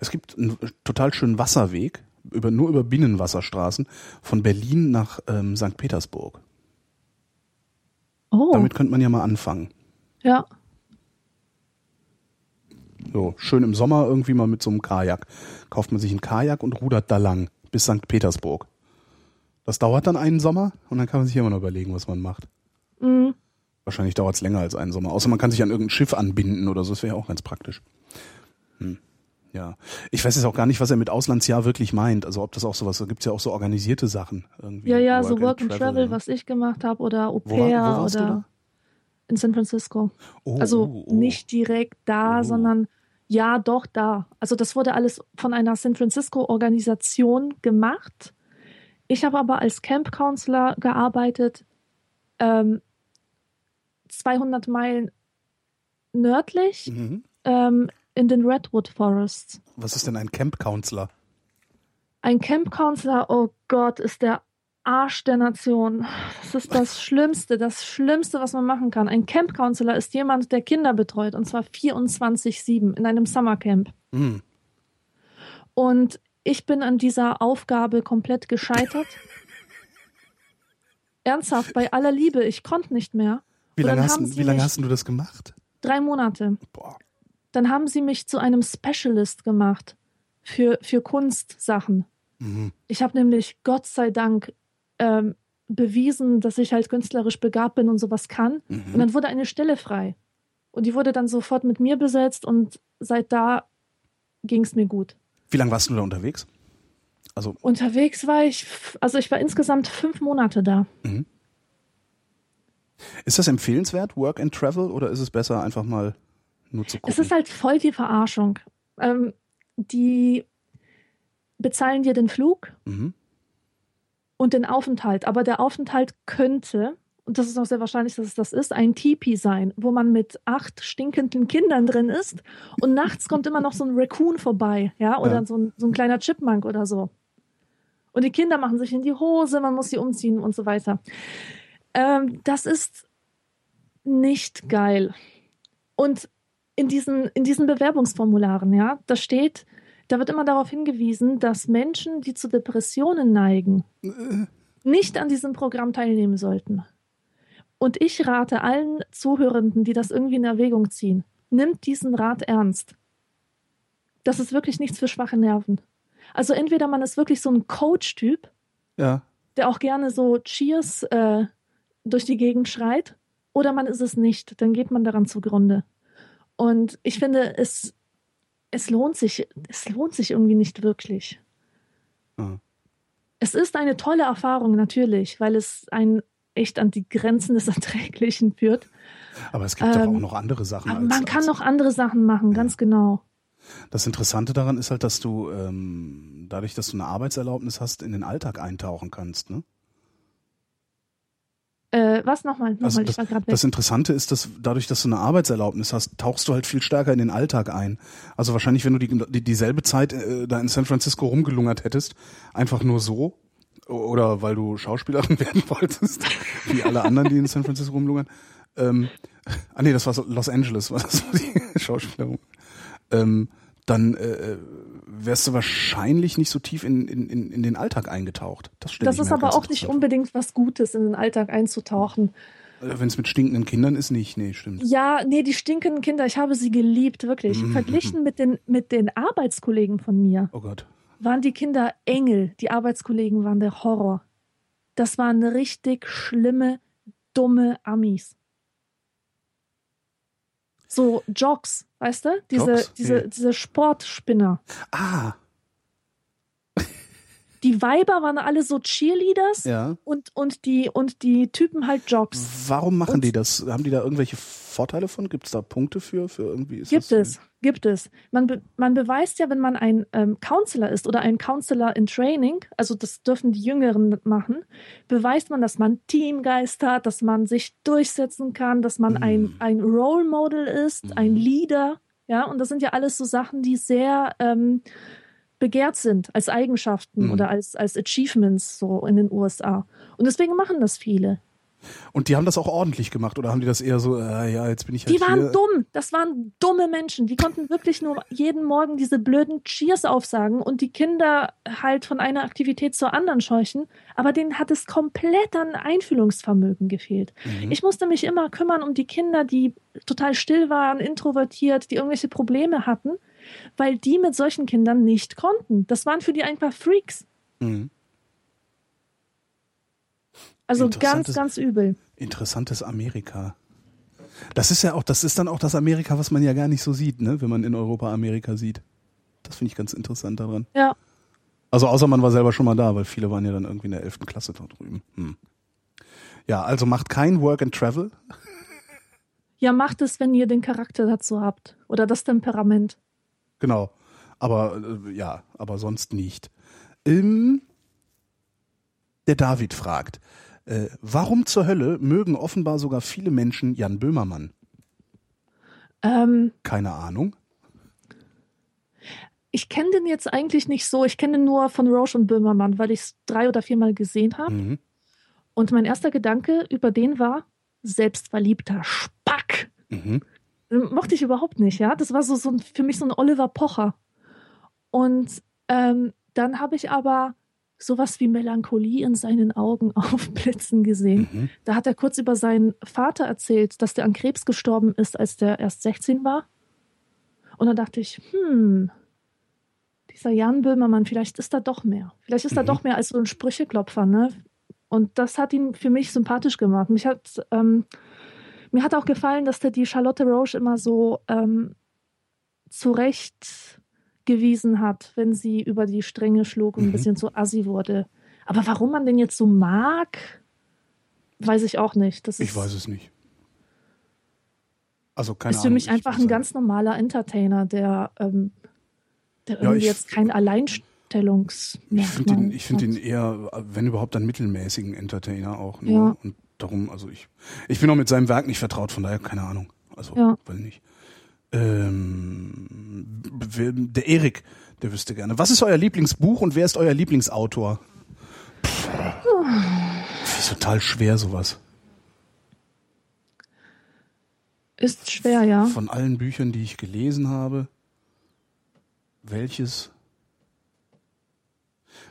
Es gibt einen total schönen Wasserweg, über, nur über Binnenwasserstraßen, von Berlin nach ähm, St. Petersburg. Oh, Damit könnte man ja mal anfangen. ja. So, schön im Sommer irgendwie mal mit so einem Kajak. Kauft man sich einen Kajak und rudert da lang bis St. Petersburg. Das dauert dann einen Sommer und dann kann man sich immer noch überlegen, was man macht. Mhm. Wahrscheinlich dauert es länger als einen Sommer. Außer man kann sich an irgendein Schiff anbinden oder so. Das wäre ja auch ganz praktisch. Hm. Ja. Ich weiß jetzt auch gar nicht, was er mit Auslandsjahr wirklich meint. Also ob das auch sowas, da gibt's ja auch so organisierte Sachen. Irgendwie. Ja, ja, so Work and Travel, ne? was ich gemacht habe oder Au Wo pair wo du oder in San Francisco. Oh, Also oh, oh. nicht direkt da, Oh. sondern ja, doch da. Also das wurde alles von einer San Francisco-Organisation gemacht. Ich habe aber als Camp Counselor gearbeitet, ähm, 200 Meilen nördlich Mhm. ähm, in den Redwood Forests. Was ist denn ein Camp Counselor? Ein Camp Counselor, oh Gott, ist der Arsch der Nation. Das ist das Schlimmste, das Schlimmste, was man machen kann. Ein Camp Counselor ist jemand, der Kinder betreut, und zwar 24-7 in einem Summercamp. Hm. Und ich bin an dieser Aufgabe komplett gescheitert. Ernsthaft, bei aller Liebe, ich konnte nicht mehr. Wie lange hast, wie lange hast du das gemacht? Drei Monate. Boah. Dann haben sie mich zu einem Specialist gemacht für, für Kunstsachen. Mhm. Ich habe nämlich Gott sei Dank ähm, bewiesen, dass ich halt künstlerisch begabt bin und sowas kann. Und Mhm. dann wurde eine Stelle frei. Und die wurde dann sofort mit mir besetzt und seit da ging es mir gut. Wie lange warst du da unterwegs? Also, Unterwegs war ich, also ich war insgesamt fünf Monate da. ist das empfehlenswert, Work and Travel, oder ist es besser, einfach mal nur zu gucken? Es ist halt voll die Verarschung. Ähm, die bezahlen dir den Flug mhm. Und den Aufenthalt, aber der Aufenthalt könnte, und das ist auch sehr wahrscheinlich, dass es das ist, ein Tipi sein, wo man mit acht stinkenden Kindern drin ist und nachts kommt immer noch so ein Raccoon vorbei, ja, oder Ja. So, ein, so ein kleiner Chipmunk oder so. Und die Kinder machen sich in die Hose, man muss sie umziehen und so weiter. Ähm, das ist nicht geil. Und in diesen, in diesen Bewerbungsformularen, ja, da steht, da wird immer darauf hingewiesen, dass Menschen, die zu Depressionen neigen, nicht an diesem Programm teilnehmen sollten. Und ich rate allen Zuhörenden, die das irgendwie in Erwägung ziehen, nimmt diesen Rat ernst. Das ist wirklich nichts für schwache Nerven. Also entweder man ist wirklich so ein Coach-Typ, Ja. der auch gerne so Cheers äh, durch die Gegend schreit, oder man ist es nicht. Dann geht man daran zugrunde. Und ich finde, es, es lohnt sich, es lohnt sich irgendwie nicht wirklich. Ah. Es ist eine tolle Erfahrung, natürlich, weil es einen echt an die Grenzen des Erträglichen führt. Aber es gibt doch Ähm, auch noch andere Sachen. Als, man kann als, noch andere Sachen machen, ganz genau. Das Interessante daran ist halt, dass du ähm, dadurch, dass du eine Arbeitserlaubnis hast, in den Alltag eintauchen kannst. Ne? Äh, was nochmal? Nochmal, Also weg. Das Interessante ist, dass dadurch, dass du eine Arbeitserlaubnis hast, tauchst du halt viel stärker in den Alltag ein. Also wahrscheinlich, wenn du die, die dieselbe Zeit äh, da in San Francisco rumgelungert hättest, einfach nur so, oder weil du Schauspielerin werden wolltest, wie alle anderen, die in San Francisco rumlungern. Ähm, ah nee, das war Los Angeles, war das die Schauspielerin. Ähm, dann äh, wärst du wahrscheinlich nicht so tief in, in, in, den Alltag eingetaucht. Das, Das ist aber auch nicht unbedingt was Gutes, in den Alltag einzutauchen. vor. Wenn es mit stinkenden Kindern ist, nicht. Nee, stimmt. Ja, nee, die stinkenden Kinder, ich habe sie geliebt, wirklich. Mhm. Verglichen mit den, mit den Arbeitskollegen von mir Oh Gott. waren die Kinder Engel, die Arbeitskollegen waren der Horror. Das waren richtig schlimme, dumme Amis. So Jocks, weißt du? Diese, diese, Nee. diese Sportspinner. Ah, Die Weiber waren alle so Cheerleaders ja. und, und, die, und die Typen halt Jocks. Warum machen Und- die das? Haben die da irgendwelche Vorteile von? Gibt es da Punkte für? für irgendwie? Ist Gibt es, gibt es. Man, be man beweist ja, wenn man ein ähm, Counselor ist oder ein Counselor in Training, also das dürfen die Jüngeren machen, beweist man, dass man Teamgeist hat, dass man sich durchsetzen kann, dass man Mhm. ein, ein Role Model ist, ein Mhm. Leader. Ja, und das sind ja alles so Sachen, die sehr ähm, begehrt sind als Eigenschaften Mhm. oder als, als Achievements so in den USA. Und deswegen machen das viele. Und die haben das auch ordentlich gemacht oder haben die das eher so, äh, ja, jetzt bin ich halt Die waren hier. dumm. Das waren dumme Menschen. Die konnten wirklich nur jeden Morgen diese blöden Cheers aufsagen und die Kinder halt von einer Aktivität zur anderen scheuchen. Aber denen hat es komplett an Einfühlungsvermögen gefehlt. Mhm. Ich musste mich immer kümmern um die Kinder, die total still waren, introvertiert, die irgendwelche Probleme hatten, weil die mit solchen Kindern nicht konnten. Das waren für die einfach Freaks. Mhm. Also ganz, ganz übel. Interessantes Amerika. Das ist ja auch, das ist dann auch das Amerika, was man ja gar nicht so sieht, ne, wenn man in Europa Amerika sieht. Das finde ich ganz interessant daran. Ja. Also außer man war selber schon mal da, weil viele waren ja dann irgendwie in der 11. Klasse da drüben. Hm. Ja, also macht kein Work and Travel. Ja, macht es, wenn ihr den Charakter dazu habt. Oder das Temperament. Genau. Aber äh, ja, aber sonst nicht. Ähm, der David fragt, äh, warum zur Hölle mögen offenbar sogar viele Menschen Jan Böhmermann? Ähm, Keine Ahnung. ich kenne den jetzt eigentlich nicht so. Ich kenne den nur von Roche und Böhmermann, weil ich es drei oder viermal gesehen habe. Mhm. Und mein erster Gedanke über den war, selbstverliebter Spack. Mhm. Mochte ich überhaupt nicht, ja. Das war so, so ein, für mich so ein Oliver Pocher. Und ähm, dann habe ich aber sowas wie Melancholie in seinen Augen aufblitzen gesehen. Mhm. Da hat er kurz über seinen Vater erzählt, dass der an Krebs gestorben ist, als der erst 16 war. Und da dachte ich, hm, dieser Jan Böhmermann, vielleicht ist da doch mehr. Vielleicht ist da Mhm. doch mehr als so ein Sprücheklopfer, ne? Und das hat ihn für mich sympathisch gemacht. Mich hat, ähm, mir hat auch gefallen, dass der die Charlotte Roche immer so ähm, zurechtgewiesen hat, wenn sie über die Stränge schlug und ein Mhm. bisschen zu assi wurde. Aber warum man den jetzt so mag, weiß ich auch nicht. Das Ich ist, weiß es nicht. Also keine ist für Ahnung. mich ich einfach muss ein sagen- ganz normaler Entertainer, der, ähm, der Ja, irgendwie jetzt kein Alleinstellungsmerkmal Ich finde ihn, find ihn eher, wenn überhaupt, einen mittelmäßigen Entertainer auch. Ne? Ja. Und darum, also ich, ich bin auch mit seinem Werk nicht vertraut, von daher keine Ahnung. Also, Ja. weiß nicht. Ähm, der Erik, der wüsste gerne. Was ist euer Lieblingsbuch und wer ist euer Lieblingsautor? Pff, ist total schwer sowas. Ist schwer, ja. Von allen Büchern, die ich gelesen habe, welches?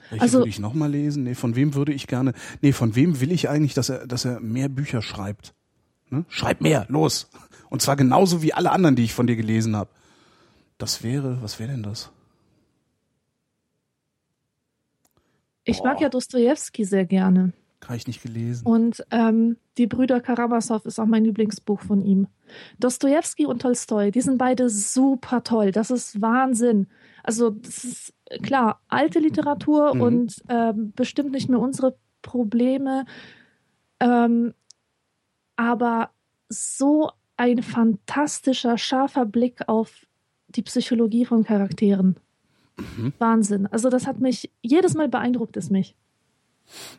Welche Also- würde ich nochmal lesen? Nee, von wem würde ich gerne. Nee, von wem will ich eigentlich, dass er, dass er mehr Bücher schreibt? Ne? Schreib mehr, los! Und zwar genauso wie alle anderen, die ich von dir gelesen habe. Das wäre, was wäre denn das? Ich mag ja Dostoevsky sehr gerne. Habe ich nicht gelesen. Und ähm, die Brüder Karamasow ist auch mein Lieblingsbuch von ihm. Dostoevsky und Tolstoi, die sind beide super toll. Das ist Wahnsinn. Also das ist äh, klar, alte Literatur Mhm. und ähm, bestimmt nicht mehr unsere Probleme. Ähm, aber so ein fantastischer, scharfer Blick auf die Psychologie von Charakteren. Mhm. Wahnsinn. Also das hat mich, jedes Mal beeindruckt es mich.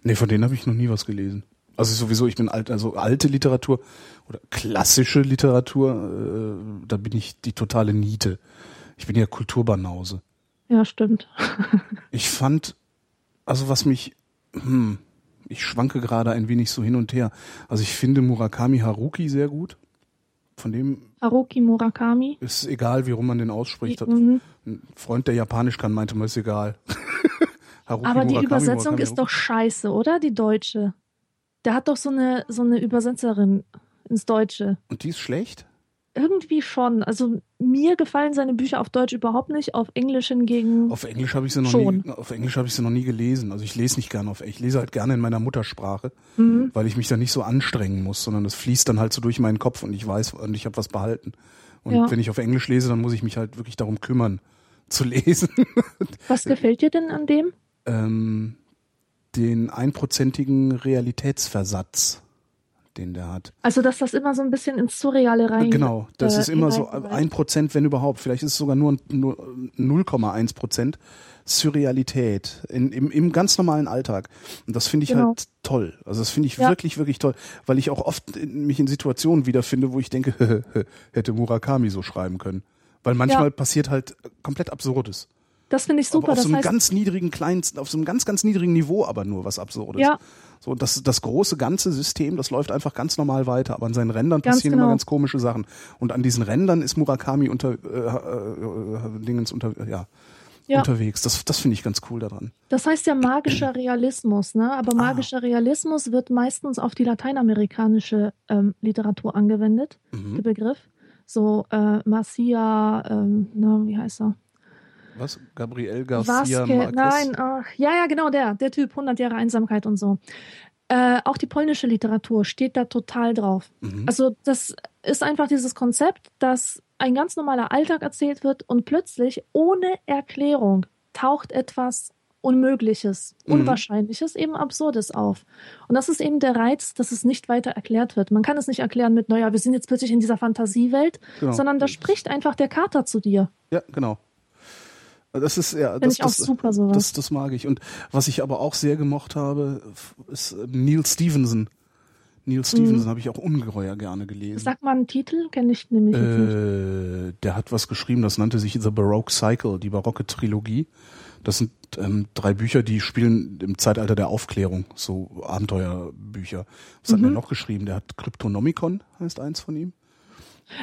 Nee, von denen habe ich noch nie was gelesen. Also sowieso, ich bin alt, also alte Literatur oder klassische Literatur, äh, da bin ich die totale Niete. Ich bin ja Kulturbanause. Ja, stimmt. Ich fand, also was mich, hm, ich schwanke gerade ein wenig so hin und her. Also ich finde Murakami Haruki sehr gut. Von dem Haruki Murakami. ist egal, wie rum man den ausspricht. Mhm. Ein Freund, der Japanisch kann, meinte, mir ist egal. Haruki Aber die Murakami, Übersetzung Murakami ist doch scheiße, oder? Die deutsche. Der hat doch so eine, so eine Übersetzerin ins Deutsche. Und die ist schlecht? Irgendwie schon. Also mir gefallen seine Bücher auf Deutsch überhaupt nicht, auf Englisch hingegen. Auf Englisch habe ich sie noch Schon. nie, auf Englisch habe ich sie noch nie gelesen. Also ich lese nicht gerne auf, ich lese halt gerne in meiner Muttersprache, Mhm. weil ich mich da nicht so anstrengen muss, sondern es fließt dann halt so durch meinen Kopf und ich weiß und ich habe was behalten. Und Ja. wenn ich auf Englisch lese, dann muss ich mich halt wirklich darum kümmern zu lesen. Was gefällt dir denn an dem? ähm, den einprozentigen Realitätsversatz, den der hat. Also, dass das immer so ein bisschen ins Surreale rein. Genau, das äh, ist immer so ein Prozent, wenn überhaupt. Vielleicht ist es sogar nur, nur 0,1 Prozent Surrealität in, im, im ganz normalen Alltag. Und das finde ich Genau. halt toll. Also das finde ich Ja. wirklich, wirklich toll, weil ich auch oft in, mich in Situationen wiederfinde, wo ich denke, hätte Murakami so schreiben können. Weil manchmal Ja. passiert halt komplett Absurdes. Das finde ich super. aber auf Das so einem heißt, ganz niedrigen kleinen, auf so einem ganz, ganz niedrigen Niveau aber nur was Absurdes. ja, So, das, das große ganze System, das läuft einfach ganz normal weiter, aber an seinen Rändern Ganz passieren genau. immer ganz komische Sachen. Und an diesen Rändern ist Murakami unter, äh, äh, Dingens unter, ja, Ja. unterwegs. Das, das finde ich ganz cool daran. das heißt ja magischer Realismus, ne? Aber Ah. magischer Realismus wird meistens auf die lateinamerikanische ähm, Literatur angewendet. der Mhm. Begriff. So äh, Marcia, ähm, na, wie heißt er? Was? Gabriel Garcia Marquez? nein, ach, ja, ja, genau der, der Typ, 100 Jahre Einsamkeit und so. Äh, auch die polnische Literatur steht da total drauf. Mhm. Also das ist einfach dieses Konzept, dass ein ganz normaler Alltag erzählt wird und plötzlich ohne Erklärung taucht etwas Unmögliches, Mhm. Unwahrscheinliches, eben Absurdes auf. Und das ist eben der Reiz, dass es nicht weiter erklärt wird. Man kann es nicht erklären mit, naja, wir sind jetzt plötzlich in dieser Fantasiewelt, Genau. sondern da spricht einfach der Kater zu dir. Ja, genau. Das ist ja, das, ich auch das, super sowas. das, das mag ich. Und was ich aber auch sehr gemocht habe, ist äh, Neil Stevenson. Neil Stevenson Mhm. habe ich auch ungeheuer gerne gelesen. Sag mal einen Titel, kenne ich nämlich jetzt nicht. Äh, der hat was geschrieben, das nannte sich The Baroque Cycle, die barocke Trilogie. Das sind ähm, drei Bücher, die spielen im Zeitalter der Aufklärung, so Abenteuerbücher. Was hat Mhm. er noch geschrieben? Der hat Cryptonomicon, heißt eins von ihm.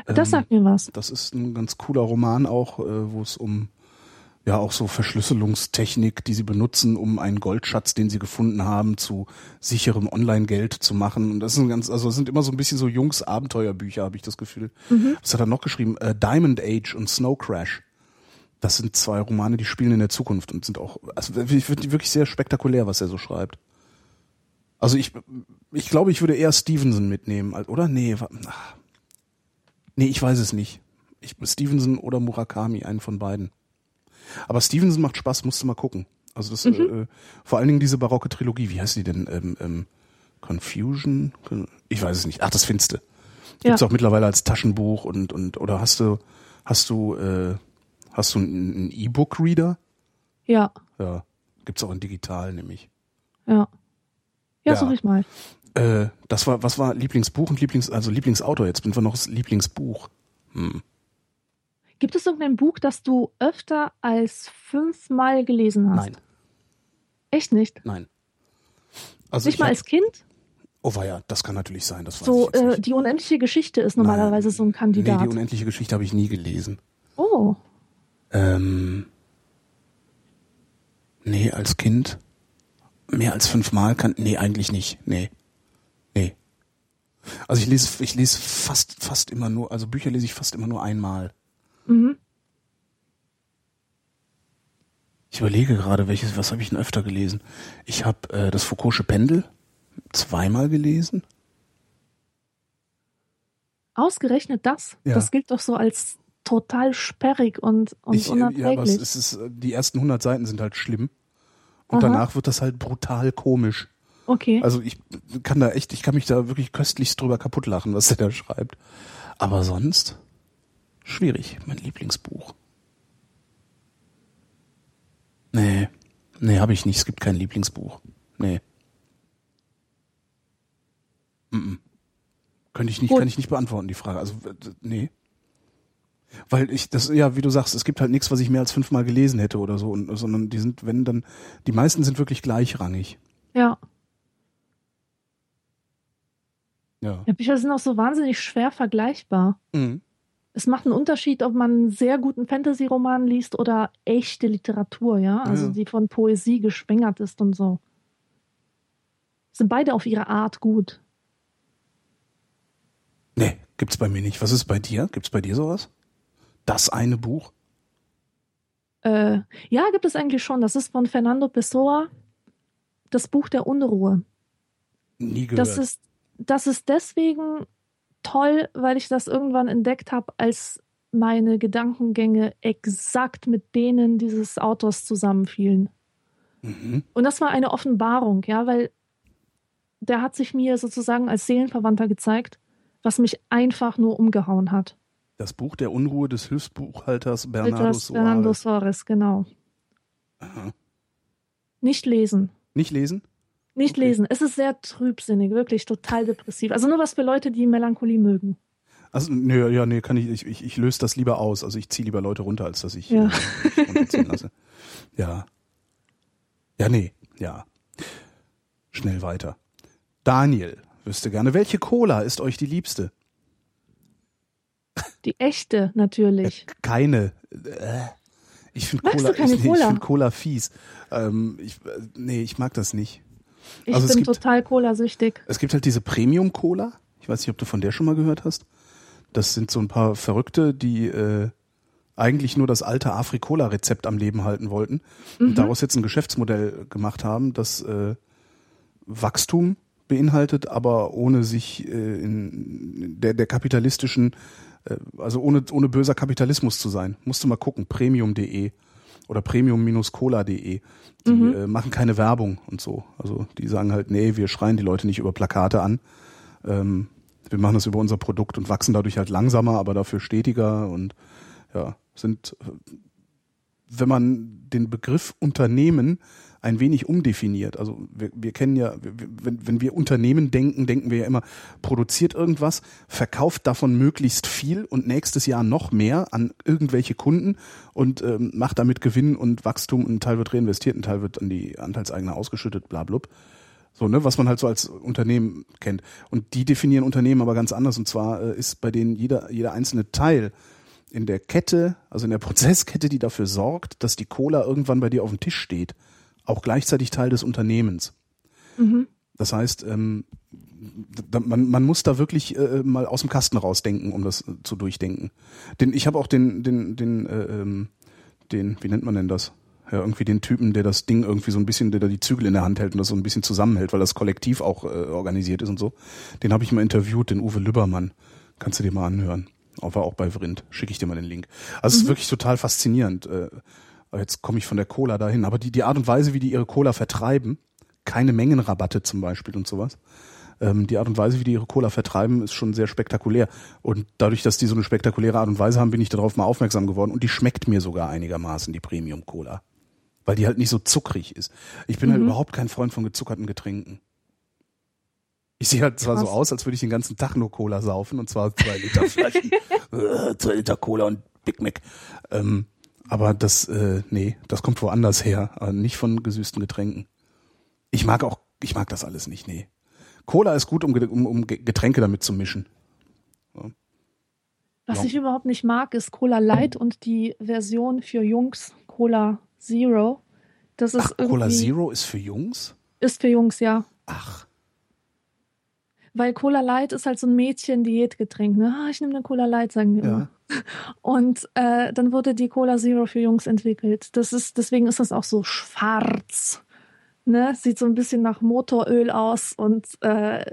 Das ähm, sagt mir was. Das ist ein ganz cooler Roman auch, äh, wo es um ja auch so Verschlüsselungstechnik, die sie benutzen, um einen Goldschatz, den sie gefunden haben, zu sicherem Online-Geld zu machen. Und das sind ganz, also das sind immer so ein bisschen so Jungs Abenteuerbücher, habe ich das Gefühl. Mhm. Was hat er noch geschrieben? Äh, Diamond Age und Snow Crash. Das sind zwei Romane, die spielen in der Zukunft und sind auch, also ich finde wirklich sehr spektakulär, was er so schreibt. Also ich, ich glaube, ich würde eher Stevenson mitnehmen, oder? Nee, nee, ich weiß es nicht. Ich, Stevenson oder Murakami, einen von beiden. Aber Stevenson macht Spaß, musst du mal gucken. Also das, äh, vor allen Dingen diese barocke Trilogie, wie heißt die denn? Ähm, ähm, Confusion? Ich weiß es nicht. Ach, das findest du. Gibt's Ja. auch mittlerweile als Taschenbuch und, und, oder hast du, hast du, äh, hast du einen E-Book-Reader? Ja, Ja. Gibt's auch in digital, nämlich. ja. Ja, Ja. such ich mal. Äh, das war, was war Lieblingsbuch und Lieblings, also Lieblingsautor? Jetzt sind wir noch das Lieblingsbuch. Hm. Gibt es irgendein Buch, das du öfter als fünfmal gelesen hast? Nein, Echt nicht? nein. Also nicht ich mal hab- als Kind? Oh weia, das kann natürlich sein. Das So, äh, nicht. die unendliche Geschichte ist normalerweise so ein Nee, Kandidat. die unendliche Geschichte habe ich nie gelesen. oh, Ähm, nee, als Kind mehr als fünfmal kann. Nee, eigentlich nicht. Nee. Nee. Also ich lese, ich lese fast, fast immer nur, also Bücher lese ich fast immer nur einmal. Mhm. Ich überlege gerade, welches, was habe ich denn öfter gelesen? Ich habe äh, das Foucault'sche Pendel zweimal gelesen. ausgerechnet das. Ja. Das gilt doch so als total sperrig und, und ich, äh, ja, aber es, unerträglich. ist, die ersten 100 Seiten sind halt schlimm. Und Aha. danach wird das halt brutal komisch. okay. Also ich kann da echt, ich kann mich da wirklich köstlichst drüber kaputt lachen, was der da schreibt. Aber sonst schwierig, mein Lieblingsbuch. Nee, nee, habe ich nicht. Es gibt kein Lieblingsbuch. Nee. Mm -mm. Könnte ich nicht, Gut. kann ich nicht beantworten, die Frage. Also, nee. Weil ich, das, ja, wie du sagst, es gibt halt nichts, was ich mehr als fünfmal gelesen hätte oder so, und, sondern die sind, wenn dann, die meisten sind wirklich gleichrangig. ja. Ja. ja, Bücher sind auch so wahnsinnig schwer vergleichbar. Mhm. Es macht einen Unterschied, ob man einen sehr guten Fantasy-Roman liest oder echte Literatur, ja, also Ja. die von Poesie geschwängert ist und so. Sind beide auf ihre Art gut. Nee, gibt's bei mir nicht. Was ist bei dir? Gibt's bei dir sowas? Das eine Buch? Äh, ja, gibt es eigentlich schon. Das ist von Fernando Pessoa, das Buch der Unruhe. Nie gehört. Das ist, das ist deswegen toll, weil ich das irgendwann entdeckt habe, als meine Gedankengänge exakt mit denen dieses Autors zusammenfielen. mhm. Und das war eine Offenbarung, ja, weil der hat sich mir sozusagen als Seelenverwandter gezeigt, was mich einfach nur umgehauen hat. Das Buch der Unruhe des Hilfsbuchhalters Bernardo Soares. Soares, genau. Aha. Nicht lesen. Nicht lesen? Nicht Okay. lesen. Es ist sehr trübsinnig, wirklich total depressiv. Also nur was für Leute, die Melancholie mögen. Also, nee, ja, nee, kann ich, ich, ich, ich löse das lieber aus. Also ich ziehe lieber Leute runter, als dass ich Ja. äh, runterziehen lasse. Ja. Ja, nee, ja. Schnell weiter. Daniel wüsste gerne, welche Cola ist euch die liebste? Die echte natürlich. Keine. Äh, ich finde Cola, keine ich, nee, ich Cola? find Cola fies. Ähm, ich, äh, nee, ich mag das nicht. Ich also bin gibt- total Cola-süchtig. Es gibt halt diese Premium Cola. Ich weiß nicht, ob du von der schon mal gehört hast. Das sind so ein paar Verrückte, die äh, eigentlich nur das alte Afri-Cola-Rezept am Leben halten wollten Mhm. und daraus jetzt ein Geschäftsmodell gemacht haben, das äh, Wachstum beinhaltet, aber ohne sich äh, in der, der kapitalistischen, äh, also ohne, ohne böser Kapitalismus zu sein. Musst du mal gucken, premium.de oder premium-cola.de. Die Mhm. äh, machen keine Werbung und so. Also die sagen halt, nee, wir schreien die Leute nicht über Plakate an. Ähm, wir machen das über unser Produkt und wachsen dadurch halt langsamer, aber dafür stetiger und ja, sind, äh, wenn man den Begriff Unternehmen ein wenig umdefiniert. Also wir, wir kennen ja, wenn, wenn wir Unternehmen denken, denken wir ja immer, produziert irgendwas, verkauft davon möglichst viel und nächstes Jahr noch mehr an irgendwelche Kunden und ähm, macht damit Gewinn und Wachstum ein Teil wird reinvestiert, ein Teil wird an die Anteilseigner ausgeschüttet, bla blub. So, ne, was man halt so als Unternehmen kennt. Und die definieren Unternehmen aber ganz anders. Und zwar äh, ist bei denen jeder, jeder einzelne Teil in der Kette, also in der Prozesskette, die dafür sorgt, dass die Cola irgendwann bei dir auf dem Tisch steht, auch gleichzeitig Teil des Unternehmens. Mhm. Das heißt, ähm, man, man muss da wirklich äh, mal aus dem Kasten rausdenken, um das äh, zu durchdenken. Denn ich habe auch den, den, den, äh, ähm, den, wie nennt man denn das? Ja, irgendwie den Typen, der das Ding irgendwie so ein bisschen, der da die Zügel in der Hand hält und das so ein bisschen zusammenhält, weil das Kollektiv auch äh, organisiert ist und so. Den habe ich mal interviewt, den Uwe Lübbermann. Kannst du dir mal anhören. War auch bei Vrind. Schicke ich dir mal den Link. Also es ist wirklich total faszinierend. Äh, jetzt komme ich von der Cola dahin. Aber die, die Art und Weise, wie die ihre Cola vertreiben, keine Mengenrabatte zum Beispiel und sowas. Ähm, die Art und Weise, wie die ihre Cola vertreiben, ist schon sehr spektakulär. Und dadurch, dass die so eine spektakuläre Art und Weise haben, bin ich darauf mal aufmerksam geworden. Und die schmeckt mir sogar einigermaßen, die Premium Cola. Weil die halt nicht so zuckrig ist. Ich bin halt Mhm. überhaupt kein Freund von gezuckerten Getränken. Ich sehe halt zwar so aus, als würde ich den ganzen Tag nur Cola saufen und zwar zwei Liter Flaschen. Äh, zwei Liter Cola und Big Mac. Ähm, aber das, äh, nee, das kommt woanders her, aber nicht von gesüßten Getränken. Ich mag auch, ich mag das alles nicht, nee. Cola ist gut, um, um, um Ge- Getränke damit zu mischen. Was Ja. ich überhaupt nicht mag, ist Cola Light und die Version für Jungs, Cola Zero. Das ist Ach, Cola Zero ist für Jungs? Ist für Jungs, ja. Ach, Weil Cola Light ist halt so ein Mädchen-Diätgetränk. Ne? Ah, ich nehme eine Cola Light, sagen wir Ja. immer. Und äh, dann wurde die Cola Zero für Jungs entwickelt. Das ist, deswegen ist das auch so schwarz. Ne? Sieht so ein bisschen nach Motoröl aus. Und äh,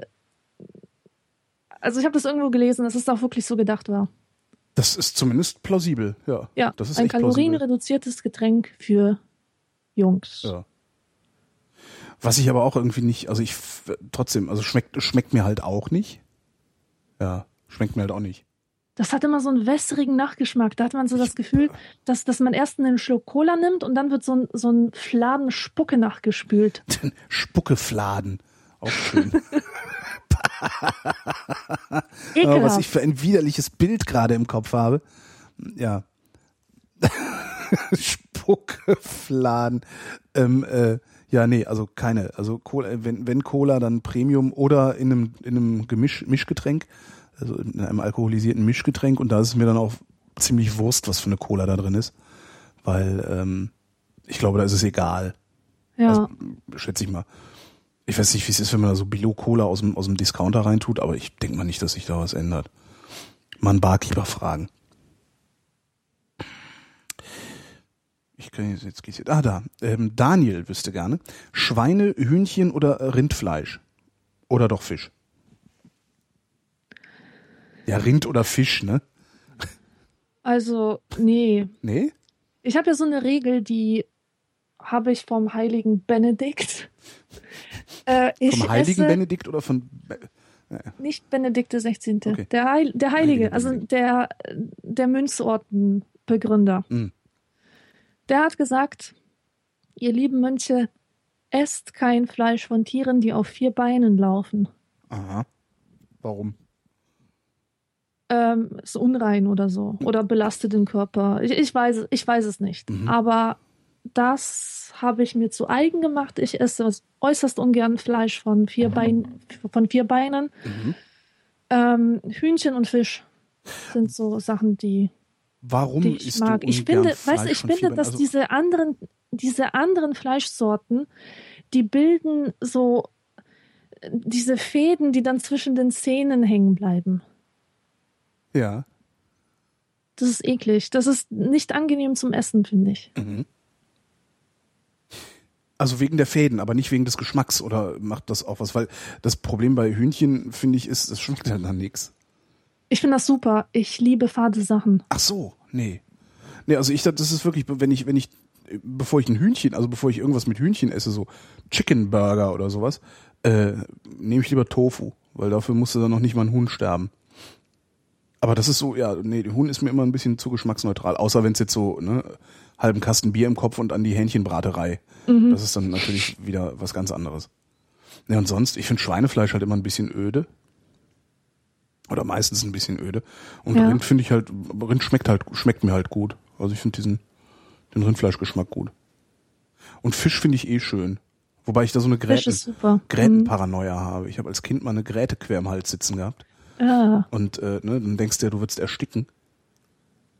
also ich habe das irgendwo gelesen, dass es auch wirklich so gedacht war. das ist zumindest plausibel, ja. Ja, das ist ein plausibel. kalorienreduziertes Getränk für Jungs. Ja. Was ich aber auch irgendwie nicht, also ich trotzdem, also schmeckt schmeckt mir halt auch nicht. Ja, schmeckt mir halt auch nicht. Das hat immer so einen wässrigen Nachgeschmack. Da hat man so das Gefühl, dass, dass man erst einen Schluck Cola nimmt und dann wird so ein, so ein Fladen Spucke nachgespült. Spuckefladen. Auch schön. Aber was ich für ein widerliches Bild gerade im Kopf habe. Ja. Spuckefladen. Ähm, äh, ja, nee, also keine. Also Cola, wenn, wenn Cola, dann Premium oder in einem, in einem Gemisch, Mischgetränk, also in einem alkoholisierten Mischgetränk und da ist es mir dann auch ziemlich Wurst, was für eine Cola da drin ist. Weil ähm, ich glaube, da ist es egal. ja. Also, schätze ich mal. Ich weiß nicht, wie es ist, wenn man da so Billo-Cola aus dem, aus dem Discounter reintut, aber ich denke mal nicht, dass sich da was ändert. Einen Barkeeper fragen. Ich kann jetzt, jetzt geht's hier. Ah, da. Ähm, Daniel wüsste gerne. Schweine, Hühnchen oder Rindfleisch? Oder doch Fisch? Ja, Rind oder Fisch, ne? Also, nee. Nee? Ich habe ja so eine Regel, die habe ich vom heiligen Benedikt. Äh, Vom heiligen Benedikt oder von. Be- nicht Benedikt 16. Okay. Der, Heil, der Heilige, Heilige also der, der Münzortenbegründer. Mhm. Der hat gesagt, ihr lieben Mönche, esst kein Fleisch von Tieren, die auf vier Beinen laufen. Aha. Warum? ähm, ist unrein oder so oder belastet den Körper. Ich, ich weiß, ich weiß es nicht. Mhm. Aber das habe ich mir zu eigen gemacht. Ich esse äußerst ungern Fleisch von vier Beinen, von vier Beinen. Mhm. Ähm, Hühnchen und Fisch sind so Sachen, die, Warum die ich isst mag. du Ich finde, weißt Fleisch du, ich finde, dass Also- diese anderen, diese anderen Fleischsorten, die bilden so äh, diese Fäden, die dann zwischen den Zähnen hängen bleiben. Ja. Das ist eklig. Das ist nicht angenehm zum Essen, finde ich. Mhm. Also wegen der Fäden, aber nicht wegen des Geschmacks oder macht das auch was? Weil das Problem bei Hühnchen, finde ich, ist, es schmeckt halt nach nichts. Ich finde das super. Ich liebe fade Sachen. Ach so, nee. Nee, also ich, das ist wirklich, wenn ich, wenn ich, bevor ich ein Hühnchen, also bevor ich irgendwas mit Hühnchen esse, so Chicken Burger oder sowas, äh, nehme ich lieber Tofu, weil dafür musste dann noch nicht mal ein Huhn sterben. Aber das ist so, ja, nee, Huhn ist mir immer ein bisschen zu geschmacksneutral, außer wenn es jetzt so, ne, halben Kasten Bier im Kopf und an die Hähnchenbraterei. Das ist dann natürlich wieder was ganz anderes. Ja, und sonst, ich finde Schweinefleisch halt immer ein bisschen öde. Oder meistens ein bisschen öde. Und Ja. Rind finde ich halt, Rind schmeckt halt, schmeckt mir halt gut. Also ich finde diesen, den Rindfleischgeschmack gut. Und Fisch finde ich eh schön. Wobei ich da so eine Gräten, super. Grätenparanoia habe. Ich habe als Kind mal eine Gräte quer im Hals sitzen gehabt. Mhm. Ja. Und äh, ne, dann denkst du ja, du würdest ersticken.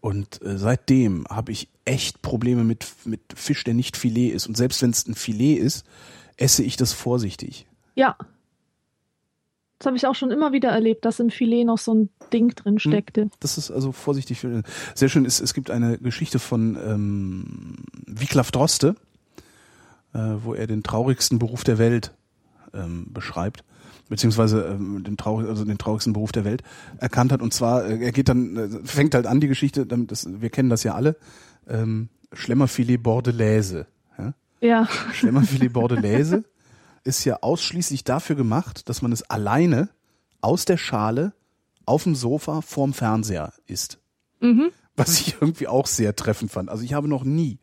Und äh, seitdem habe ich echt Probleme mit, mit Fisch, der nicht Filet ist. Und selbst wenn es ein Filet ist, esse ich das vorsichtig. Ja. Das habe ich auch schon immer wieder erlebt, dass im Filet noch so ein Ding drin steckte. Das ist also vorsichtig. Sehr schön ist, es gibt eine Geschichte von ähm, Wiglaf Droste, äh, wo er den traurigsten Beruf der Welt ähm, beschreibt beziehungsweise ähm, den, traurig, also den traurigsten Beruf der Welt erkannt hat. Und zwar, äh, er geht dann, äh, fängt halt an die Geschichte, das, wir kennen das ja alle, ähm, Schlemmerfilet Bordelaise. Ja? Ja. Schlemmerfilet Bordelaise ist ja ausschließlich dafür gemacht, dass man es alleine aus der Schale auf dem Sofa vorm Fernseher isst. Mhm. Was ich irgendwie auch sehr treffend fand. Also ich habe noch nie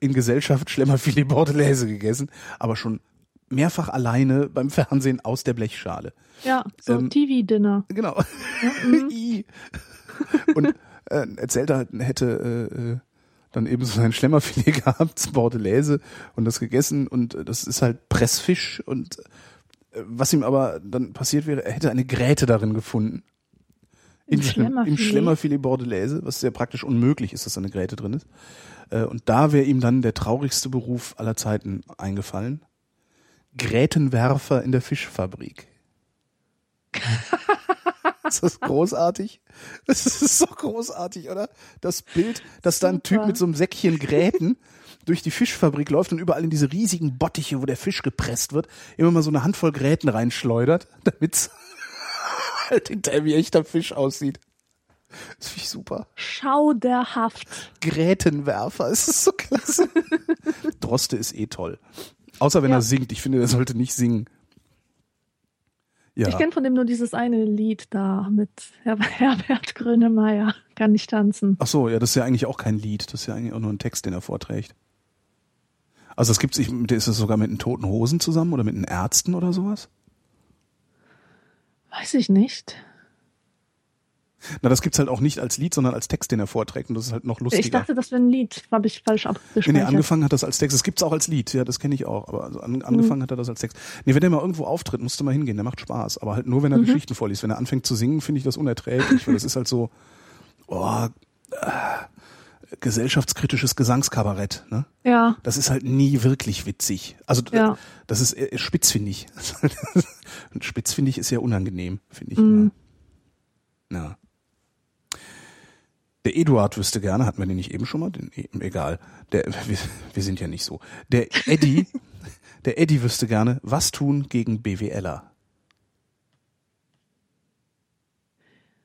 in Gesellschaft Schlemmerfilet Bordelaise gegessen, aber schon mehrfach alleine beim Fernsehen aus der Blechschale. Ja, so Ähm, TV-Dinner. Genau. I. Und äh, erzählt er hätte äh, äh, dann eben so sein Schlemmerfilet gehabt, Bordelaise und das gegessen und äh, das ist halt Pressfisch und äh, was ihm aber dann passiert wäre, er hätte eine Gräte darin gefunden. Im seinem- Im Schlemmerfilet? Schlemmerfilet Bordelaise, was sehr praktisch unmöglich ist, dass da eine Gräte drin ist. Äh, Und da wäre ihm dann der traurigste Beruf aller Zeiten eingefallen. Grätenwerfer in der Fischfabrik. ist das großartig? Das ist so großartig, oder? Das Bild, dass da ein Typ Super. mit so einem Säckchen Gräten durch die Fischfabrik läuft und überall in diese riesigen Bottiche, wo der Fisch gepresst wird, immer mal so eine Handvoll Gräten reinschleudert, damit's halt hinterher wie echter Fisch aussieht. Das finde ich super. Schauderhaft. Grätenwerfer, es ist so klasse. Droste ist eh toll. Außer wenn Ja. er singt. Ich finde, er sollte nicht singen. Ja. Ich kenne von dem nur dieses eine Lied da mit Her Herbert Grönemeyer. Kann nicht tanzen. Ach so, ja, das ist ja eigentlich auch kein Lied. Das ist ja eigentlich auch nur ein Text, den er vorträgt. Also es gibt sich, ist es sogar mit den Toten Hosen zusammen oder mit den Ärzten oder sowas? Weiß ich nicht. Na, das gibt's halt auch nicht als Lied, sondern als Text, den er vorträgt. Und das ist halt noch lustiger. Ich dachte, das wäre ein Lied. Habe ich falsch abgespeichert. nee, angefangen hat das als Text. Das gibt's auch als Lied, ja, das kenne ich auch. Aber also an, angefangen hat er das als Text. Nee, wenn der mal irgendwo auftritt, musst du mal hingehen, der macht Spaß. Aber halt nur, wenn er Geschichten vorliest. Wenn er anfängt zu singen, finde ich das unerträglich, weil das ist halt so, oh, äh, gesellschaftskritisches Gesangskabarett, ne? ja. Das ist halt nie wirklich witzig. Also Ja. das ist äh, spitzfindig. Und spitzfindig ist ja unangenehm, finde ich Mhm. Ja. Der Eduard wüsste gerne, hatten wir den nicht eben schon mal? Den, egal. Der, wir, wir sind ja nicht so. Der Eddie, der Eddie wüsste gerne, was tun gegen BWLer?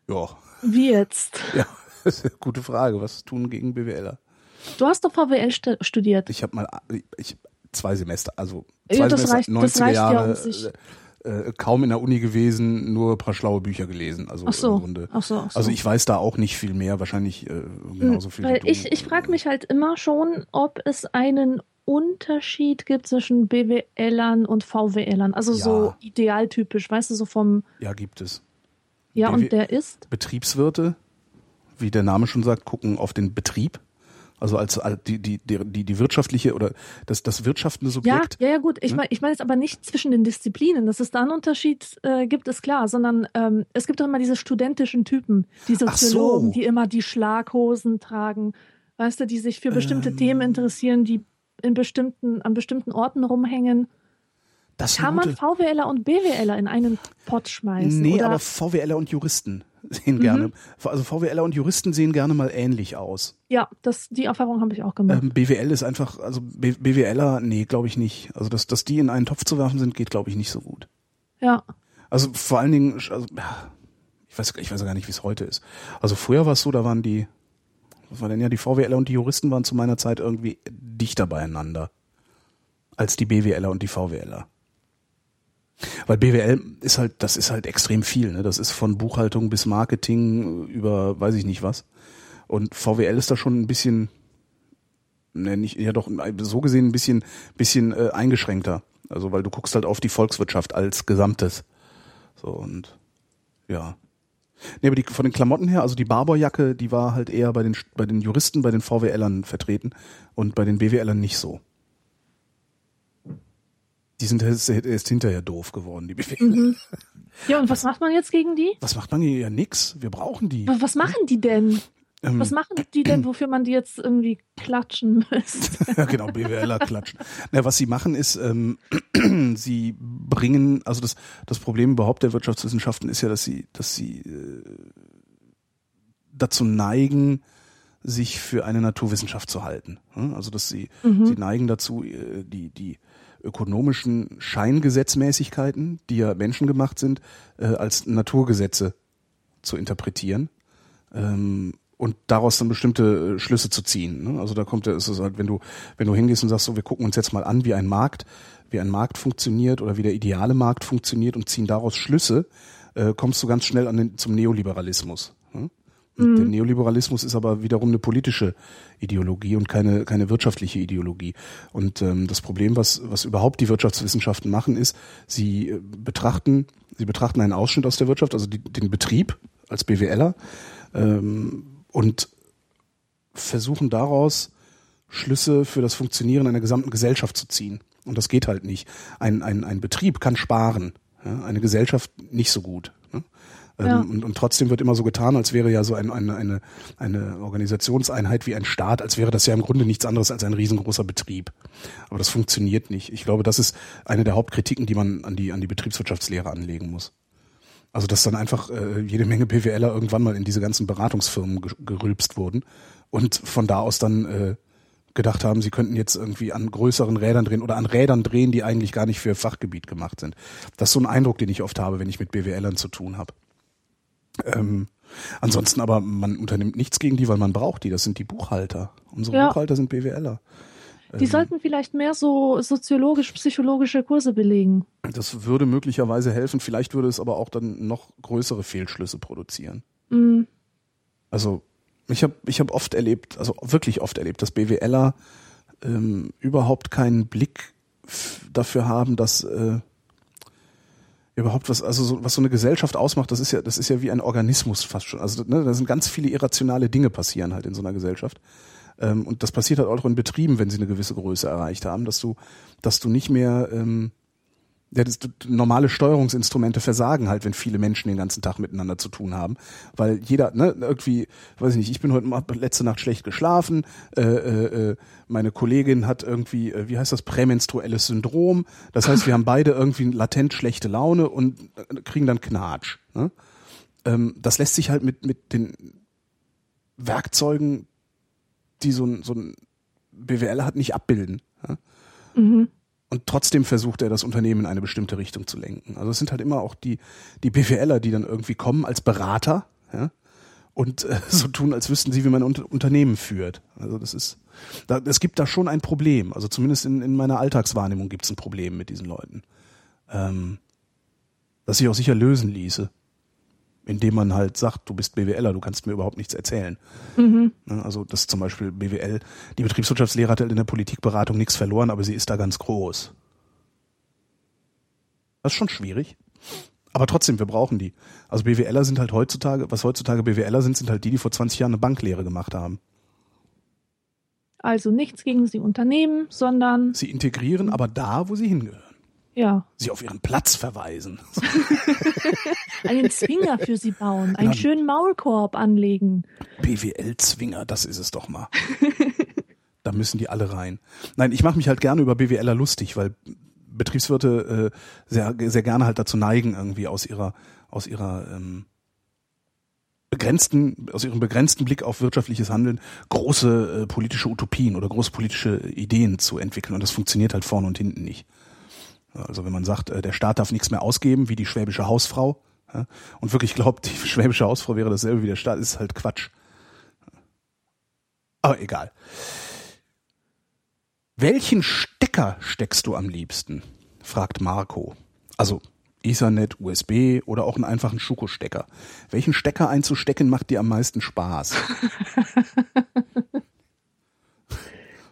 Ja, Wie jetzt? ja, das ist eine gute Frage. Was tun gegen BWLer? Du hast doch VWL stu- studiert. Ich habe mal ich, zwei Semester, also Ja, zwei das Semester, reicht- das 90er reicht ja, Jahre, um sich- äh, kaum in der Uni gewesen, nur ein paar schlaue Bücher gelesen. Also Ach so. im Grunde. Ach so, ach so. Also ich weiß da auch nicht viel mehr, wahrscheinlich äh, genauso viel. Weil ich, ich frage mich halt immer schon, ob es einen Unterschied gibt zwischen BWLern und VWLern. Also so Ja. idealtypisch, weißt du, so vom, Ja, gibt es. ja, BW und der ist? Betriebswirte, wie der Name schon sagt, gucken auf den Betrieb. Also als, als die, die, die, die, die wirtschaftliche oder das, das wirtschaftende Ja, Subjekt. ja, ja, gut. Ich Ne? meine ich mein jetzt aber nicht zwischen den Disziplinen. Dass es da einen Unterschied äh, gibt, ist klar, sondern ähm, es gibt doch immer diese studentischen Typen, die Ach so. Soziologen, die immer die Schlaghosen tragen, weißt du, die sich für bestimmte Ähm. Themen interessieren, die in bestimmten, an bestimmten Orten rumhängen. Das Kann man VWLer und BWLer in einen Pott schmeißen? Nee, oder? aber VWLer und Juristen sehen Mhm. gerne. Also VWLer und Juristen sehen gerne mal ähnlich aus. Ja, das, die Erfahrung habe ich auch gemacht. Ähm, BWL ist einfach, also B BWLer, nee, glaube ich nicht. Also dass, dass die in einen Topf zu werfen sind, geht, glaube ich, nicht so gut. ja, Also vor allen Dingen, also, ich weiß, ich weiß gar nicht, wie es heute ist. Also früher war es so, da waren die, was war denn ja, die VWLer und die Juristen waren zu meiner Zeit irgendwie dichter beieinander als die BWLer und die VWLer. Weil BWL ist halt, das ist halt extrem viel, ne? Das ist von Buchhaltung bis Marketing über weiß ich nicht was. Und VWL ist da schon ein bisschen, ne, nicht, ja doch, so gesehen ein bisschen, bisschen äh, eingeschränkter. Also weil du guckst halt auf die Volkswirtschaft als Gesamtes. So und ja. Nee, aber die, von den Klamotten her, also die Barberjacke, die war halt eher bei den, bei den Juristen, bei den VWLern vertreten und bei den BWLern nicht so. Die sind erst, erst hinterher doof geworden, die BWLer. Mhm. ja, und was macht man jetzt gegen die? Was macht man hier? Ja, nix. Wir brauchen die. Was machen die denn? Ähm, Was machen die denn, wofür man die jetzt irgendwie klatschen müsste? ja, genau, BWLer klatschen. Na, was sie machen ist, ähm, sie bringen, also das, das Problem überhaupt der Wirtschaftswissenschaften ist ja, dass sie, dass sie äh, dazu neigen, sich für eine Naturwissenschaft zu halten. Hm? Also dass sie, Mhm. sie neigen dazu, äh, die, die ökonomischen Scheingesetzmäßigkeiten, die ja menschengemacht sind, äh, als Naturgesetze zu interpretieren. Ähm, und daraus dann bestimmte äh, Schlüsse zu ziehen. Ne? Also da kommt ja, ist es halt, wenn du, wenn du hingehst und sagst, so, wir gucken uns jetzt mal an, wie ein Markt, wie ein Markt funktioniert oder wie der ideale Markt funktioniert und ziehen daraus Schlüsse, äh, kommst du ganz schnell an den, zum Neoliberalismus. Und Der Neoliberalismus ist aber wiederum eine politische Ideologie und keine, keine wirtschaftliche Ideologie. Und ähm, das Problem, was, was überhaupt die Wirtschaftswissenschaften machen, ist, sie äh, betrachten, sie betrachten einen Ausschnitt aus der Wirtschaft, also die, den Betrieb als BWLer, ähm, und versuchen daraus Schlüsse für das Funktionieren einer gesamten Gesellschaft zu ziehen. Und das geht halt nicht. Ein, ein, ein Betrieb kann sparen, ja, eine Gesellschaft nicht so gut. Ähm, Ja. Und, und trotzdem wird immer so getan, als wäre ja so ein, eine, eine, eine Organisationseinheit wie ein Staat, als wäre das ja im Grunde nichts anderes als ein riesengroßer Betrieb. Aber das funktioniert nicht. Ich glaube, das ist eine der Hauptkritiken, die man an die, an die Betriebswirtschaftslehre anlegen muss. Also dass dann einfach äh, jede Menge BWLer irgendwann mal in diese ganzen Beratungsfirmen ge gerülpst wurden und von da aus dann äh, gedacht haben, sie könnten jetzt irgendwie an größeren Rädern drehen oder an Rädern drehen, die eigentlich gar nicht für Fachgebiet gemacht sind. Das ist so ein Eindruck, den ich oft habe, wenn ich mit BWLern zu tun habe. Ähm, ansonsten aber, man unternimmt nichts gegen die, weil man braucht die. Das sind die Buchhalter. Unsere Ja. Buchhalter sind BWLer. Die Ähm. sollten vielleicht mehr so soziologisch-psychologische Kurse belegen. Das würde möglicherweise helfen. Vielleicht würde es aber auch dann noch größere Fehlschlüsse produzieren. Mm, Also ich habe ich hab oft erlebt, also wirklich oft erlebt, dass BWLer ähm, überhaupt keinen Blick dafür haben, dass äh, überhaupt was, also so, was so eine Gesellschaft ausmacht, das ist ja, das ist ja wie ein Organismus fast schon. Also ne, da sind ganz viele irrationale Dinge passieren halt in so einer Gesellschaft. Ähm, und das passiert halt auch in Betrieben, wenn sie eine gewisse Größe erreicht haben, dass du, dass du nicht mehr ähm, ja, das, normale Steuerungsinstrumente versagen halt, wenn viele Menschen den ganzen Tag miteinander zu tun haben, weil jeder, ne, irgendwie, weiß ich nicht, ich bin heute hab letzte Nacht schlecht geschlafen, äh, äh, äh, meine Kollegin hat irgendwie, äh, wie heißt das, prämenstruelles Syndrom, das heißt, wir haben beide irgendwie latent schlechte Laune und äh, kriegen dann Knatsch. Ne? Ähm, das lässt sich halt mit mit den Werkzeugen, die so ein so ein BWL hat, nicht abbilden. Ja? mhm. Und trotzdem versucht er, das Unternehmen in eine bestimmte Richtung zu lenken. Also es sind halt immer auch die, die BWLer, die dann irgendwie kommen als Berater ja, und äh, so tun, als wüssten sie, wie man ein Unter Unternehmen führt. Also das ist, da, es gibt da schon ein Problem. Also zumindest in, in meiner Alltagswahrnehmung gibt es ein Problem mit diesen Leuten. Ähm, das sich auch sicher lösen ließe. Indem man halt sagt, du bist BWLer, du kannst mir überhaupt nichts erzählen. Mhm. Also das ist zum Beispiel BWL, die Betriebswirtschaftslehre hat halt in der Politikberatung nichts verloren, aber sie ist da ganz groß. Das ist schon schwierig. Aber trotzdem, wir brauchen die. Also BWLer sind halt heutzutage, was heutzutage BWLer sind, sind halt die, die vor 20 Jahren eine Banklehre gemacht haben. Also nichts gegen die Unternehmen, sondern Sie integrieren aber da, wo sie hingehören. Ja, Sie auf ihren Platz verweisen. einen Zwinger für sie bauen, einen Genau. schönen Maulkorb anlegen. BWL-Zwinger, das ist es doch mal. da müssen die alle rein. Nein, ich mache mich halt gerne über BWLer lustig, weil Betriebswirte äh, sehr, sehr gerne halt dazu neigen, irgendwie aus ihrer, aus ihrer ähm, begrenzten, aus ihrem begrenzten Blick auf wirtschaftliches Handeln große äh, politische Utopien oder große politische Ideen zu entwickeln. Und das funktioniert halt vorne und hinten nicht. Also wenn man sagt, äh, der Staat darf nichts mehr ausgeben, wie die schwäbische Hausfrau, und wirklich glaubt, die schwäbische Hausfrau wäre dasselbe wie der Staat, ist halt Quatsch. Aber egal. Welchen Stecker steckst du am liebsten? fragt Marco. Also Ethernet, USB oder auch einen einfachen Schuko-Stecker. Welchen Stecker einzustecken macht dir am meisten Spaß?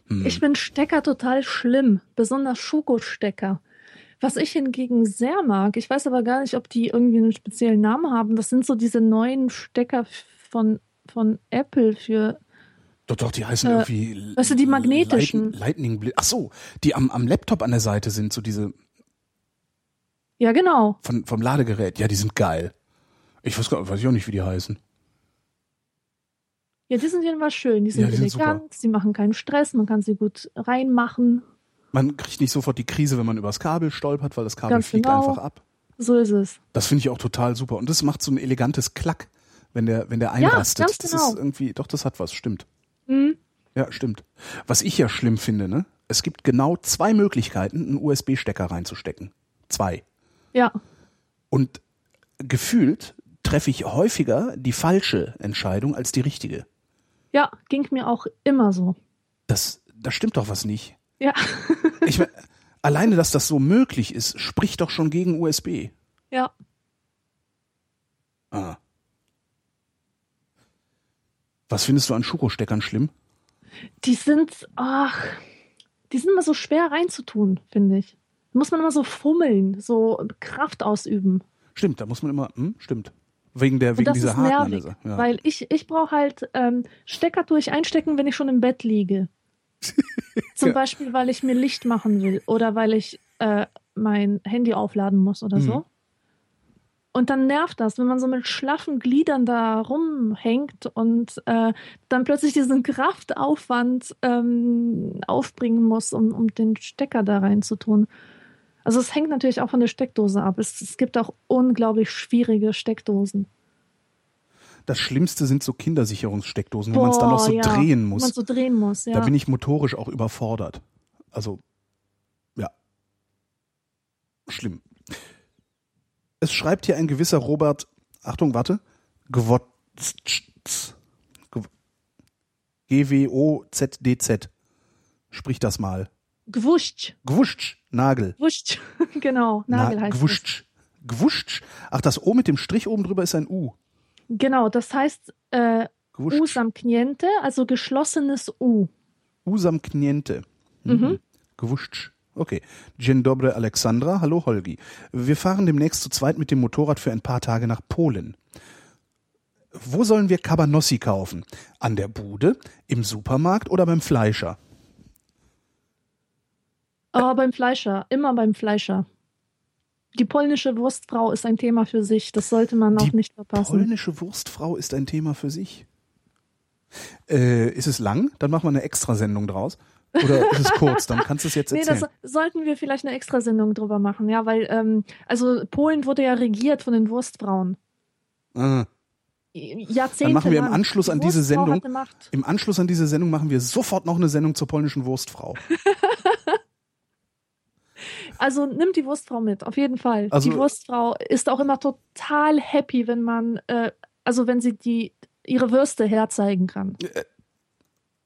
Hm. Ich finde Stecker total schlimm, besonders Schokostecker. Was ich hingegen sehr mag, ich weiß aber gar nicht, ob die irgendwie einen speziellen Namen haben, das sind so diese neuen Stecker von, von Apple für, Doch, doch, die heißen Äh, irgendwie. weißt du, die magnetischen. Light- Lightning Blitz. Ach so, die am, am Laptop an der Seite sind, so diese ja genau, von, vom Ladegerät. Ja, die sind geil. Ich weiß, gar, weiß ich auch nicht, wie die heißen. Ja, die sind jedenfalls schön. Die sind Ja, die sind elegant, sie machen keinen Stress, man kann sie gut reinmachen. Man kriegt nicht sofort die Krise, wenn man übers Kabel stolpert, weil das Kabel Ganz fliegt genau. einfach ab. So ist es. Das finde ich auch total super. Und das macht so ein elegantes Klack, wenn der, wenn der einrastet. ganz Das genau. ist irgendwie, doch, das hat was, stimmt. Mhm. Ja, stimmt. Was ich ja schlimm finde, ne? Es gibt genau zwei Möglichkeiten, einen USB-Stecker reinzustecken. Zwei. Ja, Und gefühlt treffe ich häufiger die falsche Entscheidung als die richtige. ja, ging mir auch immer so. Das, da stimmt doch was nicht. Ja, Ich mein, alleine, dass das so möglich ist, spricht doch schon gegen USB. ja. Ah. Was findest du an Schuko-Steckern schlimm? Die sind, ach, die sind immer so schwer reinzutun, finde ich. Da muss man immer so fummeln, so Kraft ausüben. Stimmt, da muss man immer, hm, stimmt. Wegen der, wegen dieser ist nervig, Haken. Ja. weil ich, ich brauche halt ähm, Stecker durch einstecken, wenn ich schon im Bett liege. Zum. Beispiel, weil ich mir Licht machen will oder weil ich äh, mein Handy aufladen muss oder Mhm. so. Und dann nervt das, wenn man so mit schlaffen Gliedern da rumhängt und äh, dann plötzlich diesen Kraftaufwand ähm, aufbringen muss, um, um den Stecker da reinzutun. Also es hängt natürlich auch von der Steckdose ab. Es, es gibt auch unglaublich schwierige Steckdosen. Das Schlimmste sind so Kindersicherungssteckdosen, wo man es dann noch so ja, drehen muss. Man so drehen muss, ja. Da bin ich motorisch auch überfordert. Also, ja. Schlimm. Es schreibt hier ein gewisser Robert, Achtung, warte, Gwotz, G-W-O-Z-D-Z. Sprich das mal. Gewuscht. Gwuscht, Nagel. Gewuscht. genau, Nagel Na, heißt Gwuscht. Gwuscht. Ach, das O mit dem Strich oben drüber ist ein U. Genau, das heißt äh, Gwuscht. Usamkniente, also geschlossenes U. Usamkniente. Mhm. Gewuscht. Okay. Dzień dobry, Alexandra. Hallo, Holgi. Wir fahren demnächst zu zweit mit dem Motorrad für ein paar Tage nach Polen. Wo sollen wir Cabanossi kaufen? An der Bude, im Supermarkt oder beim Fleischer? Aber beim Fleischer, immer beim Fleischer. Die polnische Wurstfrau ist ein Thema für sich. Das sollte man auch Die nicht verpassen. Polnische Wurstfrau ist ein Thema für sich. Äh, ist es lang? Dann machen wir eine Extrasendung draus. Oder ist es kurz? Dann kannst du es jetzt Nee, erzählen. das sollten wir vielleicht eine Extrasendung drüber machen, ja, weil ähm, also Polen wurde ja regiert von den Wurstfrauen. ah. Jahrzehnte Dann machen wir im. Anschluss Die an diese Sendung-. Im Anschluss an diese Sendung machen wir sofort noch eine Sendung zur polnischen Wurstfrau. Also nimm die Wurstfrau mit, auf jeden Fall. Also- die Wurstfrau ist auch immer total happy, wenn man, äh, also wenn sie die ihre Würste herzeigen kann. Äh.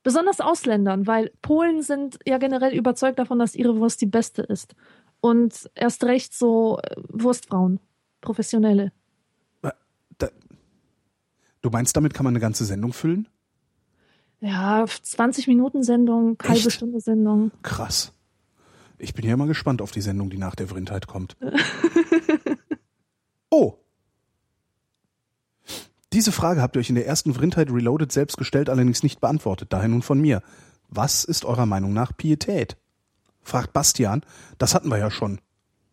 Besonders Ausländern, weil Polen sind ja generell überzeugt davon, dass ihre Wurst die beste ist. Und erst recht so äh, Wurstfrauen, professionelle. Da, du meinst, damit kann man eine ganze Sendung füllen? Ja, 20 Minuten Sendung, halbe Echt? Stunde Sendung. Krass. Ich bin ja mal gespannt auf die Sendung, die nach der Vrindheit kommt. oh. Diese Frage habt ihr euch in der ersten Vrindheit Reloaded selbst gestellt, allerdings nicht beantwortet. Daher nun von mir. Was ist eurer Meinung nach Pietät? Fragt Bastian. Das hatten wir ja schon.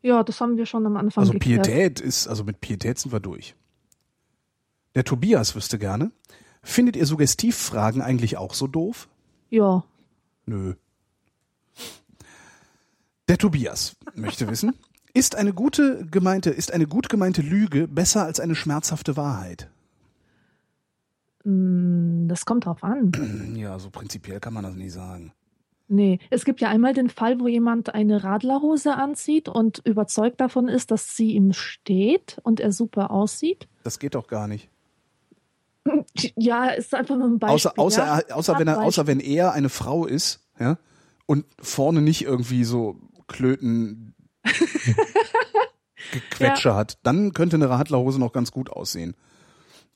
Ja, das haben wir schon am Anfang Also geklärt. Pietät ist, also mit Pietät sind wir durch. Der Tobias wüsste gerne. Findet ihr Suggestivfragen eigentlich auch so doof? Ja, Nö. Der Tobias möchte wissen, ist eine gute gemeinte, ist eine gut gemeinte Lüge besser als eine schmerzhafte Wahrheit? mm, das kommt drauf an. Ja, so prinzipiell kann man das nicht sagen. Nee, es gibt ja einmal den Fall, wo jemand eine Radlerhose anzieht und überzeugt davon ist, dass sie ihm steht und er super aussieht. Das geht doch gar nicht. Ja, ist einfach nur ein Beispiel. Außer, außer, ja? er, außer, wenn er, außer wenn er eine Frau ist, ja, und vorne nicht irgendwie so Klöten Gequetsche hat, dann könnte eine Radlerhose noch ganz gut aussehen.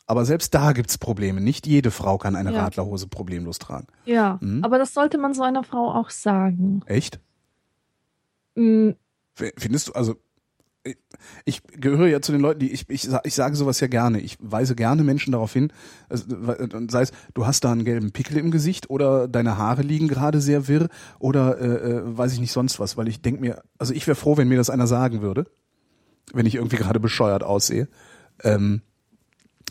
Aber selbst da gibt's Probleme. Nicht jede Frau kann eine Ja. Radlerhose problemlos tragen. Ja, Hm? aber das sollte man so einer Frau auch sagen. Echt? F- Findest du, also ich- gehöre ja zu den Leuten, die ich, ich, ich sage sowas ja gerne. Ich weise gerne Menschen darauf hin, also, sei es, du hast da einen gelben Pickel im Gesicht oder deine Haare liegen gerade sehr wirr oder äh, äh, weiß ich nicht sonst was, weil ich denke mir, also ich wäre froh, wenn mir das einer sagen würde, wenn ich irgendwie gerade bescheuert aussehe. Ähm,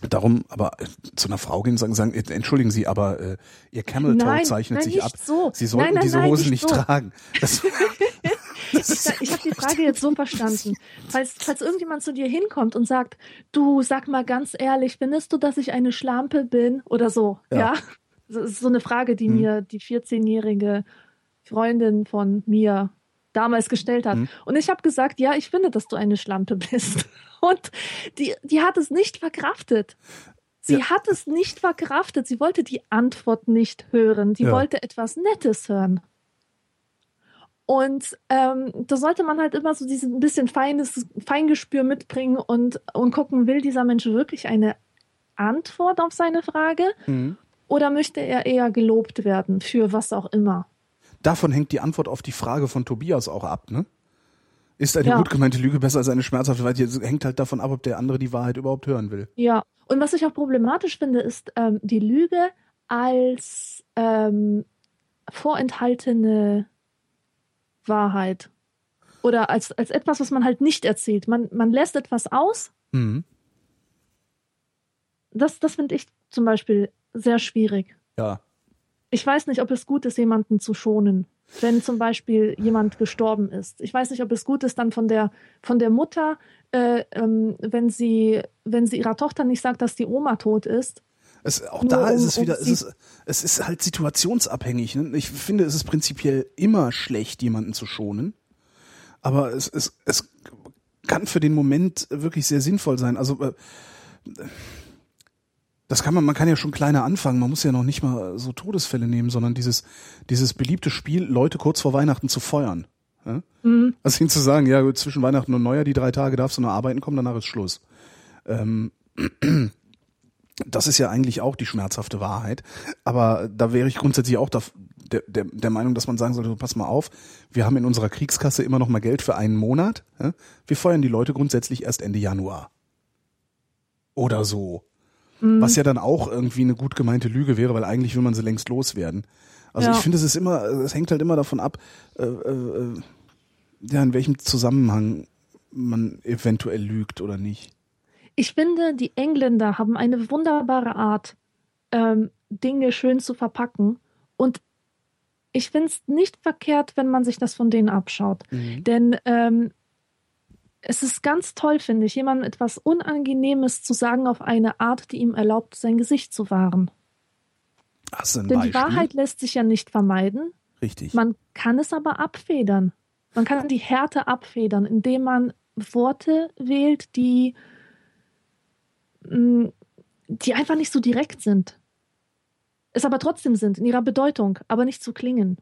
darum, aber äh, zu einer Frau gehen und sagen, sagen, äh, entschuldigen Sie, aber äh, Ihr Camel Toe zeichnet nein, sich ab. so. Sie sollten Nein, nein, diese nein, Hose nicht nicht so. tragen. Das, Ich, ich habe die Frage jetzt so verstanden. Falls, falls irgendjemand zu dir hinkommt und sagt, du sag mal ganz ehrlich, findest du, dass ich eine Schlampe bin oder so? Ja. Ja. Das ist so eine Frage, die Hm. mir die 14-jährige Freundin von mir damals gestellt hat. Hm. Und ich habe gesagt, ja, ich finde, dass du eine Schlampe bist. Und die, die hat es nicht verkraftet. Sie Ja. hat es nicht verkraftet. Sie wollte die Antwort nicht hören. Sie Ja. wollte etwas Nettes hören. Und ähm, da sollte man halt immer so dieses ein bisschen feines Feingespür mitbringen und, und gucken, will dieser Mensch wirklich eine Antwort auf seine Frage Mhm. oder möchte er eher gelobt werden für was auch immer? Davon hängt die Antwort auf die Frage von Tobias auch ab, ne? Ist eine Ja. gut gemeinte Lüge besser als eine schmerzhafte Wahrheit? Das hängt halt davon ab, ob der andere die Wahrheit überhaupt hören will. Ja, und was ich auch problematisch finde, ist ähm, die Lüge als ähm, vorenthaltene Wahrheit. Oder als, als etwas, was man halt nicht erzählt. Man, man lässt etwas aus. Mhm. Das, das finde ich zum Beispiel sehr schwierig. Ja. Ich weiß nicht, ob es gut ist, jemanden zu schonen, wenn zum Beispiel jemand gestorben ist. Ich weiß nicht, ob es gut ist, dann von der, von der Mutter, äh, ähm, wenn, sie, wenn sie ihrer Tochter nicht sagt, dass die Oma tot ist. Es, auch Nur da ist um- es um wieder, es sie- ist, es ist halt situationsabhängig. Ne? Ich finde, es ist prinzipiell immer schlecht, jemanden zu schonen. Aber es, es, es kann für den Moment wirklich sehr sinnvoll sein. Also äh, das kann man, man kann ja schon kleiner anfangen. Man muss ja noch nicht mal so Todesfälle nehmen, sondern dieses, dieses beliebte Spiel, Leute kurz vor Weihnachten zu feuern. Ja? Mhm. Also ihnen zu sagen, ja, zwischen Weihnachten und Neujahr, die drei Tage darfst du noch arbeiten kommen, danach ist Schluss. Ähm, das ist ja eigentlich auch die schmerzhafte Wahrheit. Aber da wäre ich grundsätzlich auch der, der, der Meinung, dass man sagen sollte, pass mal auf, wir haben in unserer Kriegskasse immer noch mal Geld für einen Monat. Wir feuern die Leute grundsätzlich erst Ende Januar. Oder so. Mhm. Was ja dann auch irgendwie eine gut gemeinte Lüge wäre, weil eigentlich will man sie längst loswerden. Also Ja. ich finde, es ist immer, es hängt halt immer davon ab, äh, äh, äh, ja, in welchem Zusammenhang man eventuell lügt oder nicht. Ich finde, die Engländer haben eine wunderbare Art, ähm, Dinge schön zu verpacken. Und ich finde es nicht verkehrt, wenn man sich das von denen abschaut. Denn ähm, es ist ganz toll, finde ich, jemandem etwas Unangenehmes zu sagen auf eine Art, die ihm erlaubt, sein Gesicht zu wahren. Hast du Denn Beispiel? die Wahrheit lässt sich ja nicht vermeiden. Richtig. Man kann es aber abfedern. Man kann die Härte abfedern, indem man Worte wählt, die, die einfach nicht so direkt sind. Es aber trotzdem sind, in ihrer Bedeutung, aber nicht zu klingen.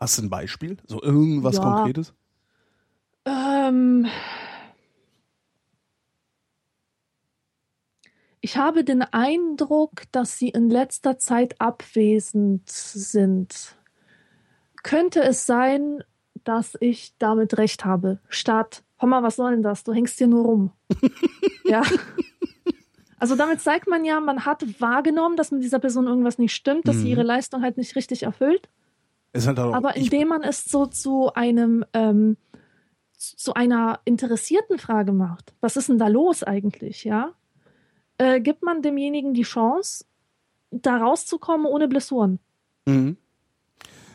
Hast du ein Beispiel? So irgendwas Ja. Konkretes? Ähm, ich habe den Eindruck, dass sie in letzter Zeit abwesend sind. Könnte es sein, dass ich damit recht habe? Statt, hör mal, was soll denn das? Du hängst hier nur rum. ja. Also damit zeigt man ja, man hat wahrgenommen, dass mit dieser Person irgendwas nicht stimmt, dass sie Mhm. ihre Leistung halt nicht richtig erfüllt. Halt auch, Aber indem man es so zu einem ähm, zu zu einer interessierten Frage macht, was ist denn da los eigentlich, ja, äh, gibt man demjenigen die Chance, da rauszukommen ohne Blessuren. Mhm.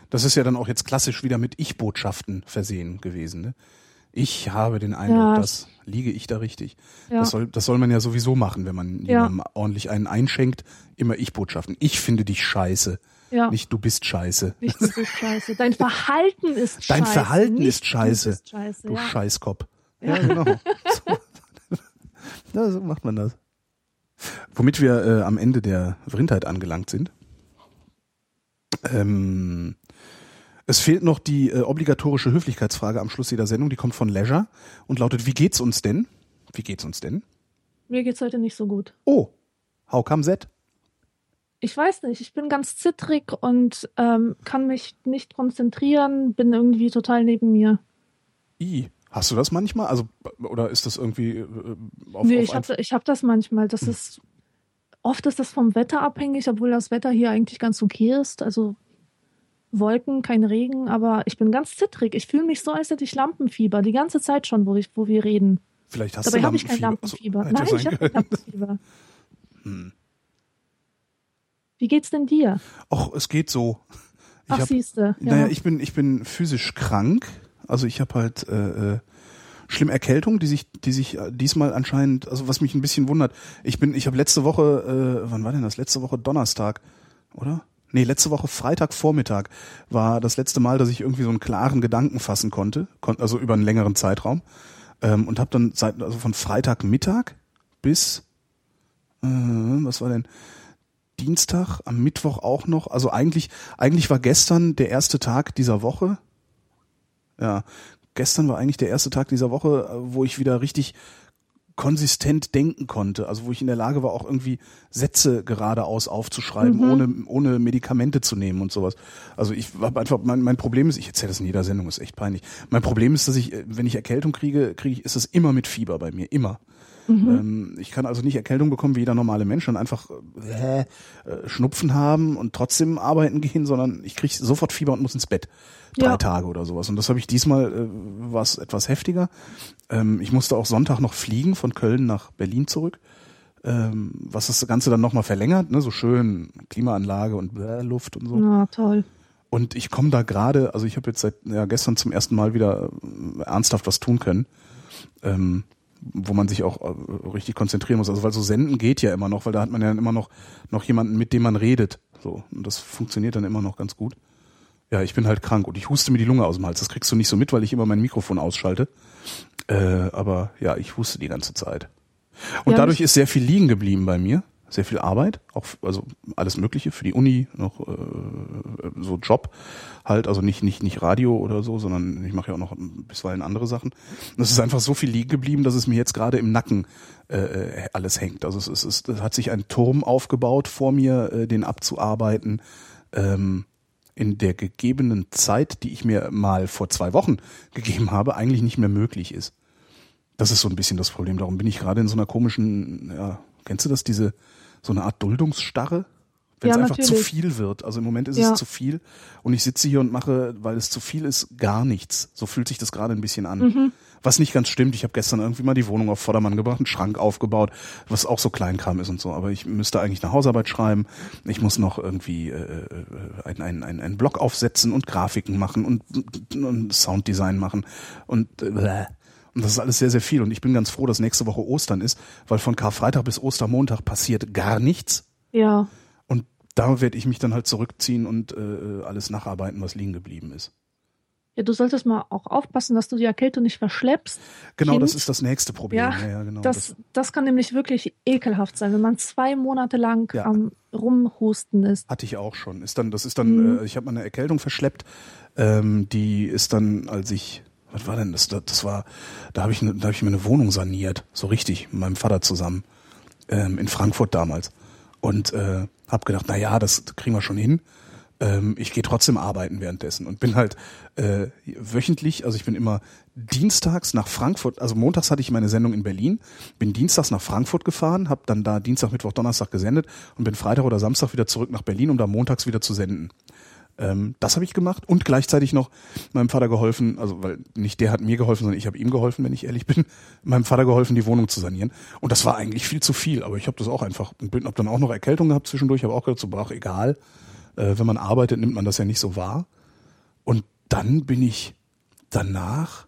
Das ist ja dann auch jetzt klassisch wieder mit Ich-Botschaften versehen gewesen. Ne? Ich habe den Eindruck, Ja. dass liege ich da richtig. Ja. Das, soll, das soll man ja sowieso machen, wenn man Ja. jemandem ordentlich einen einschenkt. Immer Ich-Botschaften. Ich finde dich scheiße. ja. Nicht du bist scheiße. Nicht du bist scheiße. Dein Verhalten ist Dein scheiße. Verhalten nicht ist scheiße. Du scheiße. Du Ja. Scheißkopf. Ja, genau. So. so macht man das. Womit wir äh, am Ende der Vrindheit angelangt sind. Ähm, es fehlt noch die äh, obligatorische Höflichkeitsfrage am Schluss jeder Sendung. Die kommt von Leisure und lautet, wie geht's uns denn? Wie geht's uns denn? Mir geht's heute nicht so gut. Oh, how come that? Ich weiß nicht, ich bin ganz zittrig und ähm, kann mich nicht konzentrieren, bin irgendwie total neben mir. I, hast du das manchmal? Also, oder ist das irgendwie äh, auf, nee, auf ich habe ich hab das manchmal. Das ist oft ist das vom Wetter abhängig, obwohl das Wetter hier eigentlich ganz okay ist. Also Wolken, kein Regen, aber ich bin ganz zittrig. Ich fühle mich so, als hätte ich Lampenfieber die ganze Zeit schon, wo ich, wo wir reden. Vielleicht hast Dabei du habe ich kein Lampenfieber. Lampenfieber. Also, Nein, ich habe kein. Lampenfieber. Hm. Wie geht's denn dir? Och, es geht so. Ich Ach, hab, siehste. Ja. Naja, ich bin, ich bin physisch krank. Also ich habe halt äh, äh, schlimm Erkältung, die sich, die sich äh, diesmal anscheinend, also was mich ein bisschen wundert. Ich bin, ich habe letzte Woche, äh, wann war denn das? Letzte Woche Donnerstag, oder? Nee, letzte Woche Freitagvormittag war das letzte Mal, dass ich irgendwie so einen klaren Gedanken fassen konnte, kon also über einen längeren Zeitraum. Ähm, und habe dann seit, also von Freitagmittag bis, äh, was war denn? Dienstag, am Mittwoch auch noch. Also eigentlich, eigentlich war gestern der erste Tag dieser Woche. Ja, gestern war eigentlich der erste Tag dieser Woche, äh, wo ich wieder richtig konsistent denken konnte. Also wo ich in der Lage war, auch irgendwie Sätze geradeaus aufzuschreiben, Mhm. ohne, ohne Medikamente zu nehmen und sowas. Also ich habe einfach, mein, mein Problem ist, ich erzähle das in jeder Sendung, ist echt peinlich. Mein Problem ist, dass ich, äh, wenn ich Erkältung kriege, kriege ich, ist es immer mit Fieber bei mir, immer. Ähm, ich kann also nicht Erkältung bekommen wie jeder normale Mensch und einfach äh, äh, Schnupfen haben und trotzdem arbeiten gehen, sondern ich kriege sofort Fieber und muss ins Bett. Drei Ja. Tage oder sowas. Und das habe ich diesmal, äh, war es etwas heftiger. Ähm, ich musste auch Sonntag noch fliegen von Köln nach Berlin zurück. Ähm, was das Ganze dann nochmal verlängert, ne? so schön Klimaanlage und bläh, Luft und so. Na, toll. Und ich komme da gerade, also ich habe jetzt seit ja, gestern zum ersten Mal wieder äh, ernsthaft was tun können, ähm, wo man sich auch äh, richtig konzentrieren muss. Also weil so senden geht ja immer noch, weil da hat man ja immer noch noch jemanden, mit dem man redet. So und das funktioniert dann immer noch ganz gut. Ja, ich bin halt krank und ich huste mir die Lunge aus dem Hals. Das kriegst du nicht so mit, weil ich immer mein Mikrofon ausschalte. Äh, aber ja, ich huste die ganze Zeit. Und Ja, dadurch ist sehr viel liegen geblieben bei mir. Sehr viel Arbeit, auch also alles Mögliche für die Uni, noch äh, so Job halt, also nicht nicht nicht Radio oder so, sondern ich mache ja auch noch bisweilen andere Sachen. Und es ist einfach so viel liegen geblieben, dass es mir jetzt gerade im Nacken äh, alles hängt. Also es, ist, es, es hat sich ein Turm aufgebaut vor mir, äh, den abzuarbeiten. Ähm, in der gegebenen Zeit, die ich mir mal vor zwei Wochen gegeben habe, eigentlich nicht mehr möglich ist. Das ist so ein bisschen das Problem. Darum bin ich gerade in so einer komischen, ja, kennst du das, diese, so eine Art Duldungsstarre? Wenn Ja, es einfach zu natürlich. viel wird. Also im Moment ist Ja. es zu viel und ich sitze hier und mache, weil es zu viel ist, gar nichts. So fühlt sich das gerade ein bisschen an. Mhm. Was nicht ganz stimmt. Ich habe gestern irgendwie mal die Wohnung auf Vordermann gebracht, einen Schrank aufgebaut, was auch so Kleinkram ist und so. Aber ich müsste eigentlich eine Hausarbeit schreiben. Ich muss noch irgendwie äh, äh, einen ein, ein, ein Blog aufsetzen und Grafiken machen und, und Sounddesign machen und äh. Und das ist alles sehr, sehr viel. Und ich bin ganz froh, dass nächste Woche Ostern ist, weil von Karfreitag bis Ostermontag passiert gar nichts. Ja. Und da werde ich mich dann halt zurückziehen und äh, alles nacharbeiten, was liegen geblieben ist. Ja, du solltest mal auch aufpassen, dass du die Erkältung nicht verschleppst. Genau, Kind? das ist das nächste Problem. Ja, Ja, ja genau. Das, das kann nämlich wirklich ekelhaft sein, wenn man zwei Monate lang Ja. am Rumhusten ist. Hatte ich auch schon. Ist dann, das ist dann, Mhm. äh, ich habe mal eine Erkältung verschleppt. Ähm, die ist dann, als ich, was war denn das? Das, das war, da habe ich, ne, da habe ich mir eine Wohnung saniert, so richtig, mit meinem Vater zusammen ähm, in Frankfurt damals und äh, habe gedacht, na ja, das kriegen wir schon hin. Ähm, ich gehe trotzdem arbeiten währenddessen und bin halt äh, wöchentlich, also ich bin immer dienstags nach Frankfurt, also montags hatte ich meine Sendung in Berlin, bin dienstags nach Frankfurt gefahren, habe dann da Dienstag, Mittwoch, Donnerstag gesendet und bin Freitag oder Samstag wieder zurück nach Berlin, um da montags wieder zu senden. Ähm, das habe ich gemacht und gleichzeitig noch meinem Vater geholfen, also weil nicht der hat mir geholfen, sondern ich habe ihm geholfen, wenn ich ehrlich bin, meinem Vater geholfen, die Wohnung zu sanieren. Und das war eigentlich viel zu viel, aber ich habe das auch einfach und bin, habe dann auch noch Erkältung gehabt zwischendurch, habe auch gedacht, so brach egal. Äh, wenn man arbeitet, nimmt man das ja nicht so wahr. Und dann bin ich danach,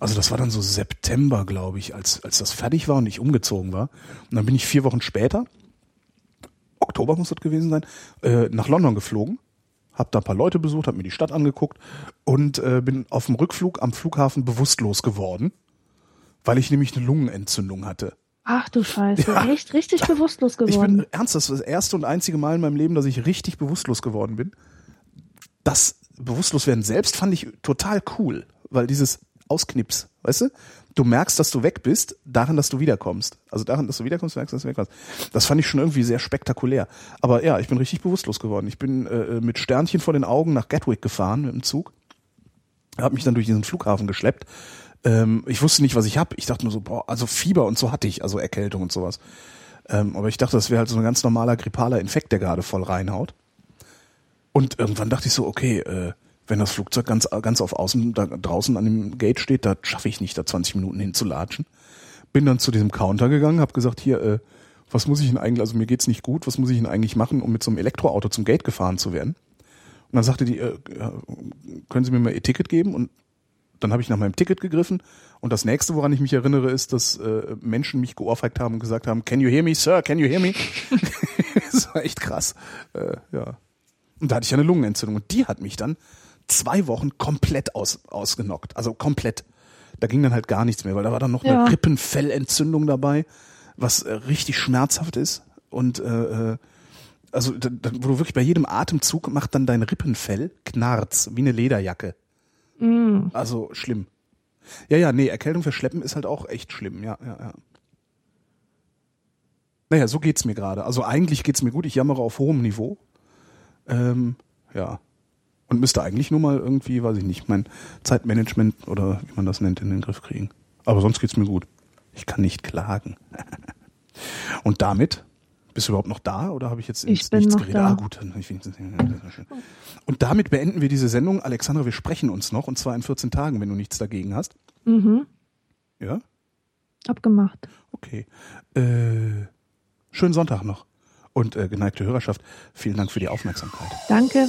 also das war dann so September, glaube ich, als, als das fertig war und ich umgezogen war. Und dann bin ich vier Wochen später, Oktober muss das gewesen sein, äh, nach London geflogen, habe da ein paar Leute besucht, habe mir die Stadt angeguckt und äh, bin auf dem Rückflug am Flughafen bewusstlos geworden, weil ich nämlich eine Lungenentzündung hatte. Ach du Scheiße, Ja. echt richtig bewusstlos Ich geworden. bin ernst, das ist das erste und einzige Mal in meinem Leben, dass ich richtig bewusstlos geworden bin. Das Bewusstloswerden selbst fand ich total cool, weil dieses Ausknips, weißt du? Du merkst, dass du weg bist, daran, dass du wiederkommst. Also daran, dass du wiederkommst, merkst, dass du weg warst. Das fand ich schon irgendwie sehr spektakulär. Aber ja, ich bin richtig bewusstlos geworden. Ich bin äh, mit Sternchen vor den Augen nach Gatwick gefahren mit dem Zug. Hab mich dann durch diesen Flughafen geschleppt. Ähm, ich wusste nicht, was ich hab. Ich dachte nur so, boah, also Fieber und so hatte ich, also Erkältung und sowas. Ähm, aber ich dachte, das wäre halt so ein ganz normaler grippaler Infekt, der gerade voll reinhaut. Und irgendwann dachte ich so, okay, äh, wenn das Flugzeug ganz, ganz auf außen da draußen an dem Gate steht, da schaffe ich nicht, da 20 Minuten hinzulatschen. bin dann zu diesem Counter gegangen, habe gesagt, hier, äh, was muss ich denn eigentlich, also mir geht's nicht gut, was muss ich denn eigentlich machen, um mit so einem Elektroauto zum Gate gefahren zu werden? Und dann sagte die, äh, können Sie mir mal Ihr Ticket geben? Und dann habe ich nach meinem Ticket gegriffen. Und das nächste, woran ich mich erinnere, ist, dass äh, Menschen mich geohrfeigt haben und gesagt haben, can you hear me, sir? Can you hear me? das war echt krass. Äh, ja. Und da hatte ich eine Lungenentzündung. Und die hat mich dann zwei Wochen komplett aus, ausgenockt. Also komplett. Da ging dann halt gar nichts mehr, weil da war dann noch Ja. eine Rippenfellentzündung dabei, was äh, richtig schmerzhaft ist. Und äh, äh, also da, da, wo du wirklich bei jedem Atemzug macht dann dein Rippenfell Knarz, wie eine Lederjacke. Mm. Also schlimm. Ja, ja, nee, Erkältung verschleppen ist halt auch echt schlimm, ja, ja, ja. Naja, so geht's mir gerade. Also eigentlich geht's mir gut, ich jammere auf hohem Niveau. Ähm, ja. Und müsste eigentlich nur mal irgendwie, weiß ich nicht, mein Zeitmanagement oder wie man das nennt, in den Griff kriegen. Aber sonst geht's mir gut. Ich kann nicht klagen. Und damit, bist du überhaupt noch da oder habe ich jetzt Ich bin Nichts noch geredet? da. Ah, gut, ich wenigstens-. Und damit beenden wir diese Sendung. Alexandra, wir sprechen uns noch und zwar in 14 Tagen, wenn du nichts dagegen hast. Mhm. Ja? Abgemacht. Okay. Äh, schönen Sonntag noch. Und äh, geneigte Hörerschaft, vielen Dank für die Aufmerksamkeit. Danke.